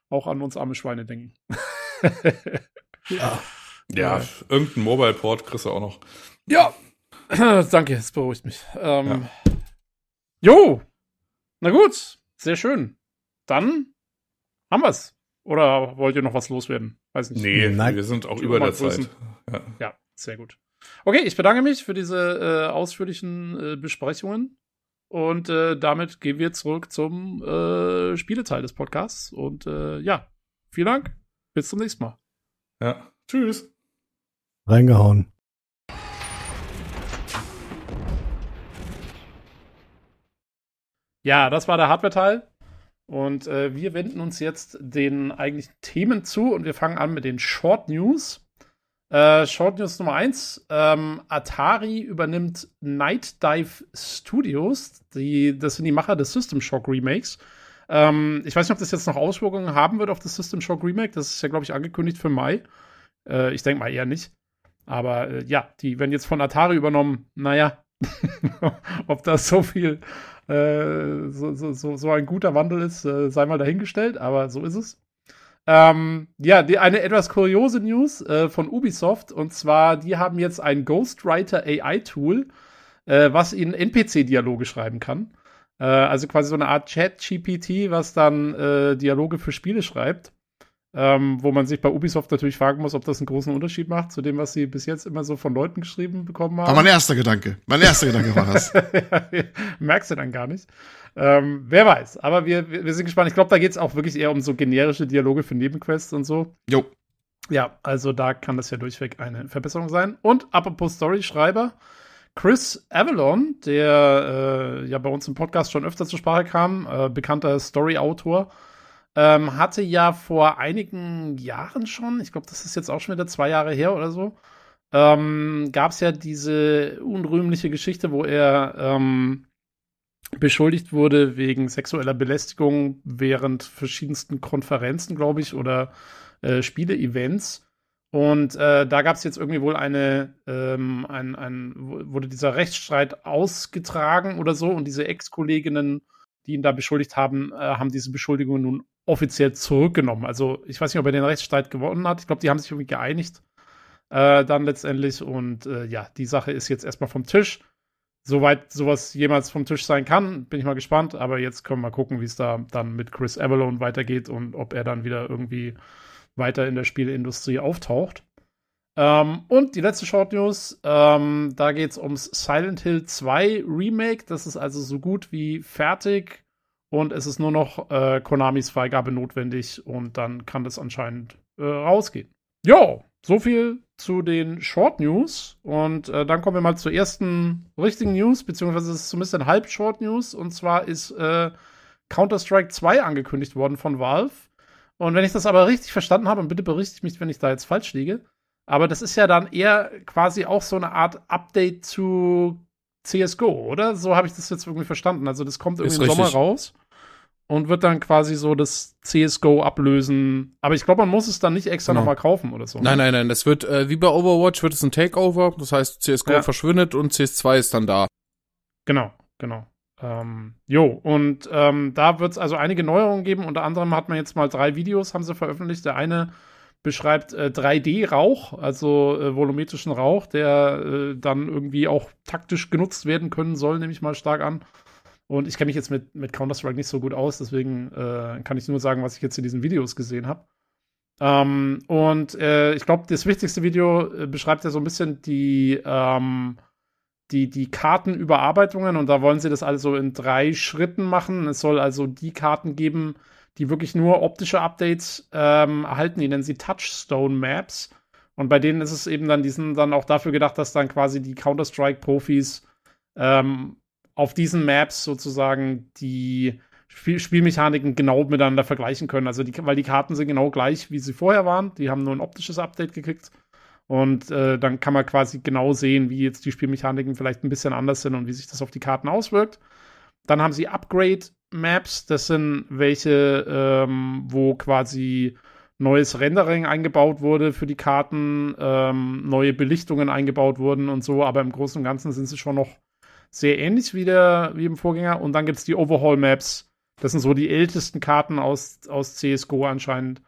auch an uns arme Schweine denken. ja. Ja, irgendein Mobile-Port kriegst du auch noch. Ja, danke, es beruhigt mich. Ähm, ja. Jo, na gut, sehr schön. Dann haben wir's. Oder wollt ihr noch was loswerden? Weiß nicht. Nee, Nein. wir sind auch über der Zeit. Ja. ja. sehr gut. Okay, ich bedanke mich für diese äh, ausführlichen äh, Besprechungen. Und äh, damit gehen wir zurück zum äh, Spieleteil des Podcasts. Und äh, ja, vielen Dank. Bis zum nächsten Mal. Ja, tschüss reingehauen. Ja, das war der Hardware-Teil. Und äh, wir wenden uns jetzt den eigentlichen Themen zu und wir fangen an mit den Short News. Äh, Short News Nummer 1. Ähm, Atari übernimmt Night Dive Studios. Die, das sind die Macher des System Shock Remakes. Ähm, ich weiß nicht, ob das jetzt noch Auswirkungen haben wird auf das System Shock Remake. Das ist ja, glaube ich, angekündigt für Mai. Äh, ich denke mal eher nicht. Aber äh, ja, die werden jetzt von Atari übernommen. Naja, ob das so viel, äh, so, so, so ein guter Wandel ist, äh, sei mal dahingestellt, aber so ist es. Ähm, ja, die, eine etwas kuriose News äh, von Ubisoft und zwar, die haben jetzt ein Ghostwriter AI-Tool, äh, was ihnen NPC-Dialoge schreiben kann. Äh, also quasi so eine Art Chat-GPT, was dann äh, Dialoge für Spiele schreibt. Ähm, wo man sich bei Ubisoft natürlich fragen muss, ob das einen großen Unterschied macht zu dem, was sie bis jetzt immer so von Leuten geschrieben bekommen haben. War mein erster Gedanke. Mein erster Gedanke war das. merkst du dann gar nicht. Ähm, wer weiß. Aber wir, wir sind gespannt. Ich glaube, da geht es auch wirklich eher um so generische Dialoge für Nebenquests und so. Jo. Ja, also da kann das ja durchweg eine Verbesserung sein. Und apropos Story-Schreiber, Chris Avalon, der äh, ja bei uns im Podcast schon öfter zur Sprache kam, äh, bekannter Story-Autor, ähm, hatte ja vor einigen Jahren schon, ich glaube, das ist jetzt auch schon wieder zwei Jahre her oder so, ähm, gab es ja diese unrühmliche Geschichte, wo er ähm, beschuldigt wurde wegen sexueller Belästigung während verschiedensten Konferenzen, glaube ich, oder äh, Spiele-Events. Und äh, da gab es jetzt irgendwie wohl eine, ähm, ein, ein, wurde dieser Rechtsstreit ausgetragen oder so und diese Ex-Kolleginnen, die ihn da beschuldigt haben, äh, haben diese Beschuldigung nun offiziell zurückgenommen. Also ich weiß nicht, ob er den Rechtsstreit gewonnen hat. Ich glaube, die haben sich irgendwie geeinigt äh, dann letztendlich. Und äh, ja, die Sache ist jetzt erstmal vom Tisch. Soweit sowas jemals vom Tisch sein kann, bin ich mal gespannt. Aber jetzt können wir mal gucken, wie es da dann mit Chris Avalon weitergeht und ob er dann wieder irgendwie weiter in der Spieleindustrie auftaucht. Ähm, und die letzte Short News, ähm, da geht es ums Silent Hill 2 Remake. Das ist also so gut wie fertig und es ist nur noch äh, Konamis Freigabe notwendig und dann kann das anscheinend äh, rausgehen. Jo, so viel zu den Short News und äh, dann kommen wir mal zur ersten richtigen News, beziehungsweise es ist zumindest ein halb Short News und zwar ist äh, Counter-Strike 2 angekündigt worden von Valve. Und wenn ich das aber richtig verstanden habe, und bitte berichte mich, wenn ich da jetzt falsch liege, aber das ist ja dann eher quasi auch so eine Art Update zu CSGO, oder? So habe ich das jetzt irgendwie verstanden. Also das kommt irgendwie im Sommer raus und wird dann quasi so das CSGO ablösen. Aber ich glaube, man muss es dann nicht extra genau. nochmal kaufen oder so. Nein, ne? nein, nein. Das wird, äh, wie bei Overwatch, wird es ein Takeover. Das heißt, CSGO ja. verschwindet und CS2 ist dann da. Genau, genau. Ähm, jo, und ähm, da wird es also einige Neuerungen geben. Unter anderem hat man jetzt mal drei Videos, haben sie veröffentlicht. Der eine beschreibt äh, 3D-Rauch, also äh, volumetrischen Rauch, der äh, dann irgendwie auch taktisch genutzt werden können soll, nehme ich mal stark an. Und ich kenne mich jetzt mit, mit Counter-Strike nicht so gut aus, deswegen äh, kann ich nur sagen, was ich jetzt in diesen Videos gesehen habe. Ähm, und äh, ich glaube, das wichtigste Video äh, beschreibt ja so ein bisschen die, ähm, die, die Kartenüberarbeitungen und da wollen sie das also in drei Schritten machen. Es soll also die Karten geben, die wirklich nur optische Updates ähm, erhalten. Die nennen sie Touchstone Maps. Und bei denen ist es eben dann, die sind dann auch dafür gedacht, dass dann quasi die Counter-Strike-Profis ähm, auf diesen Maps sozusagen die Spiel Spielmechaniken genau miteinander vergleichen können. Also die, weil die Karten sind genau gleich, wie sie vorher waren. Die haben nur ein optisches Update gekriegt. Und äh, dann kann man quasi genau sehen, wie jetzt die Spielmechaniken vielleicht ein bisschen anders sind und wie sich das auf die Karten auswirkt. Dann haben sie Upgrade Maps. Das sind welche, ähm, wo quasi neues Rendering eingebaut wurde für die Karten, ähm, neue Belichtungen eingebaut wurden und so. Aber im Großen und Ganzen sind sie schon noch sehr ähnlich wie, der, wie im Vorgänger. Und dann gibt es die Overhaul Maps. Das sind so die ältesten Karten aus, aus CSGO anscheinend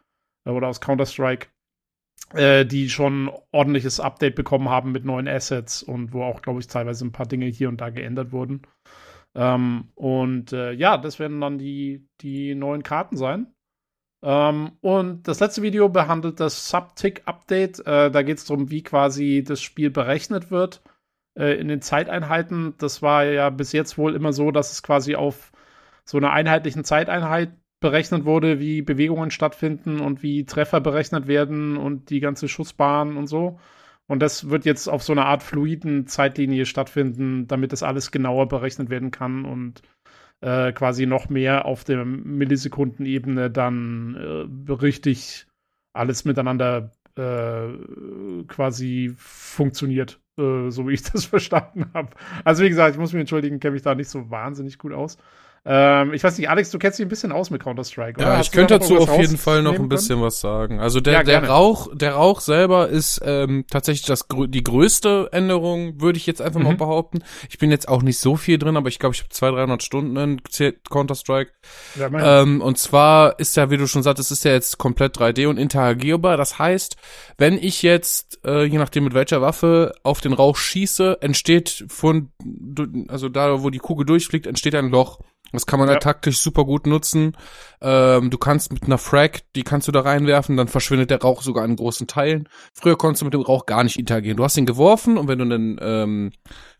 äh, oder aus Counter-Strike äh, die schon ordentliches Update bekommen haben mit neuen Assets und wo auch, glaube ich, teilweise ein paar Dinge hier und da geändert wurden. Ähm, und äh, ja, das werden dann die, die neuen Karten sein. Ähm, und das letzte Video behandelt das Subtick-Update. Äh, da geht es darum, wie quasi das Spiel berechnet wird äh, in den Zeiteinheiten. Das war ja bis jetzt wohl immer so, dass es quasi auf so einer einheitlichen Zeiteinheit berechnet wurde, wie Bewegungen stattfinden und wie Treffer berechnet werden und die ganze Schussbahn und so. Und das wird jetzt auf so einer Art fluiden Zeitlinie stattfinden, damit das alles genauer berechnet werden kann und äh, quasi noch mehr auf der Millisekundenebene dann äh, richtig alles miteinander äh, quasi funktioniert, äh, so wie ich das verstanden habe. Also wie gesagt, ich muss mich entschuldigen, kenne mich da nicht so wahnsinnig gut aus. Ähm, ich weiß nicht, Alex, du kennst dich ein bisschen aus mit Counter-Strike, oder? Ja, Hast ich könnte dazu auf jeden Fall noch ein bisschen können? was sagen. Also der, ja, der Rauch, der Rauch selber ist ähm, tatsächlich das die größte Änderung, würde ich jetzt einfach mhm. mal behaupten. Ich bin jetzt auch nicht so viel drin, aber ich glaube, ich habe 200, 300 Stunden in Counter-Strike. Ja, ähm, und zwar ist ja, wie du schon sagtest, ist ja jetzt komplett 3D und interagierbar. Das heißt, wenn ich jetzt, äh, je nachdem mit welcher Waffe, auf den Rauch schieße, entsteht von, also da, wo die Kugel durchfliegt, entsteht ein Loch. Das kann man ja. taktisch super gut nutzen. Ähm, du kannst mit einer Frag, die kannst du da reinwerfen, dann verschwindet der Rauch sogar in großen Teilen. Früher konntest du mit dem Rauch gar nicht interagieren. Du hast ihn geworfen und wenn du einen, ähm,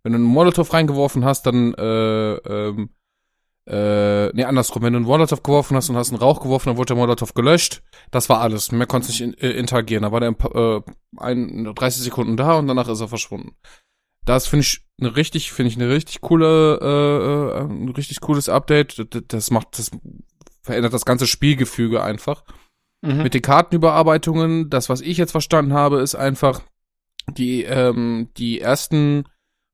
wenn du einen Molotow reingeworfen hast, dann äh, ähm, äh, nee, andersrum. Wenn du einen Molotow geworfen hast und hast einen Rauch geworfen, dann wurde der Molotow gelöscht. Das war alles. Mehr konntest du nicht in, äh, interagieren. Da war der äh, ein, 30 Sekunden da und danach ist er verschwunden. Das finde ich eine richtig, finde ich eine richtig coole, äh, äh, ein richtig cooles Update. Das macht, das verändert das ganze Spielgefüge einfach. Mhm. Mit den Kartenüberarbeitungen, das, was ich jetzt verstanden habe, ist einfach die, ähm, die ersten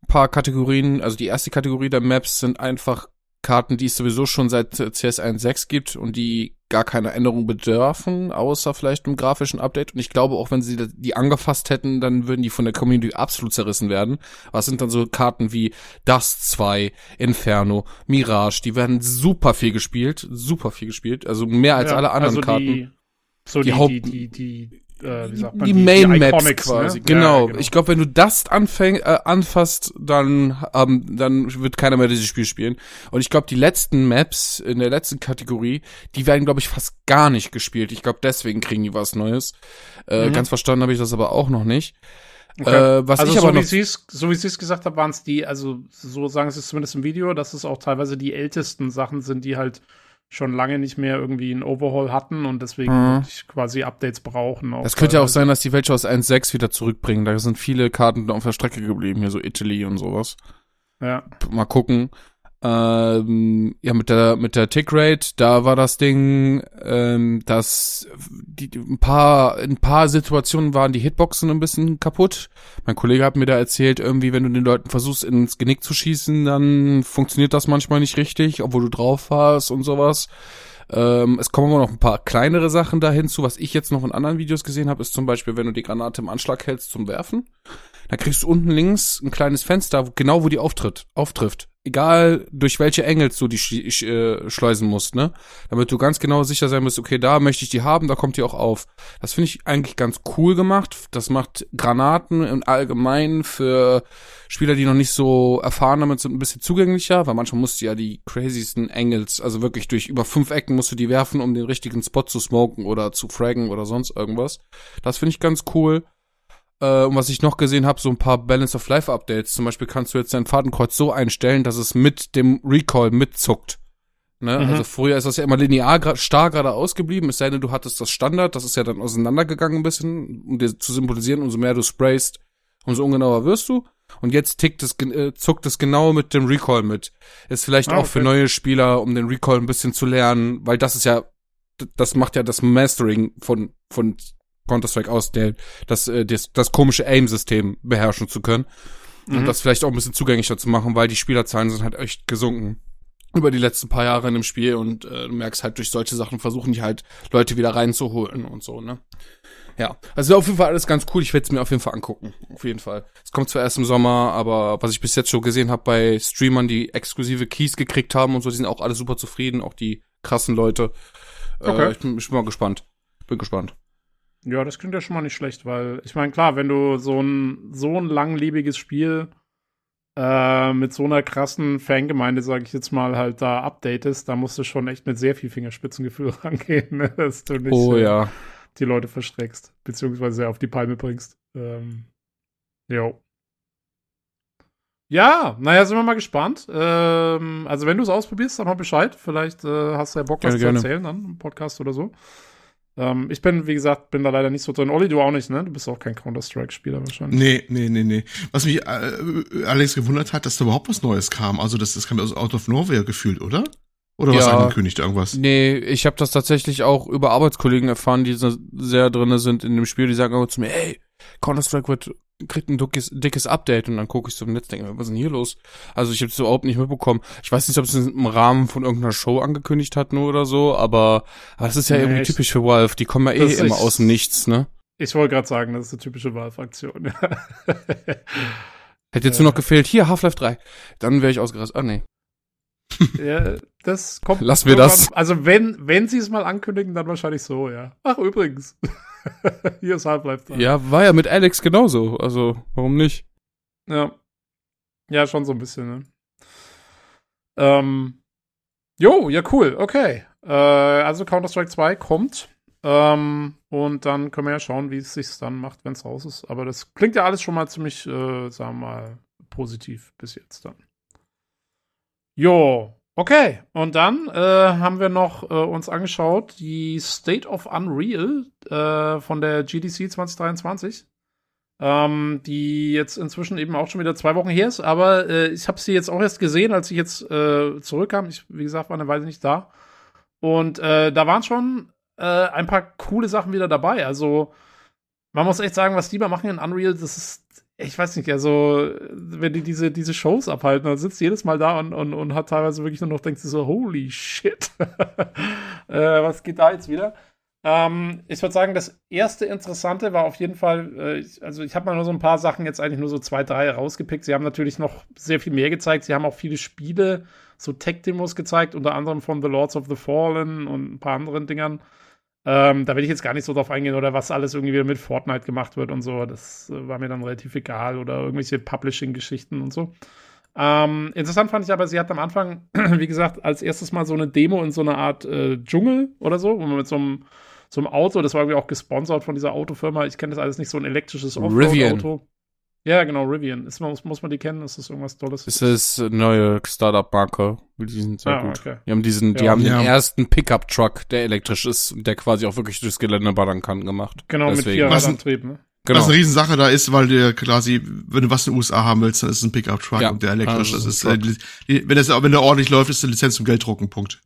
paar Kategorien, also die erste Kategorie der Maps sind einfach Karten, die es sowieso schon seit CS 1.6 gibt und die gar keine Änderung bedürfen, außer vielleicht einem grafischen Update. Und ich glaube, auch wenn sie die angefasst hätten, dann würden die von der Community absolut zerrissen werden. Was sind dann so Karten wie Dust 2, Inferno, Mirage, die werden super viel gespielt, super viel gespielt, also mehr als ja, alle anderen also Karten. Die, so die, die, die, die, die äh, wie sagt man, die, die Main die Maps Iconics, quasi. Ne? Genau. Ja, genau. Ich glaube, wenn du das anfäng, äh, anfasst, dann ähm, dann wird keiner mehr dieses Spiel spielen. Und ich glaube, die letzten Maps in der letzten Kategorie, die werden glaube ich fast gar nicht gespielt. Ich glaube, deswegen kriegen die was Neues. Äh, mhm. Ganz verstanden habe ich das aber auch noch nicht. Okay. Äh, was also ich aber so, wie noch so wie sie es gesagt haben, waren es die, also so sagen sie es zumindest im Video, dass es auch teilweise die ältesten Sachen sind, die halt schon lange nicht mehr irgendwie einen Overhaul hatten und deswegen mhm. quasi Updates brauchen. Es könnte ja auch sein, dass die welche aus 1.6 wieder zurückbringen. Da sind viele Karten auf der Strecke geblieben, hier so Italy und sowas. Ja. Mal gucken. Ähm, ja, mit der mit der Tick Rate, da war das Ding, ähm, dass die, ein paar in ein paar Situationen waren die Hitboxen ein bisschen kaputt. Mein Kollege hat mir da erzählt, irgendwie, wenn du den Leuten versuchst ins Genick zu schießen, dann funktioniert das manchmal nicht richtig, obwohl du drauf warst und sowas. Ähm, es kommen aber noch ein paar kleinere Sachen da hinzu. Was ich jetzt noch in anderen Videos gesehen habe, ist zum Beispiel, wenn du die Granate im Anschlag hältst zum Werfen, dann kriegst du unten links ein kleines Fenster, genau wo die auftritt, auftrifft egal durch welche Angles du die sch äh, schleusen musst, ne? Damit du ganz genau sicher sein musst, okay, da möchte ich die haben, da kommt die auch auf. Das finde ich eigentlich ganz cool gemacht. Das macht Granaten im Allgemeinen für Spieler, die noch nicht so erfahren damit sind, ein bisschen zugänglicher, weil manchmal musst du ja die craziesten Angles, also wirklich durch über fünf Ecken musst du die werfen, um den richtigen Spot zu smoken oder zu fraggen oder sonst irgendwas. Das finde ich ganz cool. Äh, und was ich noch gesehen habe, so ein paar Balance of Life Updates. Zum Beispiel kannst du jetzt dein Fadenkreuz so einstellen, dass es mit dem Recall mitzuckt. Ne? Mhm. Also früher ist das ja immer linear starr geradeaus geblieben, es sei denn, du hattest das Standard, das ist ja dann auseinandergegangen ein bisschen, um dir zu symbolisieren, umso mehr du sprayst, umso ungenauer wirst du. Und jetzt tickt es, äh, zuckt es genau mit dem Recall mit. Ist vielleicht ah, auch für neue Spieler, um den Recall ein bisschen zu lernen, weil das ist ja, das macht ja das Mastering von, von Counter-Strike aus, der, das, äh, das, das komische Aim-System beherrschen zu können. Mhm. Und das vielleicht auch ein bisschen zugänglicher zu machen, weil die Spielerzahlen sind halt echt gesunken über die letzten paar Jahre in dem Spiel und äh, du merkst halt durch solche Sachen versuchen die halt Leute wieder reinzuholen und so, ne? Ja, also auf jeden Fall alles ganz cool. Ich werde es mir auf jeden Fall angucken. Auf jeden Fall. Es kommt zwar erst im Sommer, aber was ich bis jetzt schon gesehen habe bei Streamern, die exklusive Keys gekriegt haben und so, die sind auch alle super zufrieden, auch die krassen Leute. Äh, okay. Äh, ich, bin, ich bin mal gespannt. Bin gespannt. Ja, das klingt ja schon mal nicht schlecht, weil ich meine, klar, wenn du so ein so ein langlebiges Spiel äh, mit so einer krassen Fangemeinde, sage ich jetzt mal, halt da updatest, da musst du schon echt mit sehr viel Fingerspitzengefühl rangehen, ne? dass du nicht oh, ja. äh, die Leute verstreckst, beziehungsweise auf die Palme bringst. Ähm, jo. Ja, naja, sind wir mal gespannt. Ähm, also wenn du es ausprobierst, dann mal Bescheid. Vielleicht äh, hast du ja Bock, was gerne, zu erzählen dann im Podcast oder so. Ähm, ich bin, wie gesagt, bin da leider nicht so drin. Olli, du auch nicht, ne? Du bist auch kein Counter-Strike-Spieler wahrscheinlich. Nee, nee, nee, nee. Was mich äh, Alex gewundert hat, dass da überhaupt was Neues kam. Also das, das kam aus Out of Nowhere gefühlt, oder? Oder ja, was angekündigt, irgendwas? Nee, ich habe das tatsächlich auch über Arbeitskollegen erfahren, die sehr drinne sind in dem Spiel, die sagen immer zu mir, ey, Counter-Strike wird kriegt ein dickes, dickes Update und dann gucke ich so im Netz denke, was ist denn hier los? Also ich habe es überhaupt nicht mitbekommen. Ich weiß nicht, ob es im Rahmen von irgendeiner Show angekündigt hat nur oder so, aber, aber das ist ja nee, irgendwie typisch für Valve. Die kommen ja eh immer aus dem Nichts, ne? Ich wollte gerade sagen, das ist eine typische Valve-Aktion. Hätte jetzt nur noch gefehlt, hier, Half-Life 3. Dann wäre ich ausgerastet. Ah, nee. ja, das kommt. Lass wir das. Also, wenn, wenn sie es mal ankündigen, dann wahrscheinlich so, ja. Ach, übrigens. Hier ist Half-Life 3. Ja, war ja mit Alex genauso. Also, warum nicht? Ja. Ja, schon so ein bisschen, ne? Ähm. Jo, ja, cool. Okay. Äh, also Counter-Strike 2 kommt. Ähm, und dann können wir ja schauen, wie es sich dann macht, wenn es raus ist. Aber das klingt ja alles schon mal ziemlich, äh, sagen wir mal, positiv bis jetzt dann. Jo, okay. Und dann äh, haben wir noch äh, uns angeschaut die State of Unreal äh, von der GDC 2023. Ähm, die jetzt inzwischen eben auch schon wieder zwei Wochen her ist, aber äh, ich habe sie jetzt auch erst gesehen, als ich jetzt äh, zurückkam. Ich, wie gesagt, war eine Weile nicht da. Und äh, da waren schon äh, ein paar coole Sachen wieder dabei. Also, man muss echt sagen, was die mal machen in Unreal, das ist ich weiß nicht, also, wenn die diese, diese Shows abhalten, dann sitzt jedes Mal da und, und, und hat teilweise wirklich nur noch, denkst du so, holy shit. äh, was geht da jetzt wieder? Ähm, ich würde sagen, das erste Interessante war auf jeden Fall, äh, ich, also ich habe mal nur so ein paar Sachen jetzt eigentlich nur so zwei, drei rausgepickt. Sie haben natürlich noch sehr viel mehr gezeigt. Sie haben auch viele Spiele, so Tech-Demos gezeigt, unter anderem von The Lords of the Fallen und ein paar anderen Dingern. Ähm, da will ich jetzt gar nicht so drauf eingehen oder was alles irgendwie mit Fortnite gemacht wird und so. Das äh, war mir dann relativ egal oder irgendwelche Publishing-Geschichten und so. Ähm, interessant fand ich aber, sie hat am Anfang, wie gesagt, als erstes mal so eine Demo in so einer Art äh, Dschungel oder so, wo man mit so einem, so einem Auto, das war irgendwie auch gesponsert von dieser Autofirma, ich kenne das alles nicht, so ein elektrisches Offroad-Auto. Ja, genau, Rivian. Ist, muss, muss man die kennen? Ist das irgendwas Tolles? Ist das eine neue Startup-Marke? Die sind sehr Ah, gut. okay. Die haben diesen, die Ja. haben Ja. den ersten Pickup-Truck, der elektrisch ist und der quasi auch wirklich durchs Gelände ballern kann, gemacht. Genau, mit Deswegen. vier Was ein- Radantrieb, ne? Genau. Was eine Riesensache da ist, weil der quasi, wenn du was in den USA haben willst, dann ist es ein Pickup-Truck Ja. und der elektrisch. Also das es ist, ist äh, die, wenn das, wenn der ordentlich läuft, ist die Lizenz zum Gelddrucken, Punkt.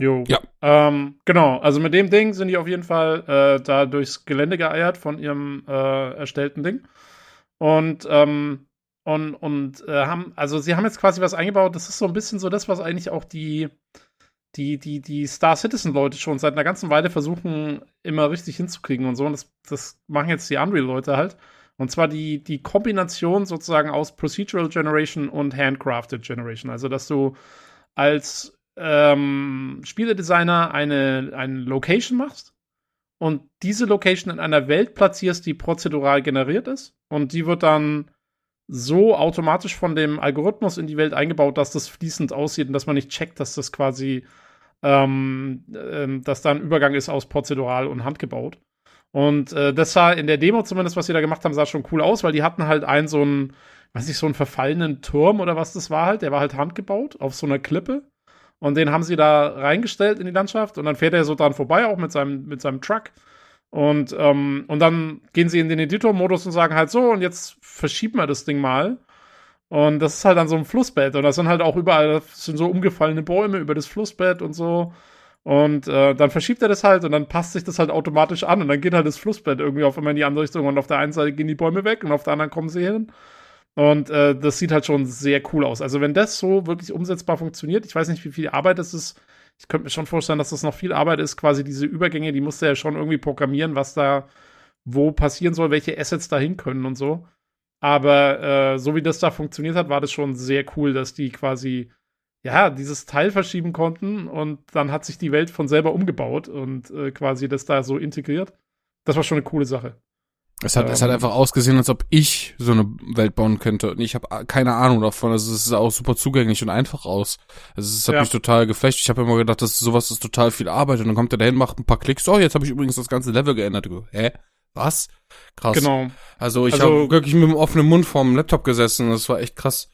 Jo. Ja. Ähm, genau, also mit dem Ding sind die auf jeden Fall äh, da durchs Gelände geeiert von ihrem äh, erstellten Ding. Und, ähm, und, und äh, haben, also sie haben jetzt quasi was eingebaut, das ist so ein bisschen so das, was eigentlich auch die, die, die, die Star Citizen-Leute schon seit einer ganzen Weile versuchen, immer richtig hinzukriegen und so. Und das, das machen jetzt die Unreal-Leute halt. Und zwar die, die Kombination sozusagen aus Procedural Generation und Handcrafted Generation. Also, dass du als ähm, Spieledesigner eine, eine Location machst und diese Location in einer Welt platzierst, die prozedural generiert ist. Und die wird dann so automatisch von dem Algorithmus in die Welt eingebaut, dass das fließend aussieht und dass man nicht checkt, dass das quasi, ähm, ähm, dass da ein Übergang ist aus prozedural und handgebaut. Und äh, das sah in der Demo zumindest, was sie da gemacht haben, sah schon cool aus, weil die hatten halt einen so einen, weiß nicht, so einen verfallenen Turm oder was das war halt. Der war halt handgebaut auf so einer Klippe. Und den haben sie da reingestellt in die Landschaft und dann fährt er so dran vorbei, auch mit seinem, mit seinem Truck. Und, ähm, und dann gehen sie in den Editor-Modus und sagen halt so, und jetzt verschieben wir das Ding mal. Und das ist halt an so einem Flussbett. Und das sind halt auch überall, das sind so umgefallene Bäume über das Flussbett und so. Und äh, dann verschiebt er das halt und dann passt sich das halt automatisch an. Und dann geht halt das Flussbett irgendwie auf einmal in die andere Richtung. Und auf der einen Seite gehen die Bäume weg und auf der anderen kommen sie hin. Und äh, das sieht halt schon sehr cool aus. Also, wenn das so wirklich umsetzbar funktioniert, ich weiß nicht, wie viel Arbeit das ist. Ich könnte mir schon vorstellen, dass das noch viel Arbeit ist, quasi diese Übergänge, die musste er ja schon irgendwie programmieren, was da wo passieren soll, welche Assets da hin können und so. Aber äh, so wie das da funktioniert hat, war das schon sehr cool, dass die quasi ja dieses Teil verschieben konnten und dann hat sich die Welt von selber umgebaut und äh, quasi das da so integriert. Das war schon eine coole Sache. Es hat, es hat Ähm. einfach ausgesehen, als ob ich so eine Welt bauen könnte. Und ich habe keine Ahnung davon. Also es sah auch super zugänglich und einfach aus. Also es hat Ja. mich total geflasht. Ich habe immer gedacht, dass sowas ist total viel Arbeit. Und dann kommt er dahin, macht ein paar Klicks. Oh, jetzt habe ich übrigens das ganze Level geändert. Hä? Was? Krass. Genau. Also ich Also- habe wirklich mit dem offenen Mund vorm Laptop gesessen. Das war echt krass.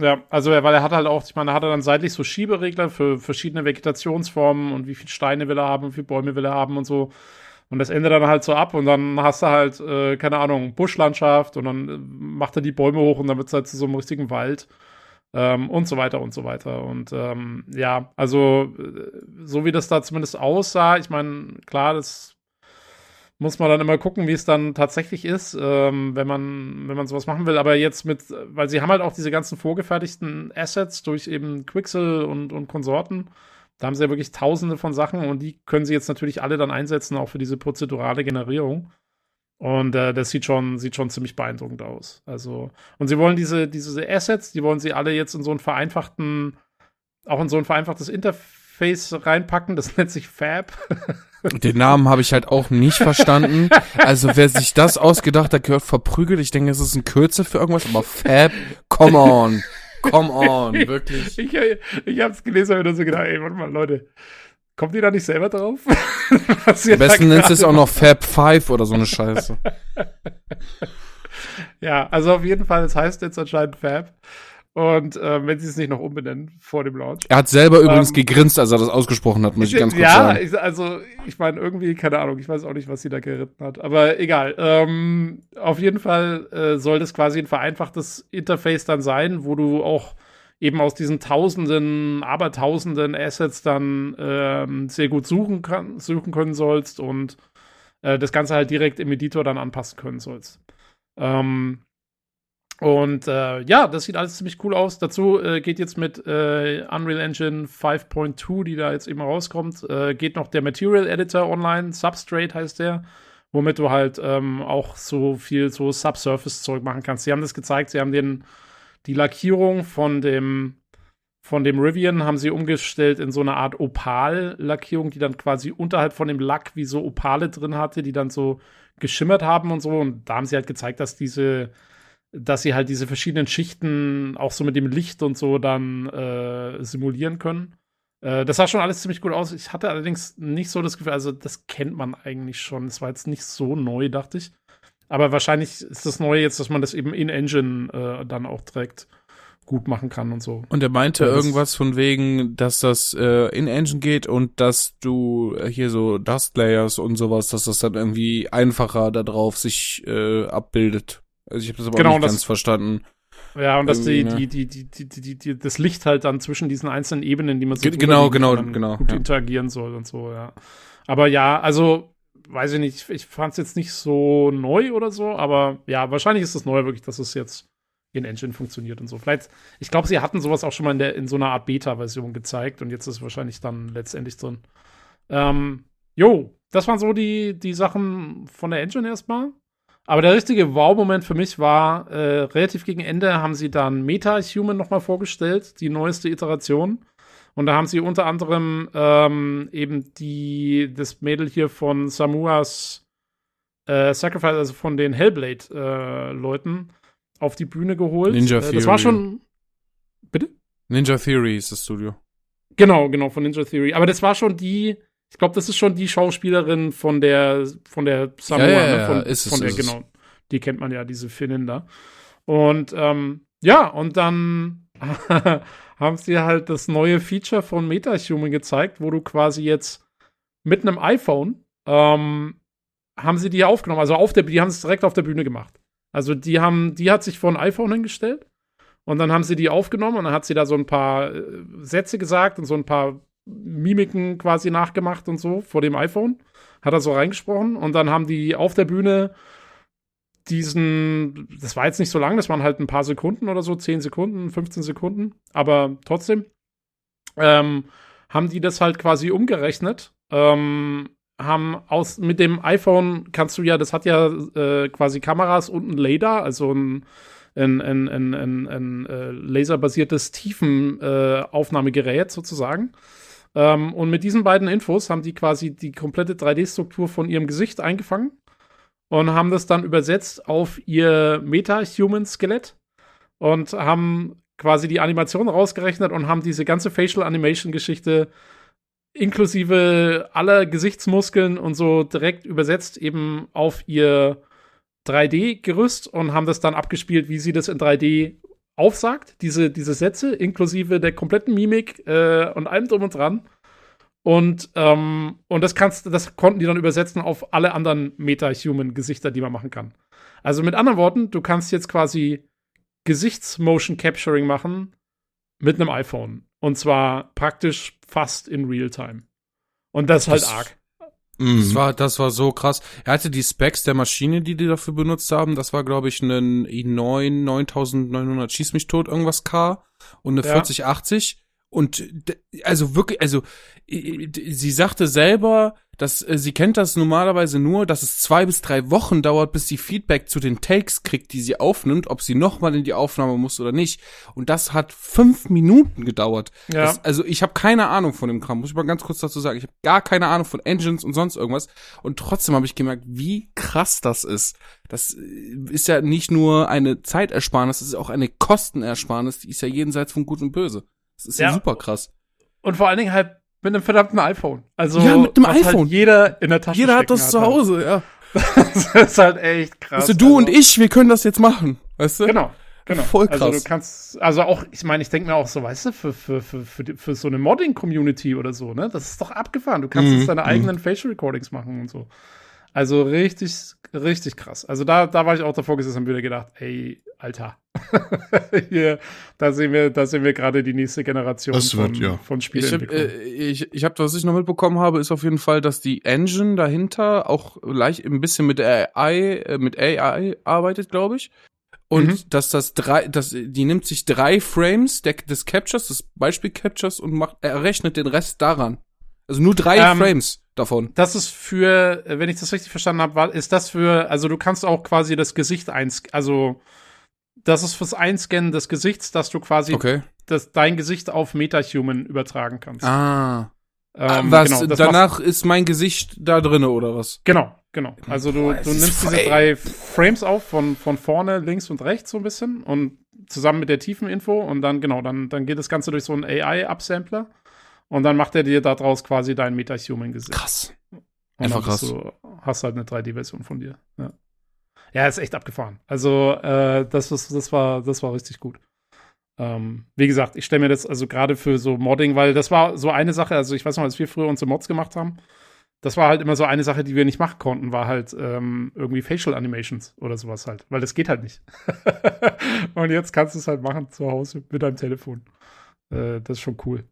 Ja, also weil er hat halt auch, ich meine, er hatte dann seitlich so Schieberegler für verschiedene Vegetationsformen und wie viele Steine will er haben und wie viele Bäume will er haben und so. Und das endet dann halt so ab und dann hast du halt, äh, keine Ahnung, Buschlandschaft und dann äh, macht er die Bäume hoch und dann wird es halt zu so einem richtigen Wald ähm, und so weiter und so weiter. Und ähm, ja, also äh, so wie das da zumindest aussah, ich meine, klar, das muss man dann immer gucken, wie es dann tatsächlich ist, ähm, wenn man wenn man sowas machen will. Aber jetzt mit, weil sie haben halt auch diese ganzen vorgefertigten Assets durch eben Quixel und und Konsorten. Da haben sie ja wirklich Tausende von Sachen und die können sie jetzt natürlich alle dann einsetzen, auch für diese prozedurale Generierung. Und äh, das sieht schon, sieht schon ziemlich beeindruckend aus. Also, und sie wollen diese, diese Assets, die wollen sie alle jetzt in so einen vereinfachten, auch in so ein vereinfachtes Interface reinpacken. Das nennt sich Fab. Den Namen habe ich halt auch nicht verstanden. Also wer sich das ausgedacht hat, gehört verprügelt. Ich denke, es ist ein Kürzel für irgendwas, aber Fab, come on. Come on, wirklich. Ich, ich habe es gelesen und hab so gedacht, ey, warte mal, Leute, kommt ihr da nicht selber drauf? Am besten nennst du es auch noch Fab 5 oder so eine Scheiße. Ja, also auf jeden Fall, es heißt jetzt anscheinend Fab. Und äh, wenn sie es nicht noch umbenennen vor dem Launch. Er hat selber übrigens Ähm, gegrinst, als er das ausgesprochen hat, muss ich ganz kurz ja, sagen. ich, also ich meine, irgendwie, keine Ahnung, ich weiß auch nicht, was sie da geritten hat. Aber egal. Ähm, auf jeden Fall äh, soll das quasi ein vereinfachtes Interface dann sein, wo du auch eben aus diesen tausenden, abertausenden Assets dann ähm, sehr gut suchen, kann, suchen können sollst und äh, das Ganze halt direkt im Editor dann anpassen können sollst. Ähm, und äh, ja, das sieht alles ziemlich cool aus. Dazu äh, geht jetzt mit äh, Unreal Engine 5.2, die da jetzt eben rauskommt, äh, geht noch der Material Editor online, Substrate heißt der, womit du halt ähm, auch so viel so Subsurface-Zeug machen kannst. Sie haben das gezeigt, sie haben den, die Lackierung von dem von dem Rivian haben sie umgestellt in so eine Art Opal-Lackierung, die dann quasi unterhalb von dem Lack wie so Opale drin hatte, die dann so geschimmert haben und so. Und da haben sie halt gezeigt, dass diese dass sie halt diese verschiedenen Schichten auch so mit dem Licht und so dann äh, simulieren können. Äh, das sah schon alles ziemlich gut aus. Ich hatte allerdings nicht so das Gefühl, also das kennt man eigentlich schon. Das war jetzt nicht so neu, dachte ich. Aber wahrscheinlich ist das Neue jetzt, dass man das eben in Engine äh, dann auch direkt gut machen kann und so. Und er meinte ja, irgendwas von wegen, dass das äh, in Engine geht und dass du hier so Dust Layers und sowas, dass das dann irgendwie einfacher da drauf sich äh, abbildet. Also ich habe das aber genau, nicht ganz verstanden. Ja, und dass die, ne? die, die, die, die, die, die, das Licht halt dann zwischen diesen einzelnen Ebenen, die man so genau, genau, genau, gut ja. interagieren soll und so, ja. Aber ja, also weiß ich nicht, ich fand es jetzt nicht so neu oder so, aber ja, wahrscheinlich ist das Neue wirklich, dass es jetzt in Engine funktioniert und so. Vielleicht, ich glaube, sie hatten sowas auch schon mal in, der, in so einer Art Beta-Version gezeigt und jetzt ist es wahrscheinlich dann letztendlich drin. Ähm, jo, das waren so die, die Sachen von der Engine erstmal. Aber der richtige Wow-Moment für mich war, äh, relativ gegen Ende haben sie dann Meta-Human nochmal vorgestellt, die neueste Iteration. Und da haben sie unter anderem ähm, eben die, das Mädel hier von Samuas äh, Sacrifice, also von den Hellblade-Leuten, äh, auf die Bühne geholt. Ninja Theory. Äh, das war schon. Bitte? Ninja Theory ist das Studio. Genau, genau, von Ninja Theory. Aber das war schon die, ich glaube, das ist schon die Schauspielerin von der, von der Samoa, ja, ja, ne? Von, ist es, von der, ist genau. Die kennt man ja, diese Finnin da. Und ähm, ja, und dann haben sie halt das neue Feature von MetaHuman gezeigt, wo du quasi jetzt mit einem iPhone ähm, haben sie die aufgenommen. Also auf der, die haben es direkt auf der Bühne gemacht. Also die haben, die hat sich vor ein iPhone hingestellt und dann haben sie die aufgenommen und dann hat sie da so ein paar äh, Sätze gesagt und so ein paar Mimiken quasi nachgemacht und so vor dem iPhone. Hat er so reingesprochen und dann haben die auf der Bühne diesen, das war jetzt nicht so lang, das waren halt ein paar Sekunden oder so, 10 Sekunden, 15 Sekunden, aber trotzdem ähm, haben die das halt quasi umgerechnet. Ähm, haben aus mit dem iPhone kannst du ja, das hat ja äh, quasi Kameras und ein Radar, also ein ein, ein, ein, ein, ein äh, laserbasiertes Tiefenaufnahmegerät äh, sozusagen. Ähm, und mit diesen beiden Infos haben die quasi die komplette 3D-Struktur von ihrem Gesicht eingefangen und haben das dann übersetzt auf ihr Meta-Human-Skelett und haben quasi die Animation rausgerechnet und haben diese ganze Facial Animation-Geschichte inklusive aller Gesichtsmuskeln und so direkt übersetzt eben auf ihr 3D-Gerüst und haben das dann abgespielt, wie sie das in 3D aufsagt, diese, diese Sätze, inklusive der kompletten Mimik äh, und allem drum und dran. Und, ähm, und das kannst das konnten die dann übersetzen auf alle anderen Meta-Human-Gesichter, die man machen kann. Also mit anderen Worten, du kannst jetzt quasi Gesichtsmotion-Capturing machen mit einem iPhone. Und zwar praktisch fast in Real-Time. Und das ist halt das, arg. Das war, das war so krass. Er hatte die Specs der Maschine, die die dafür benutzt haben. Das war, glaube ich, ein i9 9900 schieß mich tot irgendwas K und eine ja. 4080. Und also wirklich, also sie sagte selber, dass äh, sie kennt das normalerweise nur, dass es zwei bis drei Wochen dauert, bis sie Feedback zu den Takes kriegt, die sie aufnimmt, ob sie nochmal in die Aufnahme muss oder nicht. Und das hat fünf Minuten gedauert. Ja. Das, also ich habe keine Ahnung von dem Kram, muss ich mal ganz kurz dazu sagen. Ich habe gar keine Ahnung von Engines und sonst irgendwas. Und trotzdem habe ich gemerkt, wie krass das ist. Das äh, ist ja nicht nur eine Zeitersparnis, das ist auch eine Kostenersparnis, die ist ja jenseits von Gut und Böse. Das ist ja, ja super krass. Und vor allen Dingen halt mit einem verdammten iPhone. Also ja, mit einem halt iPhone. Halt jeder in der Tasche Jeder hat das hat zu halt. Hause, ja. das ist halt echt krass. Weißt du, du also, und ich, wir können das jetzt machen, weißt du? Genau. Genau. Voll krass. Also du kannst, also auch, ich meine, ich denke mir auch so, weißt du, für, für, für, für, für so eine Modding-Community oder so, ne? Das ist doch abgefahren. Du kannst mhm. jetzt deine mhm. eigenen Facial Recordings machen und so. Also richtig, richtig krass. Also da, da war ich auch davor gesessen und wieder gedacht, ey, Alter. Hier, da sehen wir, da sehen wir gerade die nächste Generation das wird, von, ja. von Spielen. Ich, äh, ich, ich habe, was ich noch mitbekommen habe, ist auf jeden Fall, dass die Engine dahinter auch leicht ein bisschen mit AI, äh, mit AI arbeitet, glaube ich. Und mhm. dass das drei, dass die nimmt sich drei Frames der, des Captures, des Beispiel Captures und macht, errechnet den Rest daran. Also nur drei ähm, Frames davon. Das ist für, wenn ich das richtig verstanden habe, ist das für, also du kannst auch quasi das Gesicht eins, also das ist fürs Einscannen des Gesichts, dass du quasi okay. das, dein Gesicht auf MetaHuman übertragen kannst. Ah. Ähm, was, genau, danach ist mein Gesicht da drinne oder was? Genau, genau. Also du, Boah, du nimmst diese drei Frames auf von, von vorne, links und rechts so ein bisschen und zusammen mit der Tiefeninfo und dann, genau, dann, dann geht das Ganze durch so einen AI-Upsampler und dann macht er dir daraus quasi dein MetaHuman-Gesicht. Krass. Und Einfach krass. Du, hast halt eine 3D-Version von dir. Ja. Ja, ist echt abgefahren. Also, äh, das, ist, das, war, das war richtig gut. Ähm, wie gesagt, ich stelle mir das also gerade für so Modding, weil das war so eine Sache, also ich weiß noch, als wir früher unsere Mods gemacht haben, das war halt immer so eine Sache, die wir nicht machen konnten, war halt ähm, irgendwie Facial Animations oder sowas halt, weil das geht halt nicht. und jetzt kannst du es halt machen zu Hause mit deinem Telefon. Äh, das ist schon cool.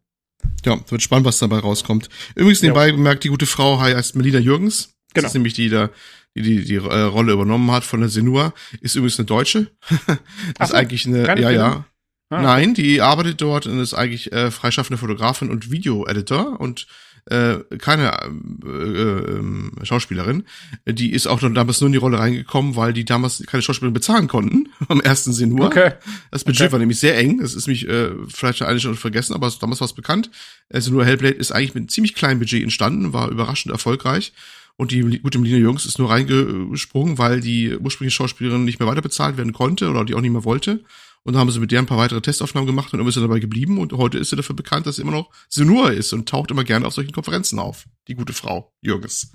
Ja, wird spannend, was dabei rauskommt. Übrigens nebenbei ja. bemerkt, die gute Frau heißt Melina Jürgens. Genau. Das ist nämlich die, die, die die, die äh, Rolle übernommen hat von der Senua. Ist übrigens eine Deutsche. das ist eigentlich eine, ja, ja. Ah. Nein, die arbeitet dort und ist eigentlich äh, freischaffende Fotografin und Video-Editor und äh, keine äh, äh, Schauspielerin. Die ist auch damals nur in die Rolle reingekommen, weil die damals keine Schauspielerin bezahlen konnten am ersten Sinn nur. Okay. Das Budget okay. war nämlich sehr eng. Das ist mich äh, vielleicht eine schon vergessen, aber damals war es bekannt. Also nur Hellblade ist eigentlich mit einem ziemlich kleinem Budget entstanden, war überraschend erfolgreich. Und die gute Melina Jungs ist nur reingesprungen, weil die ursprüngliche Schauspielerin nicht mehr weiter bezahlt werden konnte oder die auch nicht mehr wollte. Und dann haben sie mit der ein paar weitere Testaufnahmen gemacht und dann ist sie dabei geblieben. Und heute ist sie dafür bekannt, dass sie immer noch Senua ist und taucht immer gerne auf solchen Konferenzen auf. Die gute Frau, Jürgens.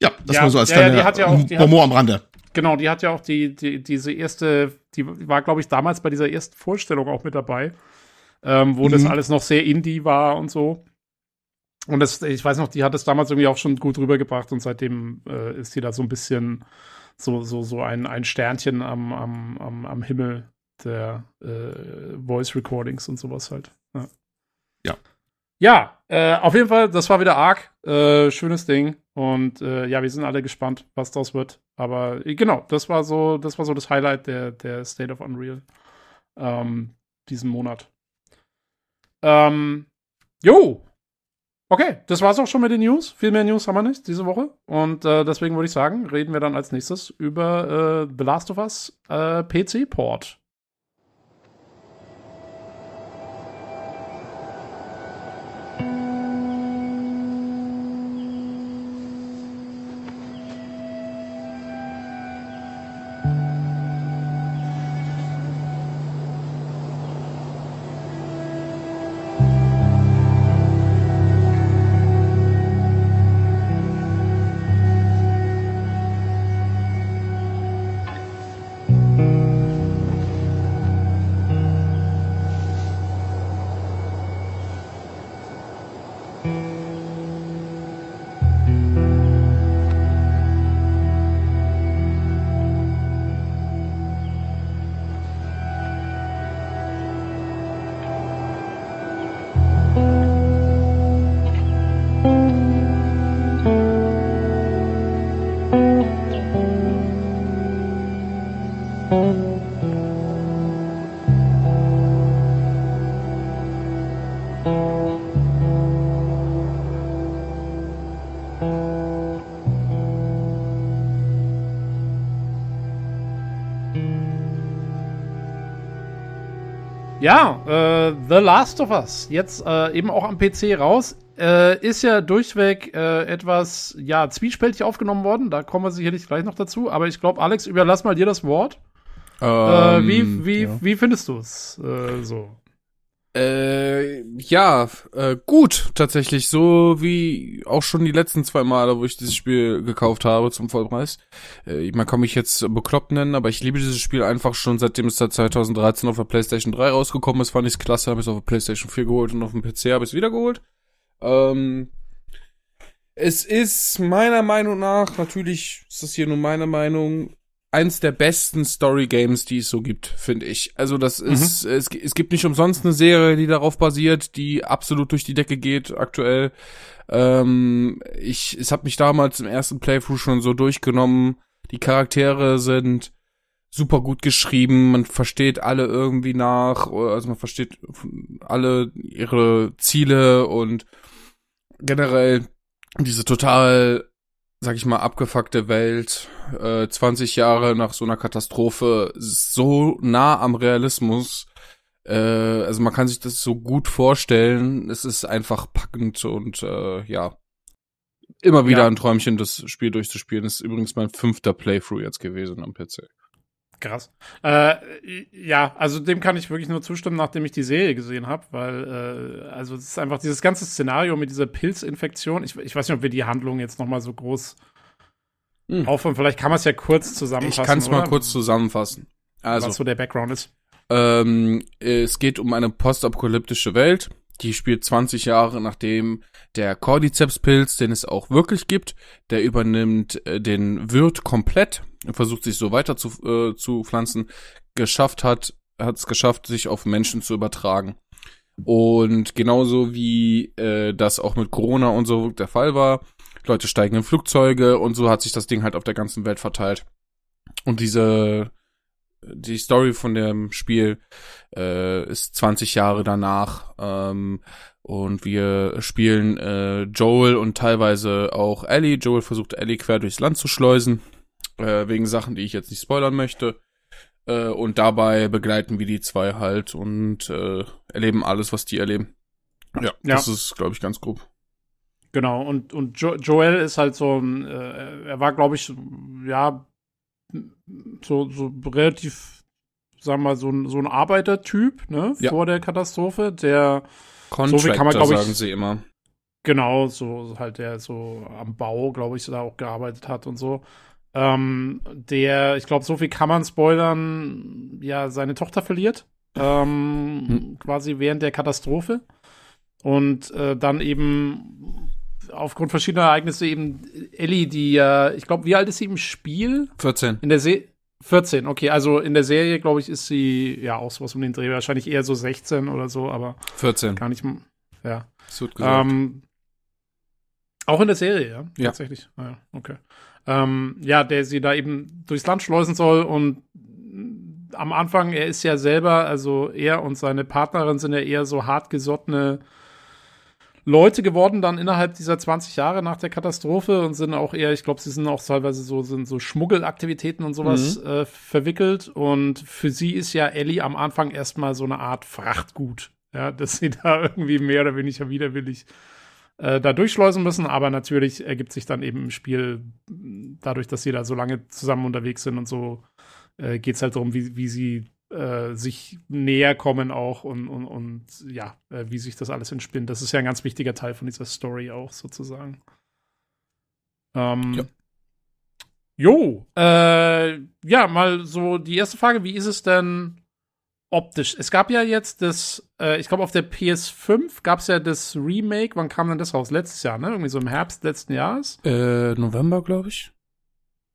Ja, das ja, war so als ja, kleine ja, ja auch, Humor am Rande. Genau, die hat ja auch die, die diese erste, die war, glaube ich, damals bei dieser ersten Vorstellung auch mit dabei, ähm, wo mhm. das alles noch sehr indie war und so. Und das, ich weiß noch, die hat es damals irgendwie auch schon gut rübergebracht und seitdem äh, ist sie da so ein bisschen so, so, so ein, ein Sternchen am, am, am, am Himmel der äh, Voice Recordings und sowas halt. Ja. Ja, ja äh, auf jeden Fall, das war wieder arg. Äh, schönes Ding. Und äh, ja, wir sind alle gespannt, was das wird. Aber äh, genau, das war so, das war so das Highlight der, der State of Unreal ähm, diesen Monat. Ähm, jo, Okay, das war's auch schon mit den News. Viel mehr News haben wir nicht diese Woche. Und äh, deswegen würde ich sagen, reden wir dann als nächstes über äh, The Last of Us äh, PC-Port. Ja, äh, The Last of Us, jetzt äh, eben auch am PC raus, äh, ist ja durchweg äh, etwas, ja, zwiespältig aufgenommen worden. Da kommen wir sicherlich gleich noch dazu. Aber ich glaube, Alex, überlass mal dir das Wort. Ähm, wie, wie, ja. wie findest du es äh, so? Äh, ja, äh, gut, tatsächlich. So wie auch schon die letzten zwei Male, wo ich dieses Spiel gekauft habe zum Vollpreis. Äh, man kann mich jetzt bekloppt nennen, aber ich liebe dieses Spiel einfach schon, seitdem es da 2013 auf der PlayStation 3 rausgekommen ist, fand ich es klasse, habe es auf der PlayStation 4 geholt und auf dem PC habe ich es wieder geholt. Ähm, es ist meiner Meinung nach, natürlich ist das hier nur meine Meinung, eins der besten Story Games, die es so gibt, finde ich. Also das mhm. ist, es, es gibt nicht umsonst eine Serie, die darauf basiert, die absolut durch die Decke geht aktuell. Ähm, ich, es hat mich damals im ersten Playthrough schon so durchgenommen. Die Charaktere sind super gut geschrieben, man versteht alle irgendwie nach, also man versteht alle ihre Ziele und generell diese total sag ich mal, abgefuckte Welt, äh, 20 Jahre nach so einer Katastrophe, so nah am Realismus. Äh, also man kann sich das so gut vorstellen. Es ist einfach packend und äh, ja. Immer wieder ja. ein Träumchen, das Spiel durchzuspielen. Das ist übrigens mein fünfter Playthrough jetzt gewesen am PC. Krass. Äh, ja, also dem kann ich wirklich nur zustimmen, nachdem ich die Serie gesehen habe, weil äh, also es ist einfach dieses ganze Szenario mit dieser Pilzinfektion. Ich, ich weiß nicht, ob wir die Handlung jetzt noch mal so groß hm. aufhören. Vielleicht kann man es ja kurz zusammenfassen. Ich kann es mal kurz zusammenfassen. Also, was so der Background ist. Ähm, es geht um eine postapokalyptische Welt. Die spielt 20 Jahre nachdem der Cordyceps-Pilz, den es auch wirklich gibt, der übernimmt äh, den Wirt komplett und versucht sich so weiter zu, äh, zu pflanzen, geschafft hat, hat es geschafft, sich auf Menschen zu übertragen. Und genauso wie äh, das auch mit Corona und so der Fall war, Leute steigen in Flugzeuge und so hat sich das Ding halt auf der ganzen Welt verteilt. Und diese die Story von dem Spiel äh, ist 20 Jahre danach ähm, und wir spielen äh, Joel und teilweise auch Ellie. Joel versucht Ellie quer durchs Land zu schleusen, äh, wegen Sachen, die ich jetzt nicht spoilern möchte. Äh, und dabei begleiten wir die zwei halt und äh, erleben alles, was die erleben. Ja, ja. das ist, glaube ich, ganz grob. Genau, und, und jo Joel ist halt so äh, er war, glaube ich, ja, so, so relativ, sagen wir mal, so ein, so ein Arbeitertyp, ne, ja. vor der Katastrophe, der Contractor, so kann man, glaube ich, sagen sie immer. Genau, so halt der so am Bau, glaube ich, da auch gearbeitet hat und so. Ähm, der, ich glaube, so viel kann man spoilern, ja, seine Tochter verliert. Ähm, hm. quasi während der Katastrophe. Und äh, dann eben aufgrund verschiedener Ereignisse eben Ellie, die ja, ich glaube, wie alt ist sie im Spiel? 14. In der Serie. 14, okay, also in der Serie, glaube ich, ist sie ja auch sowas um den Dreh, wahrscheinlich eher so 16 oder so, aber 14. Gar nicht, ja. Wird gesagt. Ähm, auch in der Serie, ja? Ja. Tatsächlich. Ah, ja, okay. Ähm, ja, der sie da eben durchs Land schleusen soll und am Anfang, er ist ja selber, also er und seine Partnerin sind ja eher so hartgesottene Leute geworden dann innerhalb dieser 20 Jahre nach der Katastrophe und sind auch eher, ich glaube, sie sind auch teilweise so, sind so Schmuggelaktivitäten und sowas mhm. äh, verwickelt. Und für sie ist ja Ellie am Anfang erstmal so eine Art Frachtgut. Ja, dass sie da irgendwie mehr oder weniger widerwillig äh, da durchschleusen müssen, aber natürlich ergibt sich dann eben im Spiel, dadurch, dass sie da so lange zusammen unterwegs sind und so, äh, geht es halt darum, wie, wie sie äh, sich näher kommen auch und, und, und ja, äh, wie sich das alles entspinnt. Das ist ja ein ganz wichtiger Teil von dieser Story auch sozusagen. Ähm, ja. Jo, äh, ja, mal so die erste Frage, wie ist es denn optisch? Es gab ja jetzt das, äh, ich glaube auf der PS5 gab es ja das Remake, wann kam denn das raus? Letztes Jahr, ne? Irgendwie so im Herbst letzten Jahres? Äh, November, glaube ich.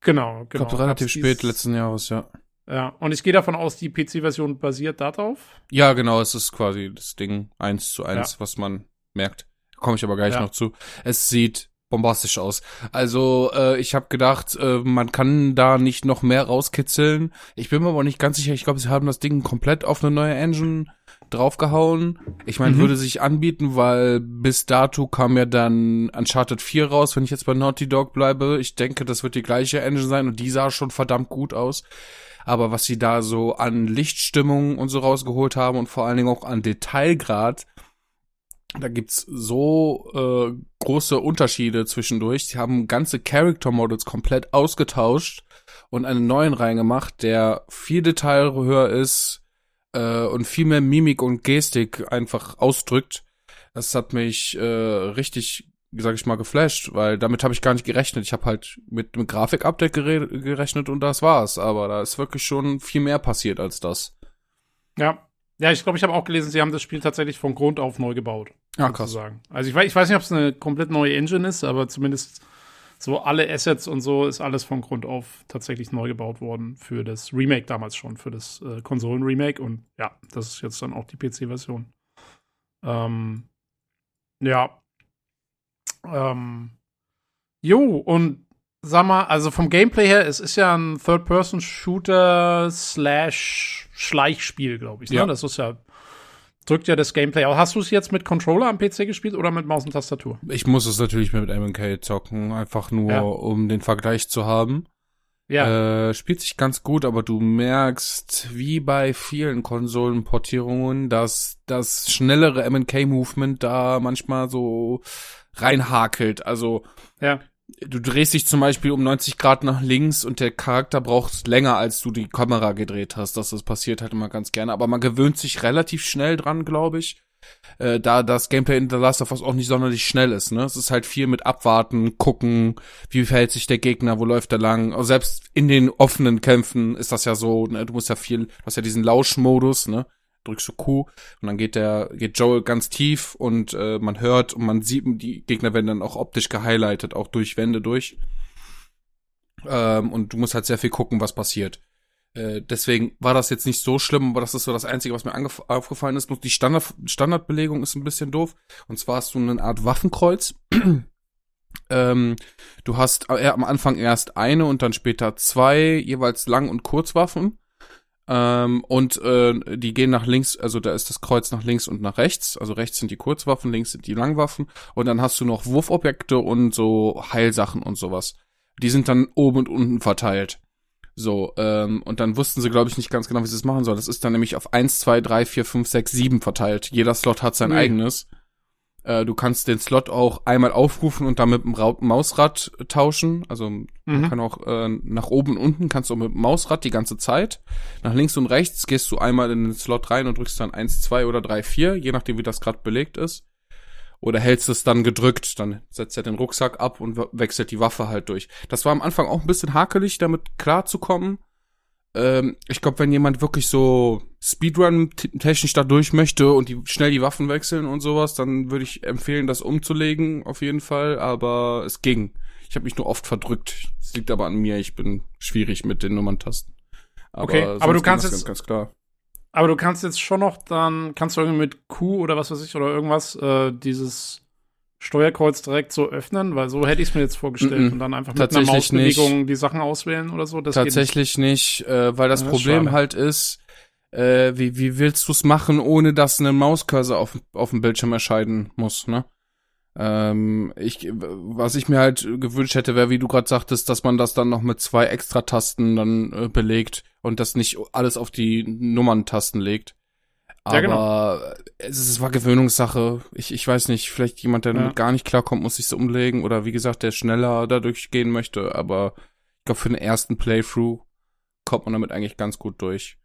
Genau, genau. Ich glaube relativ spät letzten Jahres, ja. Ja, und ich gehe davon aus, die PC-Version basiert darauf. Ja, genau, es ist quasi das Ding eins zu eins, ja. was man merkt. Komme ich aber gleich ja. noch zu. Es sieht bombastisch aus. Also äh, ich habe gedacht, äh, man kann da nicht noch mehr rauskitzeln. Ich bin mir aber nicht ganz sicher. Ich glaube, sie haben das Ding komplett auf eine neue Engine draufgehauen. Ich meine, mhm. würde sich anbieten, weil bis dato kam ja dann Uncharted 4 raus, wenn ich jetzt bei Naughty Dog bleibe. Ich denke, das wird die gleiche Engine sein und die sah schon verdammt gut aus aber was sie da so an Lichtstimmung und so rausgeholt haben und vor allen Dingen auch an Detailgrad, da gibt's so äh, große Unterschiede zwischendurch. Sie haben ganze Character Models komplett ausgetauscht und einen neuen reingemacht, der viel Detail höher ist äh, und viel mehr Mimik und Gestik einfach ausdrückt. Das hat mich äh, richtig sag ich mal, geflasht, weil damit habe ich gar nicht gerechnet. Ich habe halt mit einem Grafik-Update gerechnet und das war's. Aber da ist wirklich schon viel mehr passiert als das. Ja. Ja, ich glaube, ich habe auch gelesen, sie haben das Spiel tatsächlich von Grund auf neu gebaut. Ja, krass. Sozusagen. Also ich weiß, ich weiß nicht, ob es eine komplett neue Engine ist, aber zumindest so alle Assets und so ist alles von Grund auf tatsächlich neu gebaut worden für das Remake damals schon, für das äh, Konsolen-Remake. Und ja, das ist jetzt dann auch die PC-Version. Ähm, ja, ähm, jo, und sag mal, also vom Gameplay her, es ist ja ein Third-Person-Shooter slash Schleichspiel, glaube ich. Ne? Ja. Das ist ja, drückt ja das Gameplay aus. Hast du es jetzt mit Controller am PC gespielt oder mit Maus und Tastatur? Ich muss es natürlich mit MK zocken, einfach nur, ja. um den Vergleich zu haben. Ja. Äh, spielt sich ganz gut, aber du merkst, wie bei vielen Konsolenportierungen, dass das schnellere MK-Movement da manchmal so reinhakelt. Also ja. du drehst dich zum Beispiel um 90 Grad nach links und der Charakter braucht länger, als du die Kamera gedreht hast. Das, das passiert halt immer ganz gerne. Aber man gewöhnt sich relativ schnell dran, glaube ich. äh, da das Gameplay in The Last of Us auch nicht sonderlich schnell ist. Ne? Es ist halt viel mit Abwarten, gucken, wie verhält sich der Gegner, wo läuft er lang. Also selbst in den offenen Kämpfen ist das ja so, ne? du musst ja viel, du hast ja diesen Lauschmodus, ne? Drückst du Q und dann geht der geht Joel ganz tief und äh, man hört und man sieht die Gegner werden dann auch optisch gehighlightet auch durch Wände durch ähm, und du musst halt sehr viel gucken was passiert äh, deswegen war das jetzt nicht so schlimm, aber das ist so das Einzige, was mir aufgefallen ist. Die Standard Standardbelegung ist ein bisschen doof. Und zwar hast du eine Art Waffenkreuz. ähm, du hast äh, am Anfang erst eine und dann später zwei jeweils Lang- und Kurzwaffen. Ähm, und äh, die gehen nach links, also da ist das Kreuz nach links und nach rechts. Also rechts sind die Kurzwaffen, links sind die Langwaffen. Und dann hast du noch Wurfobjekte und so Heilsachen und sowas. Die sind dann oben und unten verteilt. So, ähm, und dann wussten sie, glaube ich, nicht ganz genau, wie sie es machen sollen. Das ist dann nämlich auf eins, zwei, drei, vier, fünf, sechs, sieben verteilt. Jeder Slot hat sein mhm. eigenes. Äh, du kannst den Slot auch einmal aufrufen und dann mit dem Ra Mausrad tauschen. Also mhm. man kann auch äh, nach oben und unten kannst du auch mit dem Mausrad die ganze Zeit. Nach links und rechts gehst du einmal in den Slot rein und drückst dann eins, zwei oder drei, vier, je nachdem, wie das gerade belegt ist oder hältst es dann gedrückt, dann setzt er den Rucksack ab und wechselt die Waffe halt durch. Das war am Anfang auch ein bisschen hakelig, damit klarzukommen. Ähm, ich glaube, wenn jemand wirklich so Speedrun-technisch da durch möchte und die schnell die Waffen wechseln und sowas, dann würde ich empfehlen, das umzulegen, auf jeden Fall. Aber es ging. Ich habe mich nur oft verdrückt. Es liegt aber an mir. Ich bin schwierig mit den Nummerntasten. Aber okay, aber du kannst jetzt ganz, ganz klar. Aber du kannst jetzt schon noch dann, kannst du irgendwie mit Q oder was weiß ich oder irgendwas äh, dieses Steuerkreuz direkt so öffnen, weil so hätte ich es mir jetzt vorgestellt mm -mm, und dann einfach mit einer Mausbewegung nicht. die Sachen auswählen oder so. Das Tatsächlich nicht, äh, weil das ja, Problem schade. halt ist, äh, wie, wie willst du es machen, ohne dass ein Mauscursor auf, auf dem Bildschirm erscheinen muss, ne? Ähm, ich, was ich mir halt gewünscht hätte, wäre, wie du gerade sagtest, dass man das dann noch mit zwei Extra-Tasten dann äh, belegt und das nicht alles auf die Nummern-Tasten legt. Aber ja, genau. es, ist, es war Gewöhnungssache. Ich, ich weiß nicht, vielleicht jemand, der ja. damit gar nicht klarkommt, muss sich's umlegen oder wie gesagt, der schneller dadurch gehen möchte. Aber ich glaube, für den ersten Playthrough kommt man damit eigentlich ganz gut durch.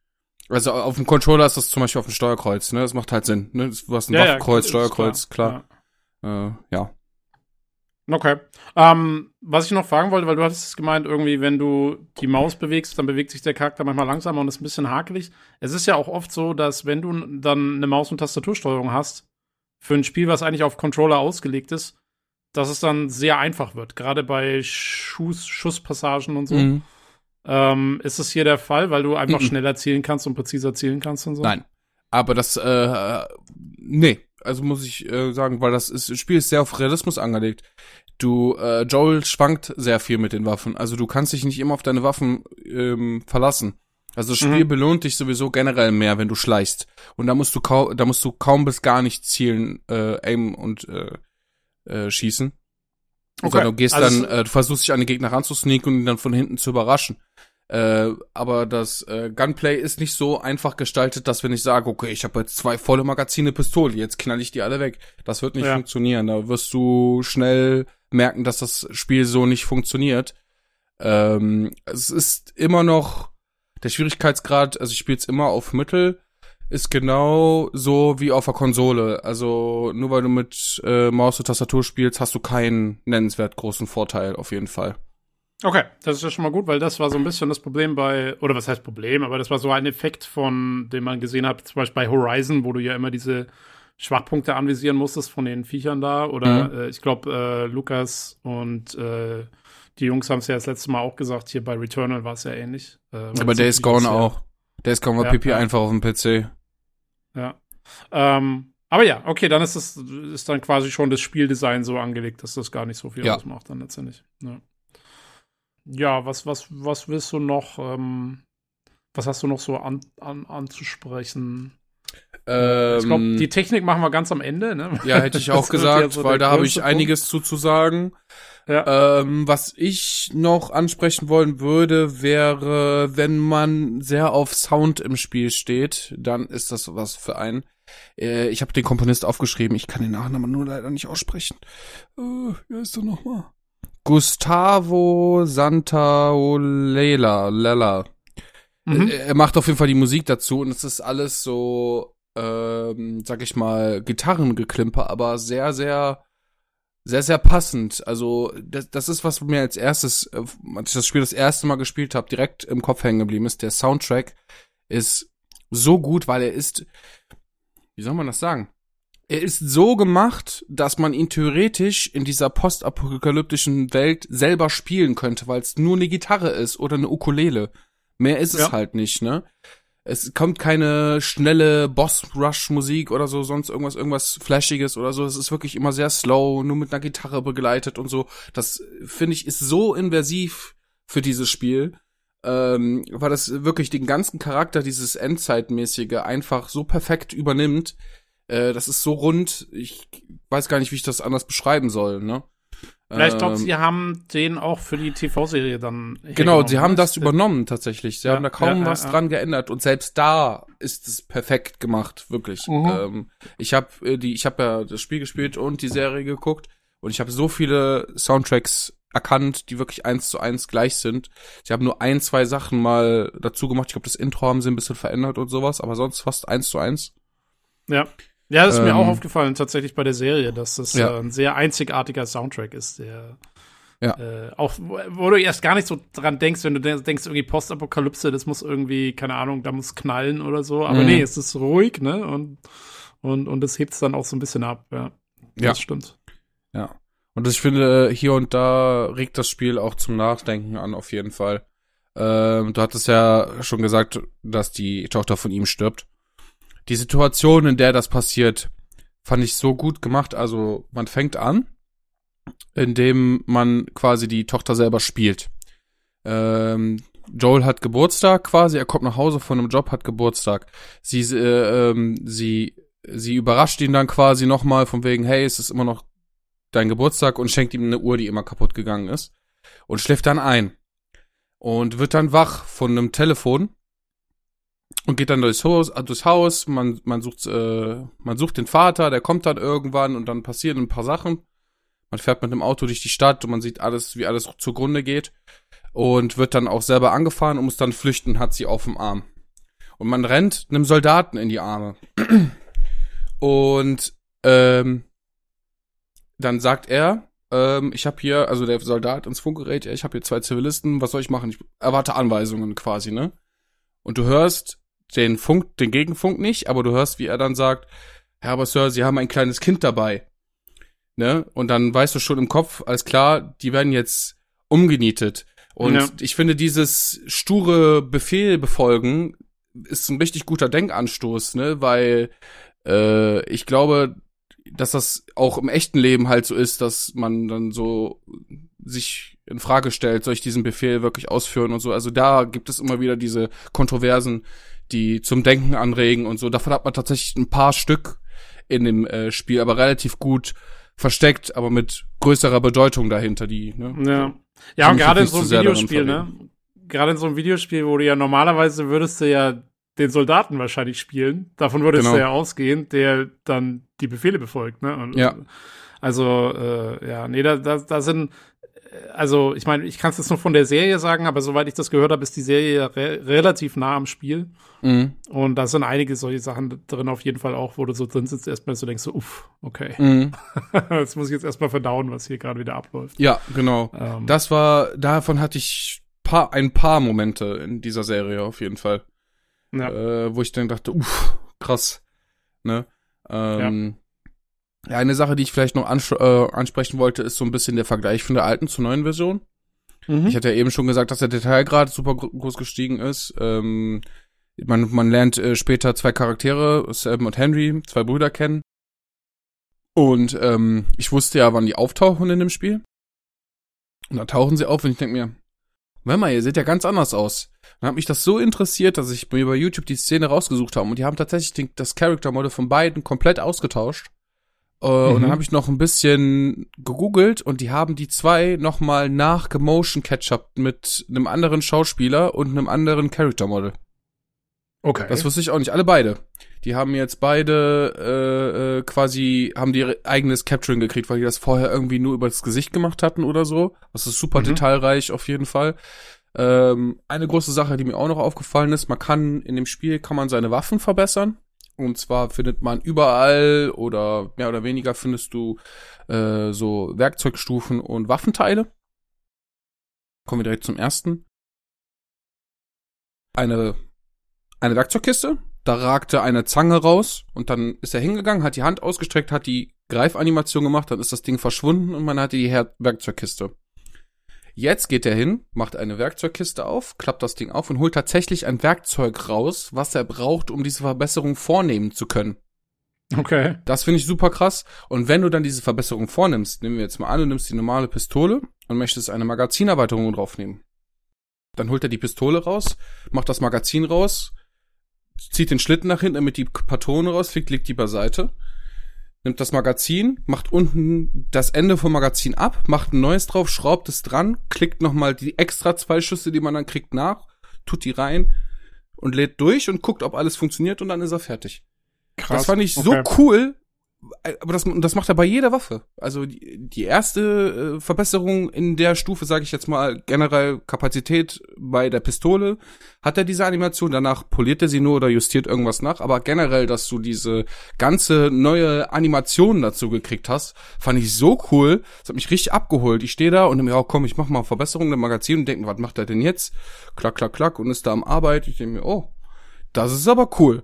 Also auf dem Controller ist das zum Beispiel auf dem Steuerkreuz, ne? Das macht halt Sinn, ne? Du hast ein ja, Waffenkreuz, Steuerkreuz, klar. klar äh, ja. Okay. Ähm, was ich noch fragen wollte, weil du hattest gemeint, irgendwie, wenn du die Maus bewegst, dann bewegt sich der Charakter manchmal langsamer und ist ein bisschen hakelig. Es ist ja auch oft so, dass wenn du dann eine Maus- und Tastatursteuerung hast, für ein Spiel, was eigentlich auf Controller ausgelegt ist, dass es dann sehr einfach wird. Gerade bei Schuss, Schusspassagen und so. Mhm. Ähm, ist es hier der Fall, weil du einfach mhm. schneller zielen kannst und präziser zielen kannst und so? Nein. Aber das, äh, nee, also muss ich äh, sagen, weil das, ist, das Spiel ist sehr auf Realismus angelegt. Du, äh, Joel schwankt sehr viel mit den Waffen. Also du kannst dich nicht immer auf deine Waffen ähm, verlassen. Also das Spiel mhm. belohnt dich sowieso generell mehr, wenn du schleichst. Und da musst du kaum, da musst du kaum bis gar nicht zielen, äh, aimen und äh, äh, schießen. Okay. Sondern du gehst also dann, äh, du versuchst dich an den Gegner ranzusneaken und ihn dann von hinten zu überraschen. Äh, aber das äh, Gunplay ist nicht so einfach gestaltet, dass wenn ich sage, okay, ich habe jetzt zwei volle Magazine Pistole, jetzt knall ich die alle weg. Das wird nicht ja. funktionieren. Da wirst du schnell merken, dass das Spiel so nicht funktioniert. Ähm, es ist immer noch der Schwierigkeitsgrad, also ich spiele es immer auf Mittel, ist genau so wie auf der Konsole. Also nur weil du mit äh, Maus und Tastatur spielst, hast du keinen nennenswert großen Vorteil auf jeden Fall. Okay, das ist ja schon mal gut, weil das war so ein bisschen das Problem bei, oder was heißt Problem, aber das war so ein Effekt von, den man gesehen hat, zum Beispiel bei Horizon, wo du ja immer diese Schwachpunkte anvisieren musstest von den Viechern da. Oder mhm. äh, ich glaube, äh, Lukas und äh, die Jungs haben es ja das letzte Mal auch gesagt, hier bei Returnal war es ja ähnlich. Äh, aber ist Gone auch. Gone war ja, Pipi ja. einfach auf dem PC. Ja. Ähm, aber ja, okay, dann ist das ist dann quasi schon das Spieldesign so angelegt, dass das gar nicht so viel ja. ausmacht dann letztendlich. Ja ja, was, was, was willst du noch, ähm, was hast du noch so an, an, anzusprechen? Ähm, ich glaube, die Technik machen wir ganz am Ende, ne? Ja, hätte ich auch gesagt, so weil da habe ich einiges zuzusagen. Ja. Ähm, was ich noch ansprechen wollen würde, wäre, wenn man sehr auf Sound im Spiel steht, dann ist das was für einen. Äh, ich habe den Komponist aufgeschrieben, ich kann den Nachnamen nur leider nicht aussprechen. Äh, wie heißt er nochmal? Gustavo Santaolela. Lella. Mhm. Er macht auf jeden Fall die Musik dazu und es ist alles so ähm, sag ich mal, Gitarrengeklimper, aber sehr, sehr, sehr, sehr passend. Also das, das ist, was mir als erstes, äh, als ich das Spiel das erste Mal gespielt habe, direkt im Kopf hängen geblieben ist. Der Soundtrack ist so gut, weil er ist, wie soll man das sagen? Er ist so gemacht, dass man ihn theoretisch in dieser postapokalyptischen Welt selber spielen könnte, weil es nur eine Gitarre ist oder eine Ukulele. Mehr ist es ja. halt nicht, ne? Es kommt keine schnelle Boss-Rush-Musik oder so, sonst irgendwas, irgendwas Flashiges oder so. Es ist wirklich immer sehr slow, nur mit einer Gitarre begleitet und so. Das, finde ich, ist so inversiv für dieses Spiel, ähm, weil das wirklich den ganzen Charakter, dieses Endzeitmäßige, einfach so perfekt übernimmt. Äh, das ist so rund, ich weiß gar nicht, wie ich das anders beschreiben soll, ne? Ja, ich glaube, ähm, sie haben den auch für die TV-Serie dann. Genau, sie haben das übernommen tatsächlich. Sie ja, haben da kaum ja, was dran geändert und selbst da ist es perfekt gemacht, wirklich. Mhm. Ähm, ich habe äh, die, ich habe ja das Spiel gespielt und die Serie geguckt und ich habe so viele Soundtracks erkannt, die wirklich eins zu eins gleich sind. Sie haben nur ein, zwei Sachen mal dazu gemacht. Ich glaube, das Intro haben sie ein bisschen verändert und sowas, aber sonst fast eins zu eins. Ja. Ja, das ist ähm, mir auch aufgefallen, tatsächlich bei der Serie, dass das ja. äh, ein sehr einzigartiger Soundtrack ist, der ja. Äh, auch, wo du erst gar nicht so dran denkst, wenn du denkst, irgendwie Postapokalypse, das muss irgendwie, keine Ahnung, da muss knallen oder so. Aber mhm. nee, es ist ruhig, ne? Und, und, und das hebt es dann auch so ein bisschen ab, ja. Ja. Das stimmt. Ja. Und ich finde, hier und da regt das Spiel auch zum Nachdenken an, auf jeden Fall. Ähm, du hattest ja schon gesagt, dass die Tochter von ihm stirbt die Situation, in der das passiert, fand ich so gut gemacht. Also man fängt an, indem man quasi die Tochter selber spielt. Ähm, Joel hat Geburtstag quasi, er kommt nach Hause von einem Job, hat Geburtstag. Sie, äh, ähm, sie, sie überrascht ihn dann quasi nochmal von wegen, hey, es ist immer noch dein Geburtstag und schenkt ihm eine Uhr, die immer kaputt gegangen ist. Und schläft dann ein. Und wird dann wach von einem Telefon, und geht dann durchs Haus, äh, durchs Haus man, man, sucht, äh, man sucht den Vater, der kommt dann irgendwann und dann passieren ein paar Sachen. Man fährt mit dem Auto durch die Stadt und man sieht alles, wie alles zugrunde geht. Und wird dann auch selber angefahren und muss dann flüchten, hat sie auf dem Arm. Und man rennt einem Soldaten in die Arme. Und ähm, dann sagt er, ähm, ich habe hier, also der Soldat ins Funkgerät, ich habe hier zwei Zivilisten, was soll ich machen? Ich erwarte Anweisungen quasi, ne? Und du hörst den Funk, den Gegenfunk nicht, aber du hörst, wie er dann sagt, Herr aber Sir, Sie haben ein kleines Kind dabei. Ne? Und dann weißt du schon im Kopf, alles klar, die werden jetzt umgenietet. Und ja. ich finde, dieses sture Befehl befolgen ist ein richtig guter Denkanstoß, ne? Weil äh, ich glaube, dass das auch im echten Leben halt so ist, dass man dann so sich in Frage stellt, soll ich diesen Befehl wirklich ausführen und so. Also da gibt es immer wieder diese Kontroversen, die zum Denken anregen und so. Davon hat man tatsächlich ein paar Stück in dem äh, Spiel, aber relativ gut versteckt, aber mit größerer Bedeutung dahinter, die, ne? Ja. Ja, und gerade in so einem Videospiel, ne? Gerade in so einem Videospiel, wo du ja normalerweise würdest du ja den Soldaten wahrscheinlich spielen. Davon würdest genau. du ja ausgehen, der dann die Befehle befolgt, ne? Und, ja. Also, äh, ja, nee, da, da, da sind also ich meine, ich kann es jetzt nur von der Serie sagen, aber soweit ich das gehört habe, ist die Serie re relativ nah am Spiel. Mhm. Und da sind einige solche Sachen drin auf jeden Fall auch, wo du so drin sitzt, erstmal so denkst, so, uff, okay. Mhm. das muss ich jetzt erstmal verdauen, was hier gerade wieder abläuft. Ja, genau. Ähm. Das war, davon hatte ich paar, ein paar Momente in dieser Serie auf jeden Fall. Ja. Äh, wo ich dann dachte, uff, krass. Ne? Ähm, ja. Eine Sache, die ich vielleicht noch ans äh, ansprechen wollte, ist so ein bisschen der Vergleich von der alten zur neuen Version. Mhm. Ich hatte ja eben schon gesagt, dass der Detailgrad super groß gestiegen ist. Ähm, man, man lernt äh, später zwei Charaktere, Sam und Henry, zwei Brüder kennen. Und ähm, ich wusste ja, wann die auftauchen in dem Spiel. Und dann tauchen sie auf und ich denke mir, Warte mal, ihr seht ja ganz anders aus. Dann hat mich das so interessiert, dass ich mir bei YouTube die Szene rausgesucht habe und die haben tatsächlich den, das Character Model von beiden komplett ausgetauscht. Uh, mhm. Und dann habe ich noch ein bisschen gegoogelt und die haben die zwei nochmal nach Gemotion Ketchup mit einem anderen Schauspieler und einem anderen Character Model. Okay. Das wusste ich auch nicht. Alle beide. Die haben jetzt beide äh, äh, quasi, haben die eigenes Capturing gekriegt, weil die das vorher irgendwie nur über das Gesicht gemacht hatten oder so. Das ist super mhm. detailreich auf jeden Fall. Ähm, eine große Sache, die mir auch noch aufgefallen ist, man kann in dem Spiel kann man seine Waffen verbessern Und zwar findet man überall oder mehr oder weniger findest du äh, so Werkzeugstufen und Waffenteile. Kommen wir direkt zum ersten. Eine, eine Werkzeugkiste. Da ragte eine Zange raus und dann ist er hingegangen, hat die Hand ausgestreckt, hat die Greifanimation gemacht, dann ist das Ding verschwunden und man hatte die Her Werkzeugkiste. Jetzt geht er hin, macht eine Werkzeugkiste auf, klappt das Ding auf und holt tatsächlich ein Werkzeug raus, was er braucht, um diese Verbesserung vornehmen zu können. Okay. Das finde ich super krass. Und wenn du dann diese Verbesserung vornimmst, nehmen wir jetzt mal an, du nimmst die normale Pistole und möchtest eine Magazinerweiterung draufnehmen. Dann holt er die Pistole raus, macht das Magazin raus, zieht den Schlitten nach hinten, damit die Patrone rausfliegt, legt die beiseite, nimmt das Magazin, macht unten das Ende vom Magazin ab, macht ein neues drauf, schraubt es dran, klickt nochmal die extra zwei Schüsse, die man dann kriegt, nach, tut die rein und lädt durch und guckt, ob alles funktioniert und dann ist er fertig. Krass. Das fand ich okay. so cool, aber das, das macht er bei jeder Waffe. Also die, die erste äh, Verbesserung in der Stufe, sage ich jetzt mal, generell Kapazität bei der Pistole, hat er diese Animation, danach poliert er sie nur oder justiert irgendwas nach, aber generell, dass du diese ganze neue Animation dazu gekriegt hast, fand ich so cool, das hat mich richtig abgeholt. Ich stehe da und mir, oh komm, ich mach mal Verbesserungen im Magazin und denke, was macht er denn jetzt? Klack, klack, klack und ist da am Arbeit. Ich denke mir, oh, das ist aber cool.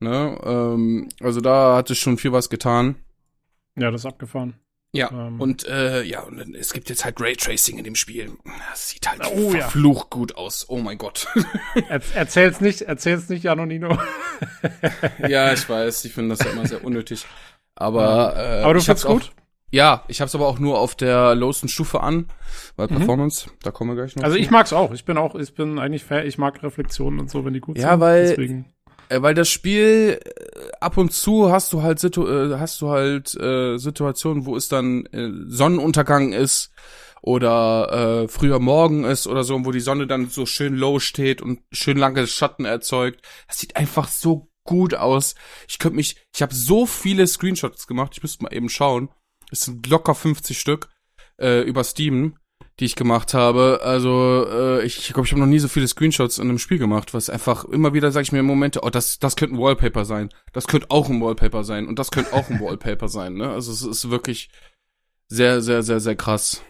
Ne? Ähm, also da hat es schon viel was getan. Ja, das ist abgefahren. Ja, ähm. und äh, ja, und es gibt jetzt halt Raytracing in dem Spiel. Das sieht halt oh, verflucht ja. gut aus. Oh mein Gott. er, erzähl's nicht, erzähl's nicht, Janonino. ja, ich weiß, ich finde das ja immer sehr unnötig. Aber, äh, aber du findest gut? Auch, ja, ich hab's aber auch nur auf der lowsten Stufe an, weil mhm. Performance, da kommen wir gleich noch. Also zu. ich mag's auch. Ich bin auch, ich bin eigentlich fair, ich mag Reflexionen und so, wenn die gut ja, sind. Ja, weil Deswegen. Äh, weil das Spiel äh, ab und zu hast du halt Situ äh, hast du halt äh, Situationen, wo es dann äh, Sonnenuntergang ist oder äh, früher Morgen ist oder so, wo die Sonne dann so schön low steht und schön lange Schatten erzeugt. Das sieht einfach so gut aus. Ich könnte mich, ich habe so viele Screenshots gemacht, ich müsste mal eben schauen. Es sind locker 50 Stück äh, über Steam die ich gemacht habe. Also äh, ich glaube, ich habe noch nie so viele Screenshots in einem Spiel gemacht, was einfach immer wieder sage ich mir im Momente, oh, das das könnte ein Wallpaper sein, das könnte auch ein Wallpaper sein und das könnte auch ein Wallpaper sein. Ne? Also es ist wirklich sehr sehr sehr sehr krass.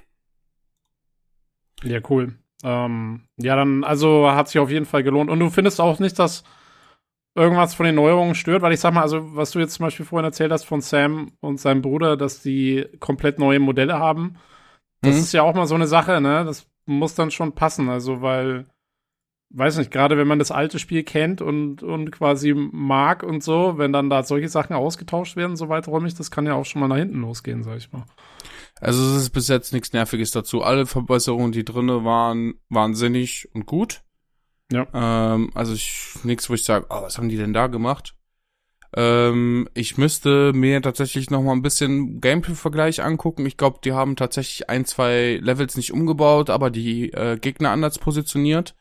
Ja cool. Ähm, ja dann also hat sich auf jeden Fall gelohnt und du findest auch nicht, dass irgendwas von den Neuerungen stört, weil ich sag mal, also was du jetzt zum Beispiel vorhin erzählt hast von Sam und seinem Bruder, dass die komplett neue Modelle haben das mhm. ist ja auch mal so eine Sache, ne? Das muss dann schon passen, also weil, weiß nicht, gerade wenn man das alte Spiel kennt und, und quasi mag und so, wenn dann da solche Sachen ausgetauscht werden, so weiträumig, das kann ja auch schon mal nach hinten losgehen, sag ich mal. Also es ist bis jetzt nichts Nerviges dazu. Alle Verbesserungen, die drinne waren, waren sinnig und gut. Ja. Ähm, also ich, nichts, wo ich sage, oh, was haben die denn da gemacht? Ähm, ich müsste mir tatsächlich noch mal ein bisschen Gameplay-Vergleich angucken. Ich glaube, die haben tatsächlich ein, zwei Levels nicht umgebaut, aber die äh, Gegner anders positioniert.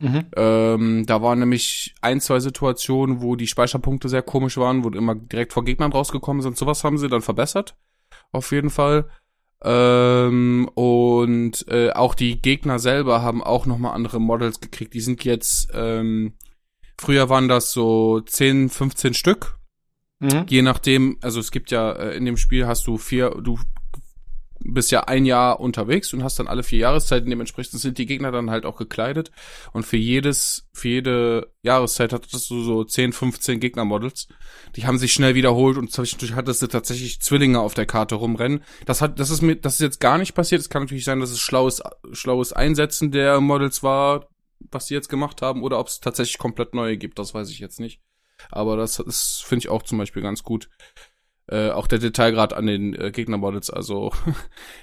Mhm. Ähm, da waren nämlich ein, zwei Situationen, wo die Speicherpunkte sehr komisch waren, wo immer direkt vor Gegnern rausgekommen sind. Sowas haben sie dann verbessert. Auf jeden Fall. Ähm, und äh, auch die Gegner selber haben auch noch mal andere Models gekriegt. Die sind jetzt ähm, Früher waren das so 10, 15 Stück. Mhm. Je nachdem, also es gibt ja äh, in dem Spiel hast du vier, du bist ja ein Jahr unterwegs und hast dann alle vier Jahreszeiten. Dementsprechend sind die Gegner dann halt auch gekleidet. Und für jedes, für jede Jahreszeit hattest du so 10, 15 Gegnermodels. Die haben sich schnell wiederholt und zwischendurch hattest du tatsächlich Zwillinge auf der Karte rumrennen. Das hat, das ist mir, das ist jetzt gar nicht passiert. Es kann natürlich sein, dass es schlaues, schlaues Einsetzen der Models war was sie jetzt gemacht haben, oder ob es tatsächlich komplett neue gibt, das weiß ich jetzt nicht. Aber das ist, finde ich auch zum Beispiel ganz gut. Äh, auch der Detailgrad an den äh, Gegnermodels, also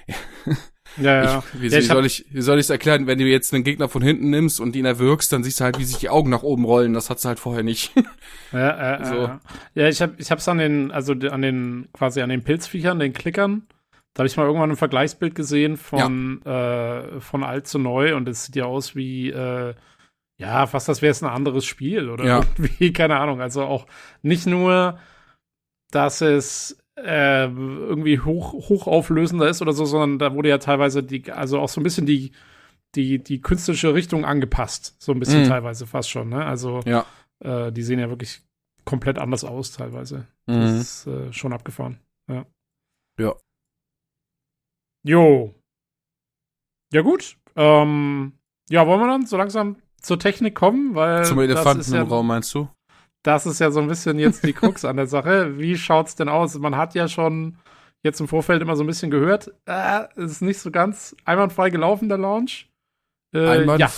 ja, ja. Ich, wie, ja, wie soll ich, wie soll ich es erklären, wenn du jetzt einen Gegner von hinten nimmst und ihn erwürgst, dann siehst du halt, wie sich die Augen nach oben rollen. Das hat's halt vorher nicht. ja, äh, so. äh, ja, ich hab, ich hab's an den, also an den, quasi an den Pilzviechern, den Klickern, da habe ich mal irgendwann ein Vergleichsbild gesehen von, ja. äh, von alt zu neu und es sieht ja aus wie, äh, ja, fast das wäre es ein anderes Spiel oder ja. irgendwie, keine Ahnung. Also auch nicht nur, dass es äh, irgendwie hoch, hochauflösender ist oder so, sondern da wurde ja teilweise die, also auch so ein bisschen die, die, die künstlerische Richtung angepasst. So ein bisschen mhm. teilweise fast schon, ne? Also, ja. äh, die sehen ja wirklich komplett anders aus teilweise. Mhm. Das ist äh, schon abgefahren. Ja. Ja. Jo. Ja, gut. Ähm, ja, wollen wir dann so langsam zur Technik kommen? Weil Zum Elefanten ja, im Raum, meinst du? Das ist ja so ein bisschen jetzt die Krux an der Sache. Wie schaut's denn aus? Man hat ja schon jetzt im Vorfeld immer so ein bisschen gehört, äh, es ist nicht so ganz einwandfrei gelaufen, der Launch. Äh, Einwand, ja.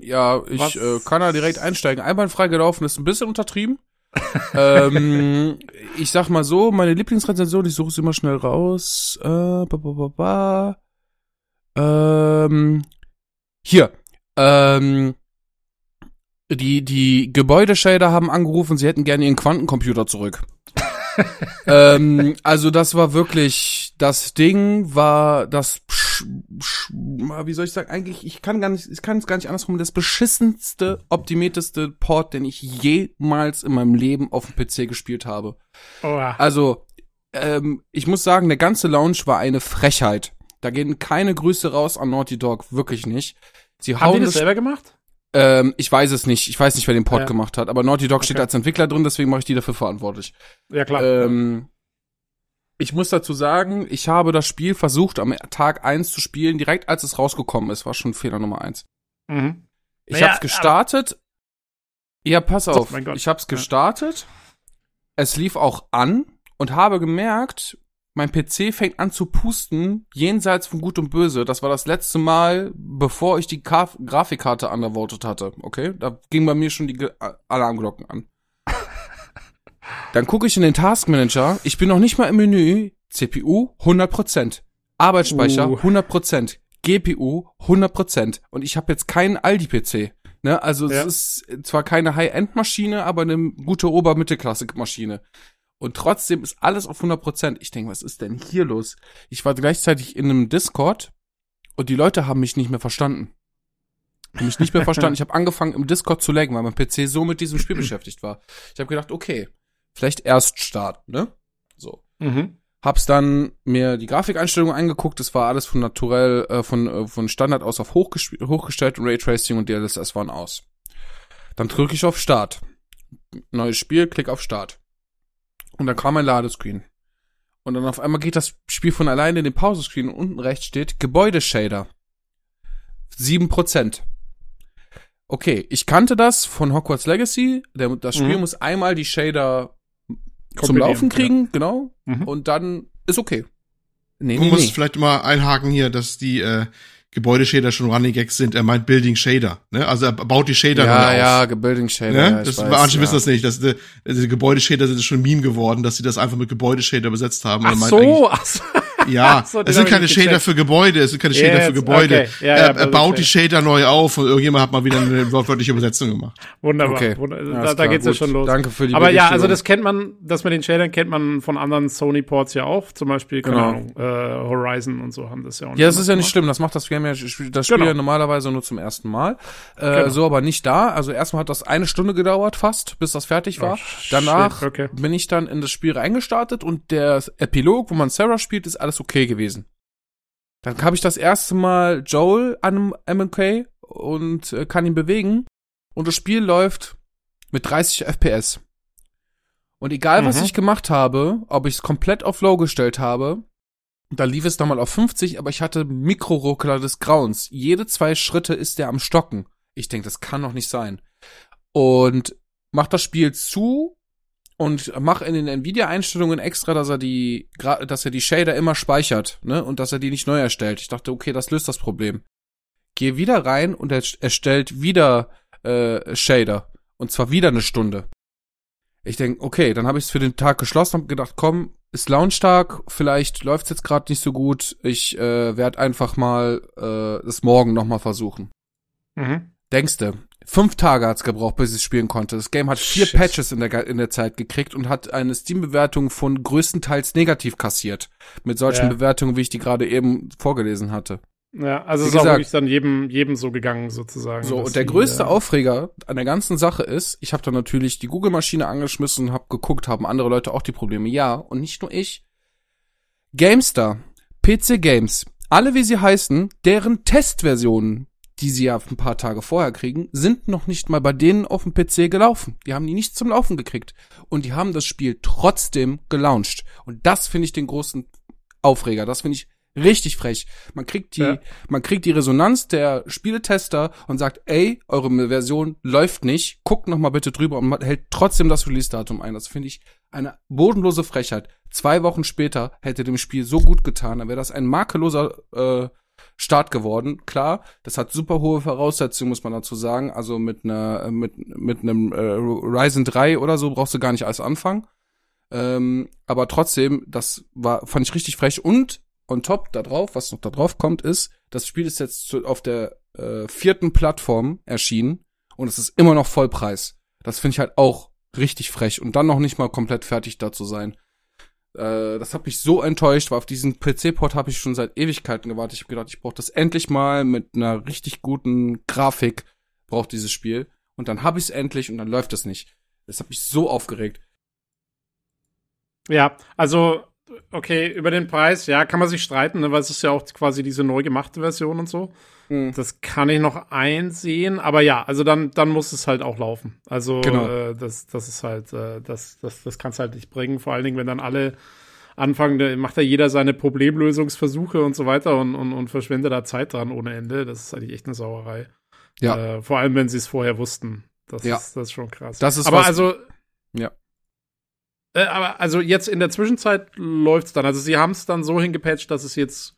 ja, ich äh, kann da direkt einsteigen. Einwandfrei gelaufen ist ein bisschen untertrieben. Ähm, ich sag mal so, meine Lieblingsrezension, ich suche sie mal schnell raus. Äh, ba, ba, ba, ba. Ähm, hier. Ähm, die, die Gebäudeshader haben angerufen, sie hätten gerne ihren Quantencomputer zurück. ähm, also das war wirklich, das Ding war das, wie soll ich sagen, eigentlich, ich kann gar nicht, ich kann es gar nicht andersrum, das beschissenste, optimierteste Port, den ich jemals in meinem Leben auf dem PC gespielt habe. Oh. Also, ähm, ich muss sagen, der ganze Launch war eine Frechheit. Da gehen keine Grüße raus an Naughty Dog, wirklich nicht. Sie Haben die das selber gemacht? ähm, ich weiß es nicht. Ich weiß nicht, wer den Port Ja. gemacht hat. Aber Naughty Dog steht Okay. als Entwickler drin, deswegen mache ich die dafür verantwortlich. Ja, klar. Ähm, ich muss dazu sagen, ich habe das Spiel versucht, am Tag eins zu spielen, direkt als es rausgekommen ist. War schon Fehler Nummer eins. mhm. Ich Naja, hab's gestartet. Ja, pass auf. mein Gott. Ich hab's Ja. gestartet. Es lief auch an und habe gemerkt, mein PC fängt an zu pusten, jenseits von Gut und Böse. Das war das letzte Mal, bevor ich die Ka Grafikkarte undervoted hatte. Okay? Da ging bei mir schon die Alarmglocken an. Dann gucke ich in den Task Manager. Ich bin noch nicht mal im Menü. CPU 100%. Arbeitsspeicher Uh. 100%. GPU 100%. Und ich habe jetzt keinen Aldi-PC. Ne? Also Ja. es ist zwar keine High-End-Maschine, aber eine gute Ober-Mittelklasse-Maschine. Und trotzdem ist alles auf 100%. Ich denke, was ist denn hier los? Ich war gleichzeitig in einem Discord und die Leute haben mich nicht mehr verstanden. Haben mich nicht mehr verstanden. Ich habe angefangen im Discord zu laggen, weil mein PC so mit diesem Spiel beschäftigt war. Ich habe gedacht, okay, vielleicht erst starten, ne? So. Mhm. Hab's dann mir die Grafikeinstellungen angeguckt. Das war alles von naturell, äh, von, äh, von Standard aus auf hochgestellt und Raytracing und DLSS waren aus. Dann drücke ich auf Start. Neues Spiel, klick auf Start. Und dann kam ein Ladescreen. Und dann auf einmal geht das Spiel von alleine in den Pausescreen und unten rechts steht Gebäudeshader. 7%. Okay, ich kannte das von Hogwarts Legacy. Der, das Spiel Mhm. muss einmal die Shader zum Laufen kriegen, genau. Mhm. Und dann ist okay. Nee, Man nee, muss nee. vielleicht mal einhaken hier, dass die äh, Gebäudeshader schon Running Gags sind. Er meint Building Shader. Ne? Also er baut die Shader Ja, ja, auf. Building Shader. Ne? ja, das, weiß, manche ja. wissen das nicht. dass die, diese Gebäudeshader sind schon ein Meme geworden, dass sie das einfach mit Gebäudeshader besetzt haben. Ach Er meint so, ach so. Ja, so, es sind keine Shader für Gebäude, es sind keine Shader Jetzt, für Gebäude. okay. Ja, ja, er, er Building baut die Shader. Neu auf und irgendjemand hat mal wieder eine wortwörtliche Übersetzung gemacht. Wunderbar. Okay. Ja, da da klar, geht's ja gut. schon los. Danke für die Aber ja, also das kennt man, das mit den Shadern kennt man von anderen Sony-Ports ja auch. Zum Beispiel, keine Genau. Ahnung, äh, Horizon und so haben das ja auch Ja, das ist ja nicht schlimm. Das macht das Game ja das Spiel Genau. ja normalerweise nur zum ersten Mal. Äh, Genau. So aber nicht da. Also erstmal hat das eine Stunde gedauert fast, bis das fertig war. Oh, Danach okay. bin ich dann in das Spiel reingestartet und der Epilog, wo man Sarah spielt, ist alles okay gewesen. Dann habe ich das erste Mal Joel an einem MK und äh, kann ihn bewegen und das Spiel läuft mit 30 FPS. Und egal, was Mhm. ich gemacht habe, ob ich es komplett auf Low gestellt habe, da lief es nochmal auf 50, aber ich hatte Mikroruckler des Grauens. Jede zwei Schritte ist der am Stocken. Ich denke, das kann doch nicht sein. Und mach das Spiel zu und mach in den Nvidia-Einstellungen extra, dass er die, dass er die Shader immer speichert, ne, und dass er die nicht neu erstellt. Ich dachte, okay, das löst das Problem. Geh wieder rein und er erstellt wieder äh, Shader. Und zwar wieder eine Stunde. Ich denk, okay, dann habe ich es für den Tag geschlossen und gedacht, komm, ist Launchtag, vielleicht läuft's jetzt gerade nicht so gut. Ich äh, werde einfach mal äh, es morgen noch mal versuchen. Mhm. Denkste, fünf Tage hat's gebraucht, bis ich spielen konnte. Das Game hat vier Shit. Patches in der, in der Zeit gekriegt und hat eine Steam-Bewertung von größtenteils negativ kassiert. Mit solchen Ja. Bewertungen, wie ich die gerade eben vorgelesen hatte. Ja, also Wie es ist auch gesagt- wirklich dann jedem, jedem so gegangen, sozusagen. So, und der die, größte äh, Aufreger an der ganzen Sache ist, ich habe dann natürlich die Google-Maschine angeschmissen und habe geguckt, haben andere Leute auch die Probleme. Ja, und nicht nur ich. GameStar, PC Games, alle wie sie heißen, deren Testversionen die sie ja ein paar Tage vorher kriegen, sind noch nicht mal bei denen auf dem PC gelaufen. Die haben die nicht zum Laufen gekriegt. Und die haben das Spiel trotzdem gelauncht. Und das finde ich den großen Aufreger. Das finde ich richtig frech. Man kriegt die, ja. man kriegt die Resonanz der Spieletester und sagt, ey, eure Version läuft nicht, guckt noch mal bitte drüber und hält trotzdem das Release-Datum ein. Das finde ich eine bodenlose Frechheit. Zwei Wochen später hätte dem Spiel so gut getan, dann wäre das ein makelloser äh, Start geworden. Klar, das hat super hohe Voraussetzungen, muss man dazu sagen. Also mit einer, mit, mit einem äh, Ryzen 3 oder so brauchst du gar nicht alles anfangen. Ähm, aber trotzdem, das war, fand ich richtig frech. Und on top da drauf, was noch da drauf kommt, ist, das Spiel ist jetzt auf der äh, vierten Plattform erschienen und es ist immer noch Vollpreis. Das finde ich halt auch richtig frech und dann noch nicht mal komplett fertig da zu sein. Äh, das hat mich so enttäuscht, weil auf diesen PC-Port habe ich schon seit Ewigkeiten gewartet. Ich habe gedacht, ich brauche das endlich mal mit einer richtig guten Grafik, braucht dieses Spiel. Und dann habe ich es endlich und dann läuft es nicht. Das hat mich so aufgeregt. Ja, also okay, über den Preis, ja, kann man sich streiten, ne, weil es ist ja auch quasi diese neu gemachte Version und so. Mhm. Das kann ich noch einsehen, aber ja, also dann, dann muss es halt auch laufen. Also genau. äh, das, das ist halt, äh, das, das, das kannst halt nicht bringen. Vor allen Dingen, wenn dann alle anfangen, da macht ja jeder seine Problemlösungsversuche und so weiter und, und, und verschwendet da Zeit dran ohne Ende. Das ist eigentlich echt eine Sauerei. Ja. Äh, vor allem, wenn sie es vorher wussten. Das, ja. ist, das ist schon krass. Das ist aber was, also, ja. Äh, aber also jetzt in der Zwischenzeit läuft's dann. Also sie haben es dann so hingepatcht, dass es jetzt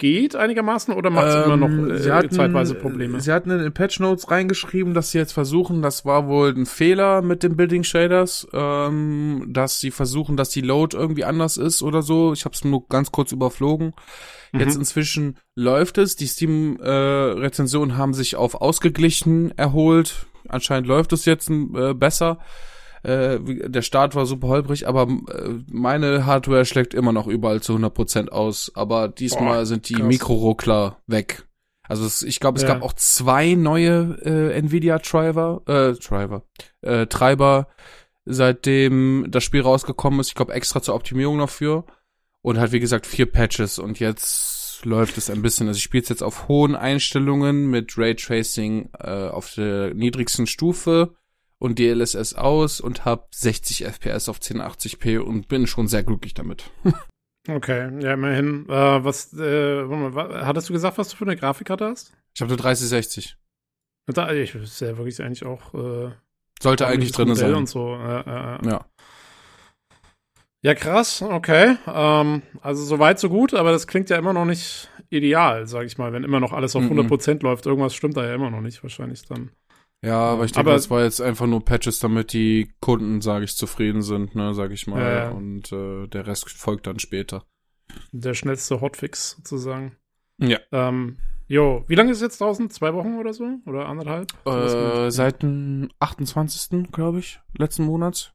geht einigermaßen oder macht es ähm, immer noch ähm, äh, hatten, zeitweise Probleme? Sie hatten in den Patch Notes reingeschrieben, dass sie jetzt versuchen, das war wohl ein Fehler mit den Building Shaders, ähm, dass sie versuchen, dass die Load irgendwie anders ist oder so. Ich habe es nur ganz kurz überflogen. Mhm. Jetzt inzwischen läuft es. Die Steam-Rezensionen äh, haben sich auf ausgeglichen erholt. Anscheinend läuft es jetzt äh, besser. Äh, der Start war super holprig, aber äh, meine Hardware schlägt immer noch überall zu 100% aus. Aber diesmal Boah, sind die Mikroruckler weg. Also es, ich glaube, es ja. gab auch zwei neue äh, Nvidia-Driver, äh, Driver, äh, Treiber, seitdem das Spiel rausgekommen ist. Ich glaube, extra zur Optimierung noch für. Und halt, wie gesagt, vier Patches. Und jetzt läuft es ein bisschen. Also ich spiele es jetzt auf hohen Einstellungen mit Raytracing äh, auf der niedrigsten Stufe und DLSS aus und habe 60 FPS auf 1080p und bin schon sehr glücklich damit. okay, ja, immerhin. Äh, was, äh, mal, hattest du gesagt, was du für eine Grafikkarte hast? Ich habe eine 3060. Da, ich ist ja wirklich eigentlich auch. Äh, Sollte eigentlich drin sein. Und so. Ja. Ja, krass, okay. Ähm, also so weit, so gut, aber das klingt ja immer noch nicht ideal, sag ich mal. Wenn immer noch alles auf mm -mm. 100% läuft, irgendwas stimmt da ja immer noch nicht, wahrscheinlich dann. Ja, aber ich denke, aber, das war jetzt einfach nur Patches, damit die Kunden, sage ich, zufrieden sind, ne, sag ich mal. Ja. Und äh, der Rest folgt dann später. Der schnellste Hotfix sozusagen. Ja. Ähm, jo, wie lange ist es jetzt draußen? Zwei Wochen oder so? Oder anderthalb? Äh, seit dem 28. glaube ich, letzten Monats.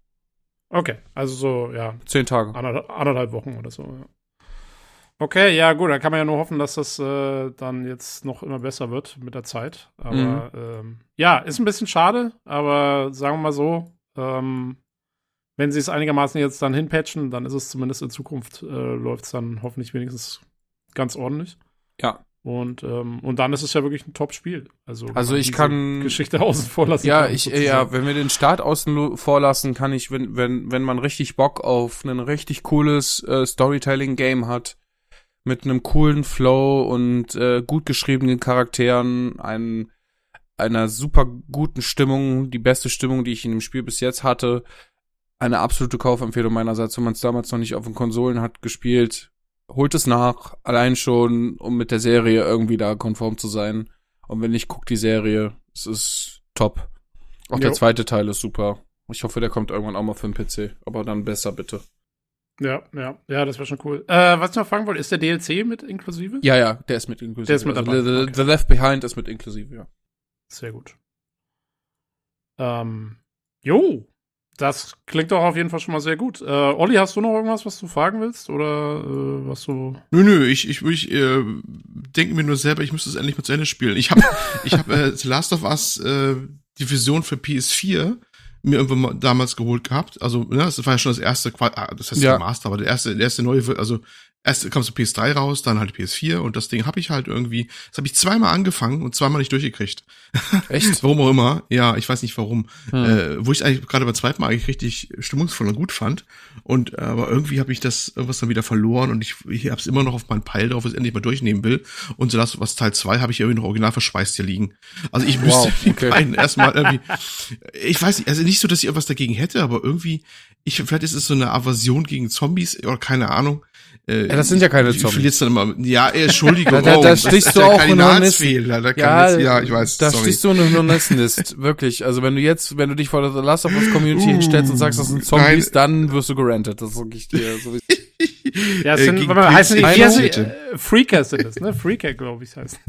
Okay, also so, ja. Zehn Tage. Anderthalb, anderthalb Wochen oder so, ja. Okay, ja gut, dann kann man ja nur hoffen, dass das äh, dann jetzt noch immer besser wird mit der Zeit. Aber mhm. ähm, ja, ist ein bisschen schade, aber sagen wir mal so, ähm, wenn sie es einigermaßen jetzt dann hinpatchen, dann ist es zumindest in Zukunft, äh, läuft es dann hoffentlich wenigstens ganz ordentlich. Ja. Und, ähm, und dann ist es ja wirklich ein Top-Spiel. Also, also ich kann Geschichte außen vor lassen. Ja, kann, ich, sozusagen. ja, wenn wir den Start außen vor lassen, kann ich, wenn, wenn, wenn man richtig Bock auf ein richtig cooles äh, Storytelling-Game hat, mit einem coolen Flow und äh, gut geschriebenen Charakteren, ein, einer super guten Stimmung, die beste Stimmung, die ich in dem Spiel bis jetzt hatte. Eine absolute Kaufempfehlung meinerseits, wenn man es damals noch nicht auf den Konsolen hat gespielt. Holt es nach, allein schon, um mit der Serie irgendwie da konform zu sein. Und wenn nicht, guckt die Serie. Es ist top. Auch jo. der zweite Teil ist super. Ich hoffe, der kommt irgendwann auch mal für den PC. Aber dann besser, bitte. Ja, ja, ja, das wäre schon cool. Äh, was ich noch fragen wollte, ist der DLC mit inklusive? Ja, ja, der ist mit inklusive. Der ist mit also dabei. Also, the, the, Left Behind ist mit inklusive, ja. Sehr gut. Ähm, jo, das klingt doch auf jeden Fall schon mal sehr gut. Äh, Olli, hast du noch irgendwas, was du fragen willst? Oder äh, was du. Nö, nö, ich, ich, ich äh, denke mir nur selber, ich müsste es endlich mal zu Ende spielen. Ich habe ich hab, äh, Last of Us äh, die Vision für PS4 mir irgendwann mal damals geholt gehabt. Also, ne, das war ja schon das erste, ah, das heißt ja. Master, aber der erste, der erste neue, also erst kam so PS3 raus, dann halt PS4 und das Ding habe ich halt irgendwie, das habe ich zweimal angefangen und zweimal nicht durchgekriegt. Echt? warum auch immer. Ja, ich weiß nicht warum. Hm. Äh, wo ich eigentlich gerade beim zweiten Mal eigentlich richtig stimmungsvoll und gut fand. Und aber irgendwie habe ich das irgendwas dann wieder verloren und ich, ich habe es immer noch auf meinen Pile drauf, was ich endlich mal durchnehmen will. Und so das, was Teil zwei habe ich irgendwie noch original verschweißt hier liegen. Also ich müsste wow, okay. beiden erstmal irgendwie. Ich weiß nicht, also nicht so, dass ich irgendwas dagegen hätte, aber irgendwie, ich, vielleicht ist es so eine Aversion gegen Zombies oder keine Ahnung. Äh, ja, das sind ja keine Zombies. Ich dann immer, ja, Entschuldigung. da, da, da stichst du auch in Hornissfehler. Da ja, jetzt, ja, ich weiß. Da sorry. stichst du in Hornissnist. Wirklich. Also wenn du jetzt, wenn du dich vor der Last of Us Community uh, hinstellst und sagst, das sind Zombies, nein. dann wirst du gerantet. Das sag ich dir. So ja, es sind, äh, warte mal, heißen die, wie heißen die, äh, Freaker sind das, ne? Freaker, glaube ich, heißt.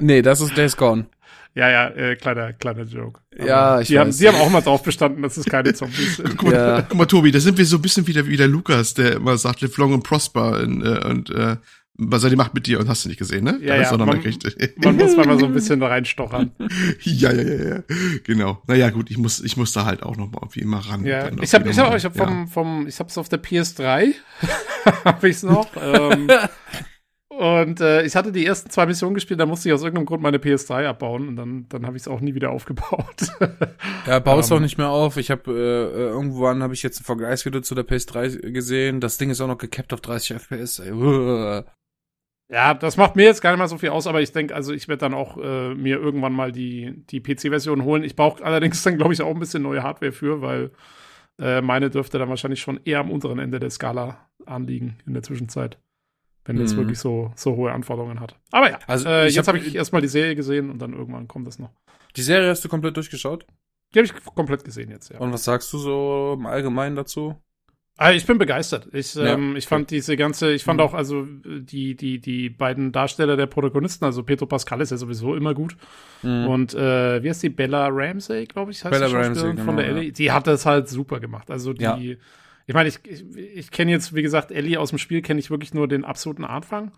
nee, das ist Days Gone. Ja, ja, äh, kleiner, kleiner Joke. Aber ja, ich die weiß. Haben, sie haben auch mal drauf bestanden, dass es keine Zombies sind. guck, mal, ja. guck mal, Tobi, da sind wir so ein bisschen wieder wie der Lukas, der immer sagt, live long and prosper und, äh, und äh, was er die macht mit dir und hast du nicht gesehen, ne? Ja, ja, man, man muss mal so ein bisschen reinstochern. ja, ja, ja, ja, genau. Naja, gut, ich muss, ich muss da halt auch noch mal wie immer ran. Ja, ich habe, ich habe, ich habe vom, vom, ich hab's auf der PS3, habe ich's noch. ähm, und äh, ich hatte die ersten zwei Missionen gespielt, da musste ich aus irgendeinem Grund meine PS3 abbauen und dann, dann habe ich es auch nie wieder aufgebaut. ja, baust um, auch nicht mehr auf. Ich habe äh, irgendwann habe ich jetzt ein Vergleichsvideo zu der PS3 gesehen. Das Ding ist auch noch gecapped auf 30 FPS. Ja, das macht mir jetzt gar nicht mal so viel aus, aber ich denke, also ich werde dann auch äh, mir irgendwann mal die, die PC-Version holen. Ich brauche allerdings dann, glaube ich, auch ein bisschen neue Hardware für, weil äh, meine dürfte dann wahrscheinlich schon eher am unteren Ende der Skala anliegen in der Zwischenzeit wenn es mhm. wirklich so, so hohe Anforderungen hat. Aber ja, also äh, jetzt habe hab ich erstmal die Serie gesehen und dann irgendwann kommt das noch. Die Serie hast du komplett durchgeschaut? Die habe ich komplett gesehen jetzt, ja. Und was sagst du so im Allgemeinen dazu? Ah, ich bin begeistert. Ich, ja. ähm, ich fand diese ganze, ich fand mhm. auch also die die die beiden Darsteller der Protagonisten, also Pedro Pascal ist ja sowieso immer gut mhm. und äh, wie heißt die Bella Ramsey, glaube ich, heißt Bella die Ramsey genau, von der Ellie. Die hat das halt super gemacht. Also die ja. Ich meine, ich, ich, ich kenne jetzt, wie gesagt, Ellie aus dem Spiel kenne ich wirklich nur den absoluten Anfang.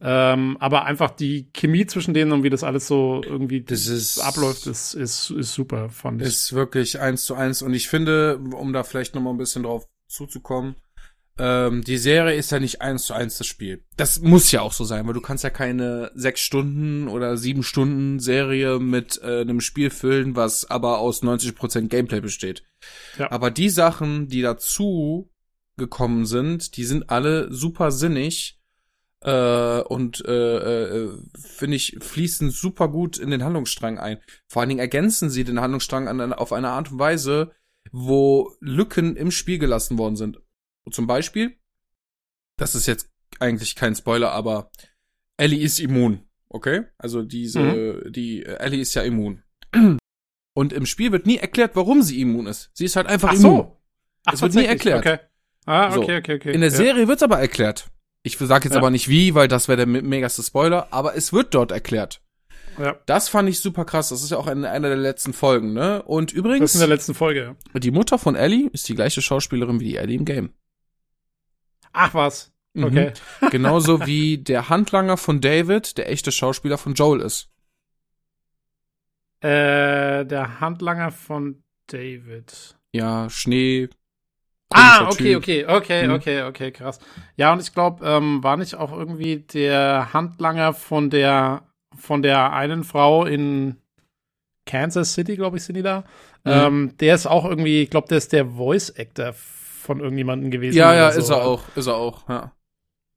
Ähm, aber einfach die Chemie zwischen denen und wie das alles so irgendwie das ist, abläuft, ist, ist, ist super, fand ich. Ist wirklich eins zu eins. Und ich finde, um da vielleicht noch mal ein bisschen drauf zuzukommen, ähm, die Serie ist ja nicht eins zu eins das Spiel. Das muss ja auch so sein, weil du kannst ja keine sechs Stunden oder sieben Stunden Serie mit äh, einem Spiel füllen, was aber aus 90% Gameplay besteht. Ja. Aber die Sachen, die dazu gekommen sind, die sind alle super sinnig äh, und äh, äh, finde ich fließen super gut in den Handlungsstrang ein. Vor allen Dingen ergänzen sie den Handlungsstrang an, auf eine Art und Weise, wo Lücken im Spiel gelassen worden sind. Zum Beispiel, das ist jetzt eigentlich kein Spoiler, aber Ellie ist immun, okay? Also diese, mhm. die Ellie ist ja immun. Und im Spiel wird nie erklärt, warum sie immun ist. Sie ist halt einfach Ach immun. So. Ach, es wird nie erklärt. Okay. Ah, okay, okay, okay. In der ja. Serie wird's aber erklärt. Ich sage jetzt ja. aber nicht wie, weil das wäre der megaste Spoiler, aber es wird dort erklärt. Ja. Das fand ich super krass. Das ist ja auch in einer der letzten Folgen, ne? Und übrigens. Das ist in der letzten Folge, ja. Die Mutter von Ellie ist die gleiche Schauspielerin wie die Ellie im Game. Ach was. Mhm. Okay. Mhm. Genauso wie der Handlanger von David der echte Schauspieler von Joel ist. Äh, der Handlanger von David. Ja, Schnee. Ah, okay, typ. okay, okay, mhm. okay, okay, krass. Ja, und ich glaube, ähm, war nicht auch irgendwie der Handlanger von der von der einen Frau in Kansas City, glaube ich, sind die da. Mhm. Ähm, der ist auch irgendwie, ich glaube, der ist der Voice Actor von irgendjemandem gewesen. Ja, ja, so. ist er auch, ist er auch, ja.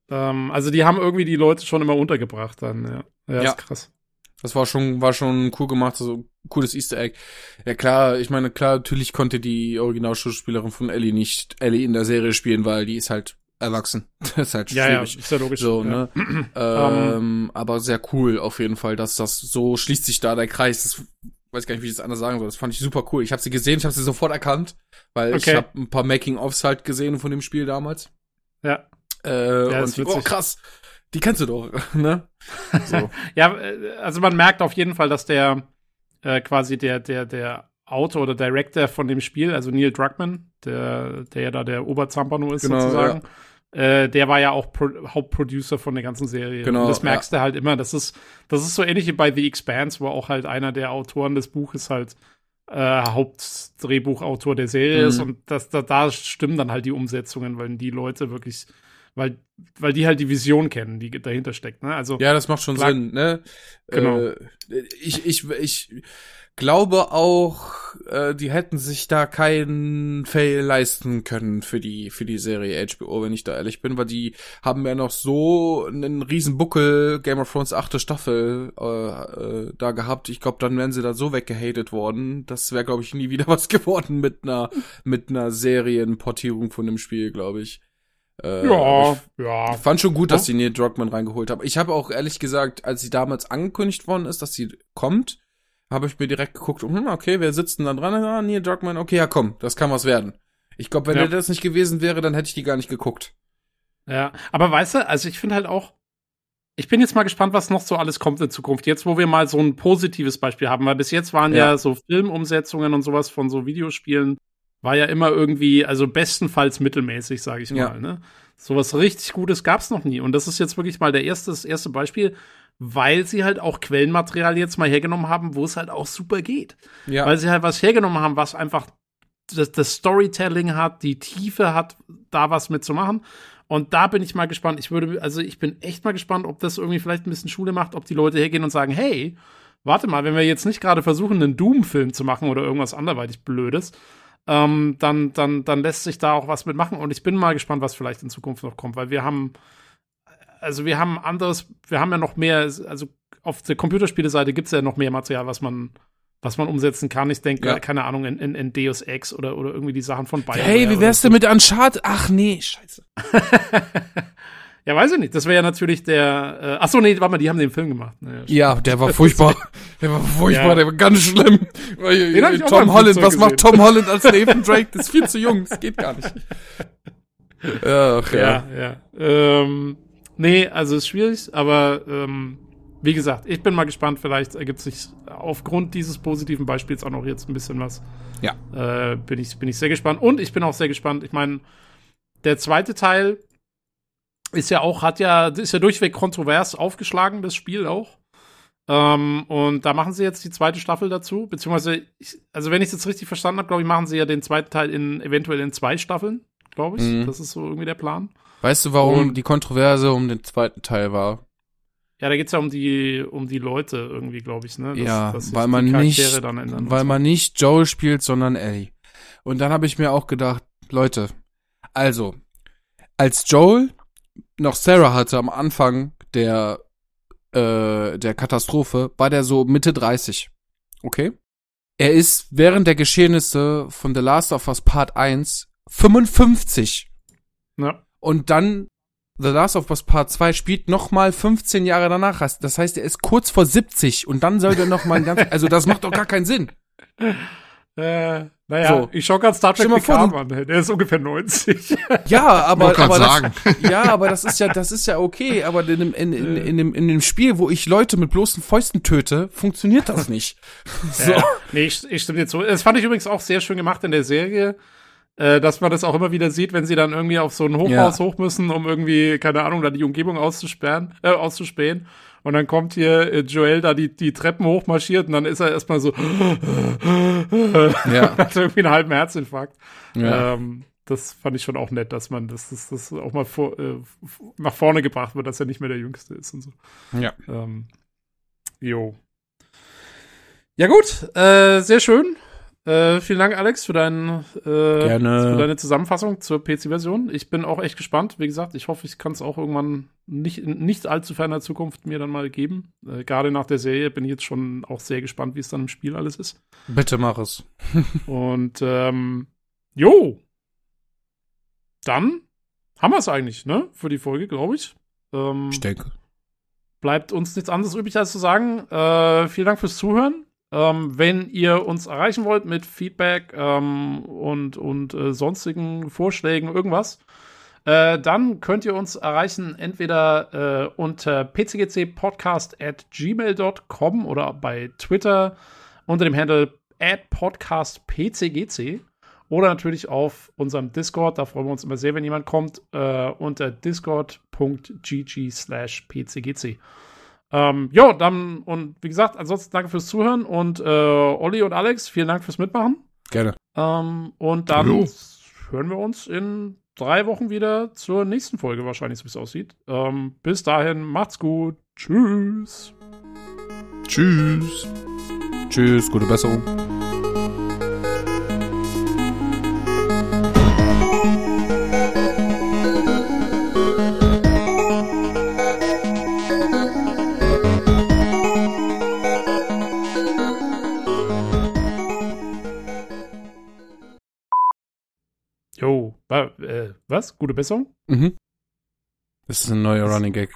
Ähm, also die haben irgendwie die Leute schon immer untergebracht dann, ja. Ja, ja. ist krass. Das war schon, war schon cool gemacht, so also cooles Easter Egg. Ja klar, ich meine, klar, natürlich konnte die Originalschauspielerin von Ellie nicht Ellie in der Serie spielen, weil die ist halt erwachsen. Das ist halt ja, schwierig. Ja, ist ja logisch. So, ne? ähm, aber sehr cool auf jeden Fall, dass das so schließt sich da der Kreis. Das weiß gar nicht, wie ich das anders sagen soll. Das fand ich super cool. Ich habe sie gesehen, ich habe sie sofort erkannt, weil okay. ich habe ein paar Making-ofs halt gesehen von dem Spiel damals. Ja. Äh, ja, und die, oh krass, die kennst du doch, ne? So. ja, äh, also man merkt auf jeden Fall, dass der äh, quasi der der der Autor oder Director von dem Spiel, also Neil Druckmann, der der ja da der Oberzampano ist genau, sozusagen. Ja äh, der war ja auch Pro Hauptproducer von der ganzen Serie. Genau. Und das merkst ja. du halt immer. Das ist, das ist so ähnlich wie bei The Expanse, wo auch halt einer der Autoren des Buches halt äh, Hauptdrehbuchautor der Serie mhm. ist. Und das, da, da stimmen dann halt die Umsetzungen, weil die Leute wirklich weil, weil die halt die Vision kennen, die dahinter steckt. Ne? Also, ja, das macht schon klar, Sinn. Ne? Genau. Äh, ich, ich, ich glaube auch, äh, die hätten sich da keinen Fail leisten können für die für die Serie HBO, wenn ich da ehrlich bin, weil die haben ja noch so einen riesen Buckel Game of Thrones achte Staffel äh, äh, da gehabt. Ich glaube, dann wären sie da so weggehatet worden. Das wäre glaube ich nie wieder was geworden mit einer mit einer Serienportierung von dem Spiel, glaube ich. Äh, ja, ich, ja. Ich fand schon gut, dass sie Neil Druckmann reingeholt haben. Ich habe auch ehrlich gesagt, als sie damals angekündigt worden ist, dass sie kommt, habe ich mir direkt geguckt, hm, okay, wer sitzt denn da dran? Ah, Neil Druckmann, okay, ja komm, das kann was werden. Ich glaube, wenn ja. das nicht gewesen wäre, dann hätte ich die gar nicht geguckt. Ja, aber weißt du, also ich finde halt auch, ich bin jetzt mal gespannt, was noch so alles kommt in Zukunft. Jetzt, wo wir mal so ein positives Beispiel haben, weil bis jetzt waren ja, ja so Filmumsetzungen und sowas von so Videospielen war ja immer irgendwie, also bestenfalls mittelmäßig, sage ich ja. mal. Ne? Sowas richtig Gutes gab's noch nie. Und das ist jetzt wirklich mal der erste, das erste Beispiel, weil sie halt auch Quellenmaterial jetzt mal hergenommen haben, wo es halt auch super geht. Ja. Weil sie halt was hergenommen haben, was einfach das, das Storytelling hat, die Tiefe hat, da was mitzumachen. Und da bin ich mal gespannt. Ich würde, also ich bin echt mal gespannt, ob das irgendwie vielleicht ein bisschen Schule macht, ob die Leute hergehen und sagen, hey, warte mal, wenn wir jetzt nicht gerade versuchen, einen Doom-Film zu machen oder irgendwas anderweitig Blödes, ähm, dann, dann, dann lässt sich da auch was mitmachen. Und ich bin mal gespannt, was vielleicht in Zukunft noch kommt, weil wir haben, also wir haben anderes, wir haben ja noch mehr, also auf der Computerspieleseite gibt es ja noch mehr Material, was man, was man umsetzen kann. Ich denke, ja. keine Ahnung, in, in, in, Deus Ex oder, oder irgendwie die Sachen von Bayern. Hey, wie wär's denn mit Uncharted? Ach nee, scheiße. Ja, weiß ich nicht. Das wäre ja natürlich der. Äh, ach so, nee, warte mal, die haben den Film gemacht. Naja, ja, der war furchtbar. der war furchtbar, ja. der war ganz schlimm. Den Tom Holland, was macht Tom Holland als Nathan Drake? Das ist viel zu jung, das geht gar nicht. Ach, ja, ja. ja. Ähm, nee, also ist schwierig, aber ähm, wie gesagt, ich bin mal gespannt. Vielleicht ergibt sich aufgrund dieses positiven Beispiels auch noch jetzt ein bisschen was. Ja. Äh, bin ich bin ich sehr gespannt und ich bin auch sehr gespannt. Ich meine, der zweite Teil ist ja auch, hat ja, ist ja durchweg kontrovers aufgeschlagen, das Spiel auch. Ähm, und da machen sie jetzt die zweite Staffel dazu, beziehungsweise, ich, also wenn ich es jetzt richtig verstanden habe, glaube ich, machen sie ja den zweiten Teil in eventuell in zwei Staffeln, glaube ich. Mhm. Das ist so irgendwie der Plan. Weißt du, warum und, die Kontroverse um den zweiten Teil war? Ja, da geht's ja um die um die Leute irgendwie, glaube ich, ne? Dass, ja, dass weil man nicht weil so. man nicht Joel spielt, sondern Ellie. Und dann habe ich mir auch gedacht, Leute, also als Joel noch Sarah hatte am Anfang der, äh, der Katastrophe, war der so Mitte 30. Okay? Er ist während der Geschehnisse von The Last of Us Part 1 55. Ja. Und dann The Last of Us Part 2 spielt noch mal 15 Jahre danach. Das heißt, er ist kurz vor 70 und dann soll der noch mal ein ganz, also das macht doch gar keinen Sinn. Äh, naja, so. ich schau gerade Star Trek Picard an, der ist ungefähr 90. Ja, aber, aber das, ja, aber das ist ja, das ist ja okay, aber in dem, in, in, in, dem, in dem Spiel, wo ich Leute mit bloßen Fäusten töte, funktioniert das nicht. so. Ja, nee, ich, ich stimme dir zu. Das fand ich übrigens auch sehr schön gemacht in der Serie, äh, dass man das auch immer wieder sieht, wenn sie dann irgendwie auf so ein Hochhaus ja. hoch müssen, um irgendwie, keine Ahnung, da die Umgebung auszusperren, äh, auszuspähen. Und dann kommt hier äh, Joel da die, die Treppen hochmarschiert und dann ist er erstmal so, ja. hat irgendwie einen halben Herzinfarkt. Ja. Ähm, das fand ich schon auch nett, dass man das, das, das auch mal vor, äh, nach vorne gebracht wird, dass er nicht mehr der Jüngste ist und so. Ja. Ähm, jo. Ja gut, äh, sehr schön. Äh, vielen Dank, Alex, für, dein, äh, für deine Zusammenfassung zur PC-Version. Ich bin auch echt gespannt. Wie gesagt, ich hoffe, ich kann es auch irgendwann nicht in nicht allzu ferner Zukunft mir dann mal geben. Äh, Gerade nach der Serie bin ich jetzt schon auch sehr gespannt, wie es dann im Spiel alles ist. Bitte mach es. Und ähm, jo. Dann haben wir es eigentlich, ne? Für die Folge, glaube ich. Ähm, ich denke. Bleibt uns nichts anderes übrig, als zu sagen. Äh, vielen Dank fürs Zuhören. Ähm, wenn ihr uns erreichen wollt mit Feedback ähm, und, und äh, sonstigen Vorschlägen, irgendwas, äh, dann könnt ihr uns erreichen entweder äh, unter pcgcpodcast at gmail.com oder bei Twitter unter dem Handle at podcastpcgc oder natürlich auf unserem Discord. Da freuen wir uns immer sehr, wenn jemand kommt, äh, unter discord.gg slash pcgc. Ähm, ja, dann, und wie gesagt, ansonsten danke fürs Zuhören und äh, Olli und Alex, vielen Dank fürs Mitmachen. Gerne. Ähm, und dann Hallo. hören wir uns in drei Wochen wieder zur nächsten Folge wahrscheinlich, so wie es aussieht. Ähm, bis dahin, macht's gut. Tschüss. Tschüss. Tschüss, gute Besserung. Was? Gute Besserung? Mhm. Das ist ein neuer das Running Gag.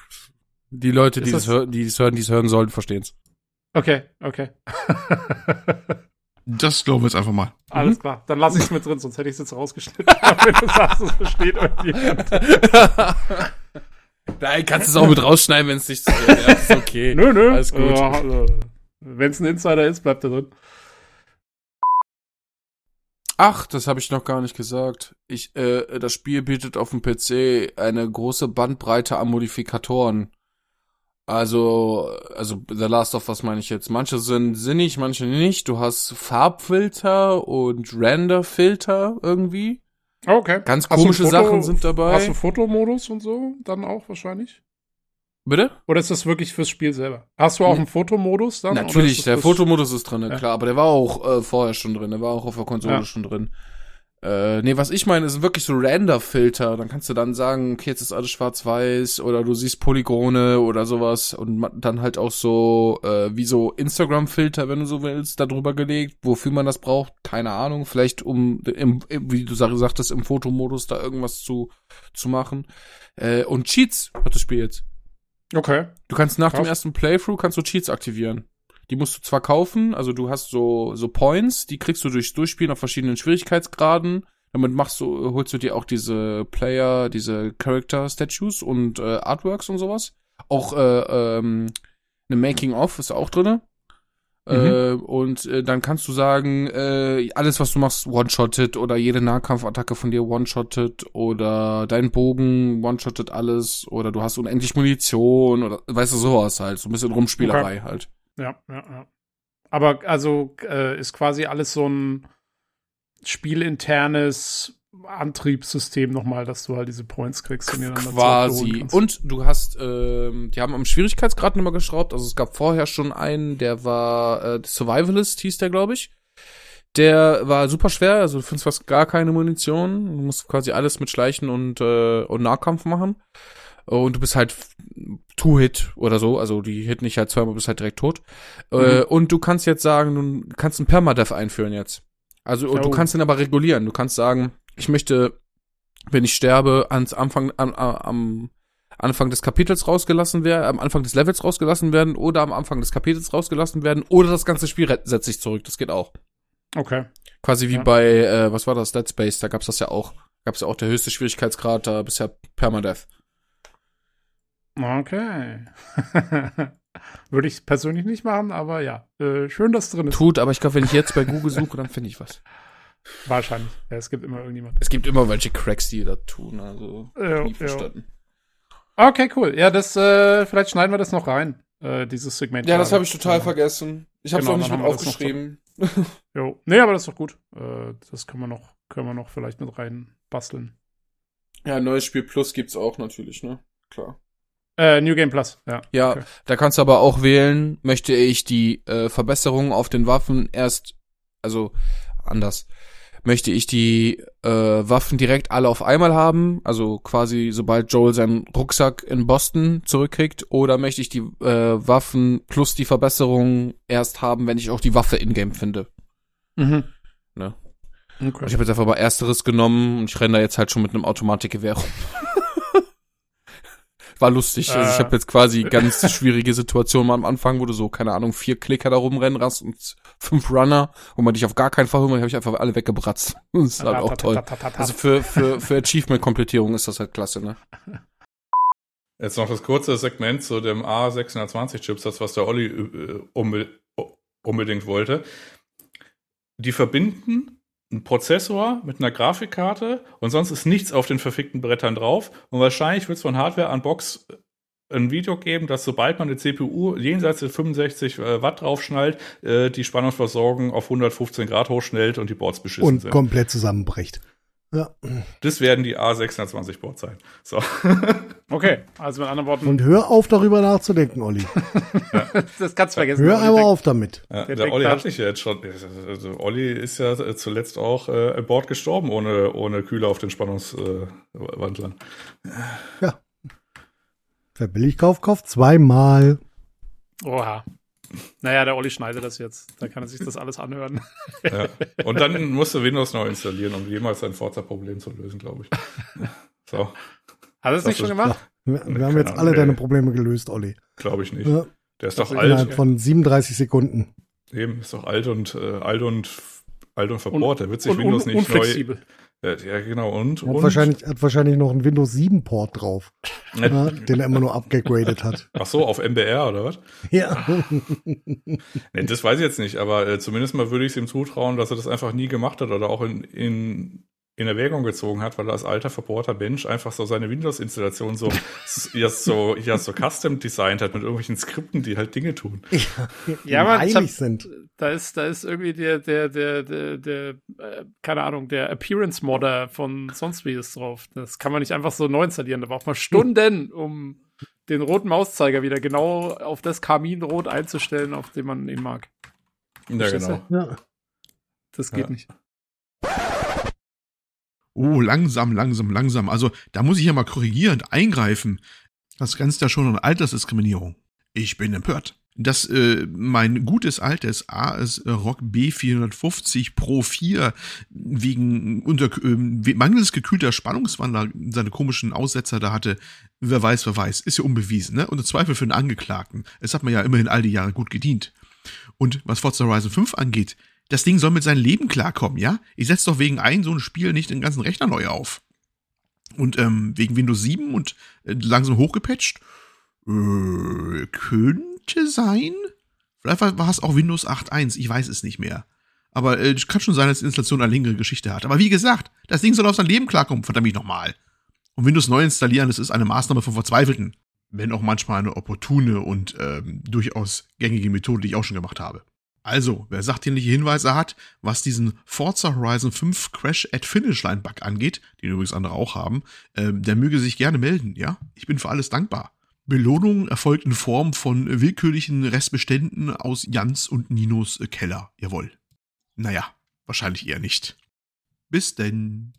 Die Leute, die das, die es hören, die es hören sollen, verstehen es. Okay, okay. das glauben wir jetzt einfach mal. Alles mhm. klar, dann lasse ich es mit drin, sonst hätte ich es jetzt rausgeschnitten. wenn du sagst, es versteht irgendjemand. Nein, kannst es auch mit rausschneiden, wenn es nicht so ist. Ja, ist okay. Nö, nö. Alles gut. Äh, wenn es ein Insider ist, bleibt er drin. Ach, das habe ich noch gar nicht gesagt. Ich, äh, das Spiel bietet auf dem PC eine große Bandbreite an Modifikatoren. Also, also The Last of Us meine ich jetzt. Manche sind sinnig, manche nicht. Du hast Farbfilter und Renderfilter irgendwie. Okay. Ganz komische Sachen sind dabei. Hast du Fotomodus und so dann auch wahrscheinlich? Bitte? Oder ist das wirklich fürs Spiel selber? Hast du auch einen Fotomodus dann? Natürlich, der Fotomodus ist drin, ja. klar, aber der war auch äh, vorher schon drin, der war auch auf der Konsole ja. schon drin. Äh, nee, was ich meine, sind wirklich so Render-Filter. Dann kannst du dann sagen, okay, jetzt ist alles schwarz-weiß oder du siehst Polygone oder sowas und dann halt auch so äh, wie so Instagram-Filter, wenn du so willst, darüber gelegt. Wofür man das braucht, keine Ahnung. Vielleicht um, im, wie du sagtest, im Fotomodus da irgendwas zu, zu machen. Äh, und Cheats hat das Spiel jetzt. Okay. Du kannst nach Krass. dem ersten Playthrough kannst du Cheats aktivieren. Die musst du zwar kaufen, also du hast so so Points, die kriegst du durchs Durchspielen auf verschiedenen Schwierigkeitsgraden. Damit machst du holst du dir auch diese Player, diese Character Statues und äh, Artworks und sowas. Auch äh, ähm, eine Making of ist auch drinne. Mhm. Äh, und äh, dann kannst du sagen, äh, alles, was du machst, one-shotted oder jede Nahkampfattacke von dir one-shotted oder dein Bogen one-shotted alles oder du hast unendlich Munition oder weißt du, sowas halt. So ein bisschen Rumspielerei okay. halt. Ja, ja, ja. Aber also äh, ist quasi alles so ein spielinternes Antriebssystem nochmal, dass du halt diese Points kriegst und die dann Quasi. Und du hast, ähm, die haben am Schwierigkeitsgrad nochmal geschraubt. Also es gab vorher schon einen, der war äh, Survivalist, hieß der, glaube ich. Der war super schwer, also du findest fast gar keine Munition. Du musst quasi alles mit Schleichen und, äh, und Nahkampf machen. Und du bist halt Two-Hit oder so, also die hit nicht halt zweimal, bist halt direkt tot. Äh, mhm. Äh, und du kannst jetzt sagen, du kannst einen Permadeath einführen jetzt. Also oh. du kannst den aber regulieren. Du kannst sagen, ich möchte, wenn ich sterbe, ans Anfang, am, am Anfang des Kapitels rausgelassen werden, am Anfang des Levels rausgelassen werden oder am Anfang des Kapitels rausgelassen werden oder das ganze Spiel setzt sich zurück. Das geht auch. Okay. Quasi wie ja. bei, äh, was war das, Dead Space, da gab's das ja auch. Gab's ja auch der höchste Schwierigkeitsgrad da bisher Permadeath. Okay. Würde ich persönlich nicht machen, aber ja, äh, schön, dass drin ist. Tut, aber ich glaube, wenn ich jetzt bei Google suche, dann finde ich was. Wahrscheinlich. Ja, es gibt immer irgendjemand. Es gibt immer welche Cracks, die das tun. Also ja, nie verstanden. Ja. Okay, cool. Ja, das äh, vielleicht schneiden wir das noch rein. Äh, dieses Segment. Ja, das habe ich total ja. vergessen. Ich habe es genau, auch nicht mit aufgeschrieben. jo. Nee, aber das ist doch gut. Äh, das können wir noch, können wir noch vielleicht mit rein basteln. Ja, neues Spiel Plus gibt's auch natürlich, ne? Klar. Äh, New Game Plus, ja. Ja, okay. da kannst du aber auch wählen, möchte ich die äh, Verbesserungen auf den Waffen erst, also anders möchte ich die äh, Waffen direkt alle auf einmal haben, also quasi sobald Joel seinen Rucksack in Boston zurückkriegt, oder möchte ich die äh, Waffen plus die Verbesserung erst haben, wenn ich auch die Waffe in-game finde. Mhm. Ne? Okay. Ich habe jetzt einfach mal ersteres genommen und ich renne da jetzt halt schon mit einem Automatikgewehr rum. War lustig. Also ich habe jetzt quasi ganz schwierige Situationen am Anfang, wo du so, keine Ahnung, vier Klicker da rumrennen rast und fünf Runner, wo man dich auf gar keinen Fall holt, habe ich einfach alle weggebratzt. Das ist halt auch toll. Also für, für, für Achievement-Komplettierung ist das halt klasse, ne? Jetzt noch das kurze Segment zu dem A620-Chips, das was der Olli äh, unbedingt wollte. Die verbinden ein Prozessor mit einer Grafikkarte und sonst ist nichts auf den verfickten Brettern drauf. Und wahrscheinlich wird es von Hardware an Box ein Video geben, dass sobald man eine CPU jenseits der 65 äh, Watt draufschnallt, äh, die Spannungsversorgung auf 115 Grad hochschnellt und die Boards beschissen und sind. Und komplett zusammenbricht. Ja. Das werden die A620 Boards sein. So. Okay, also mit anderen Worten. Und hör auf, darüber nachzudenken, Olli. ja. Das kannst du vergessen. Hör einmal auf damit. Ja, der, der Olli hat sich ja jetzt schon. Also Olli ist ja zuletzt auch äh, an Bord gestorben, ohne, ohne Kühler auf den Spannungswandlern. Äh, ja. Wer billig kauft, kauft zweimal. Oha. Naja, der Olli schneidet das jetzt. Da kann er sich das alles anhören. Ja. Und dann musst du Windows neu installieren, um jemals ein Forza-Problem zu lösen, glaube ich. So. Hat er es nicht schon gemacht? Wir, wir haben jetzt alle deine Probleme gelöst, Olli. Glaube ich nicht. Ja. Der ist doch also alt. Innerhalb von 37 Sekunden. Eben, ist doch alt und äh, alt und alt und verbohrt. Der wird sich und, Windows nicht neu. Ja, genau. Und, hat, und? Wahrscheinlich, hat wahrscheinlich noch einen Windows 7 Port drauf, ja, den er immer nur abgegradet hat. Ach so, auf MBR oder was? Ja. nee, das weiß ich jetzt nicht, aber äh, zumindest mal würde ich es ihm zutrauen, dass er das einfach nie gemacht hat oder auch in, in in Erwägung gezogen hat, weil er als alter verbohrter Mensch einfach so seine Windows-Installation so, ja, so, ja, so custom designt hat mit irgendwelchen Skripten, die halt Dinge tun. Ja, ja man, hab, sind. Da ist, da ist irgendwie der, der, der, der, der, äh, keine Ahnung, der Appearance-Modder von sonst wie ist drauf. Das kann man nicht einfach so neu installieren. Da braucht man Stunden, um den roten Mauszeiger wieder genau auf das Kaminrot einzustellen, auf dem man ihn mag. Ja, genau. Ja. Das geht ja. nicht. Oh, langsam, langsam, langsam. Also da muss ich ja mal korrigierend eingreifen. Das grenzt ja schon an Altersdiskriminierung. Ich bin empört. Dass äh, mein gutes altes AS Rock B450 Pro 4 wegen unter, äh, mangels gekühlter Spannungswandler seine komischen Aussetzer da hatte, wer weiß, wer weiß, ist ja unbewiesen, ne? Unter Zweifel für den Angeklagten. Es hat mir ja immerhin all die Jahre gut gedient. Und was Forza Horizon 5 angeht, das Ding soll mit seinem Leben klarkommen, ja? Ich setze doch wegen ein so ein Spiel nicht den ganzen Rechner neu auf. Und ähm, wegen Windows 7 und äh, langsam hochgepatcht, äh, könnte sein. Vielleicht war es auch Windows 8.1, ich weiß es nicht mehr. Aber äh, kann schon sein, dass die Installation eine längere Geschichte hat. Aber wie gesagt, das Ding soll auf sein Leben klarkommen, verdammt mich nochmal. Und Windows neu installieren, das ist eine Maßnahme von Verzweifelten. Wenn auch manchmal eine opportune und ähm, durchaus gängige Methode, die ich auch schon gemacht habe. Also, wer sachdienliche Hinweise hat, was diesen Forza Horizon 5 Crash at Finish Line Bug angeht, den übrigens andere auch haben, äh, der möge sich gerne melden, ja? Ich bin für alles dankbar. Belohnung erfolgt in Form von willkürlichen Restbeständen aus Jans und Ninos Keller. Jawohl. Naja, wahrscheinlich eher nicht. Bis denn.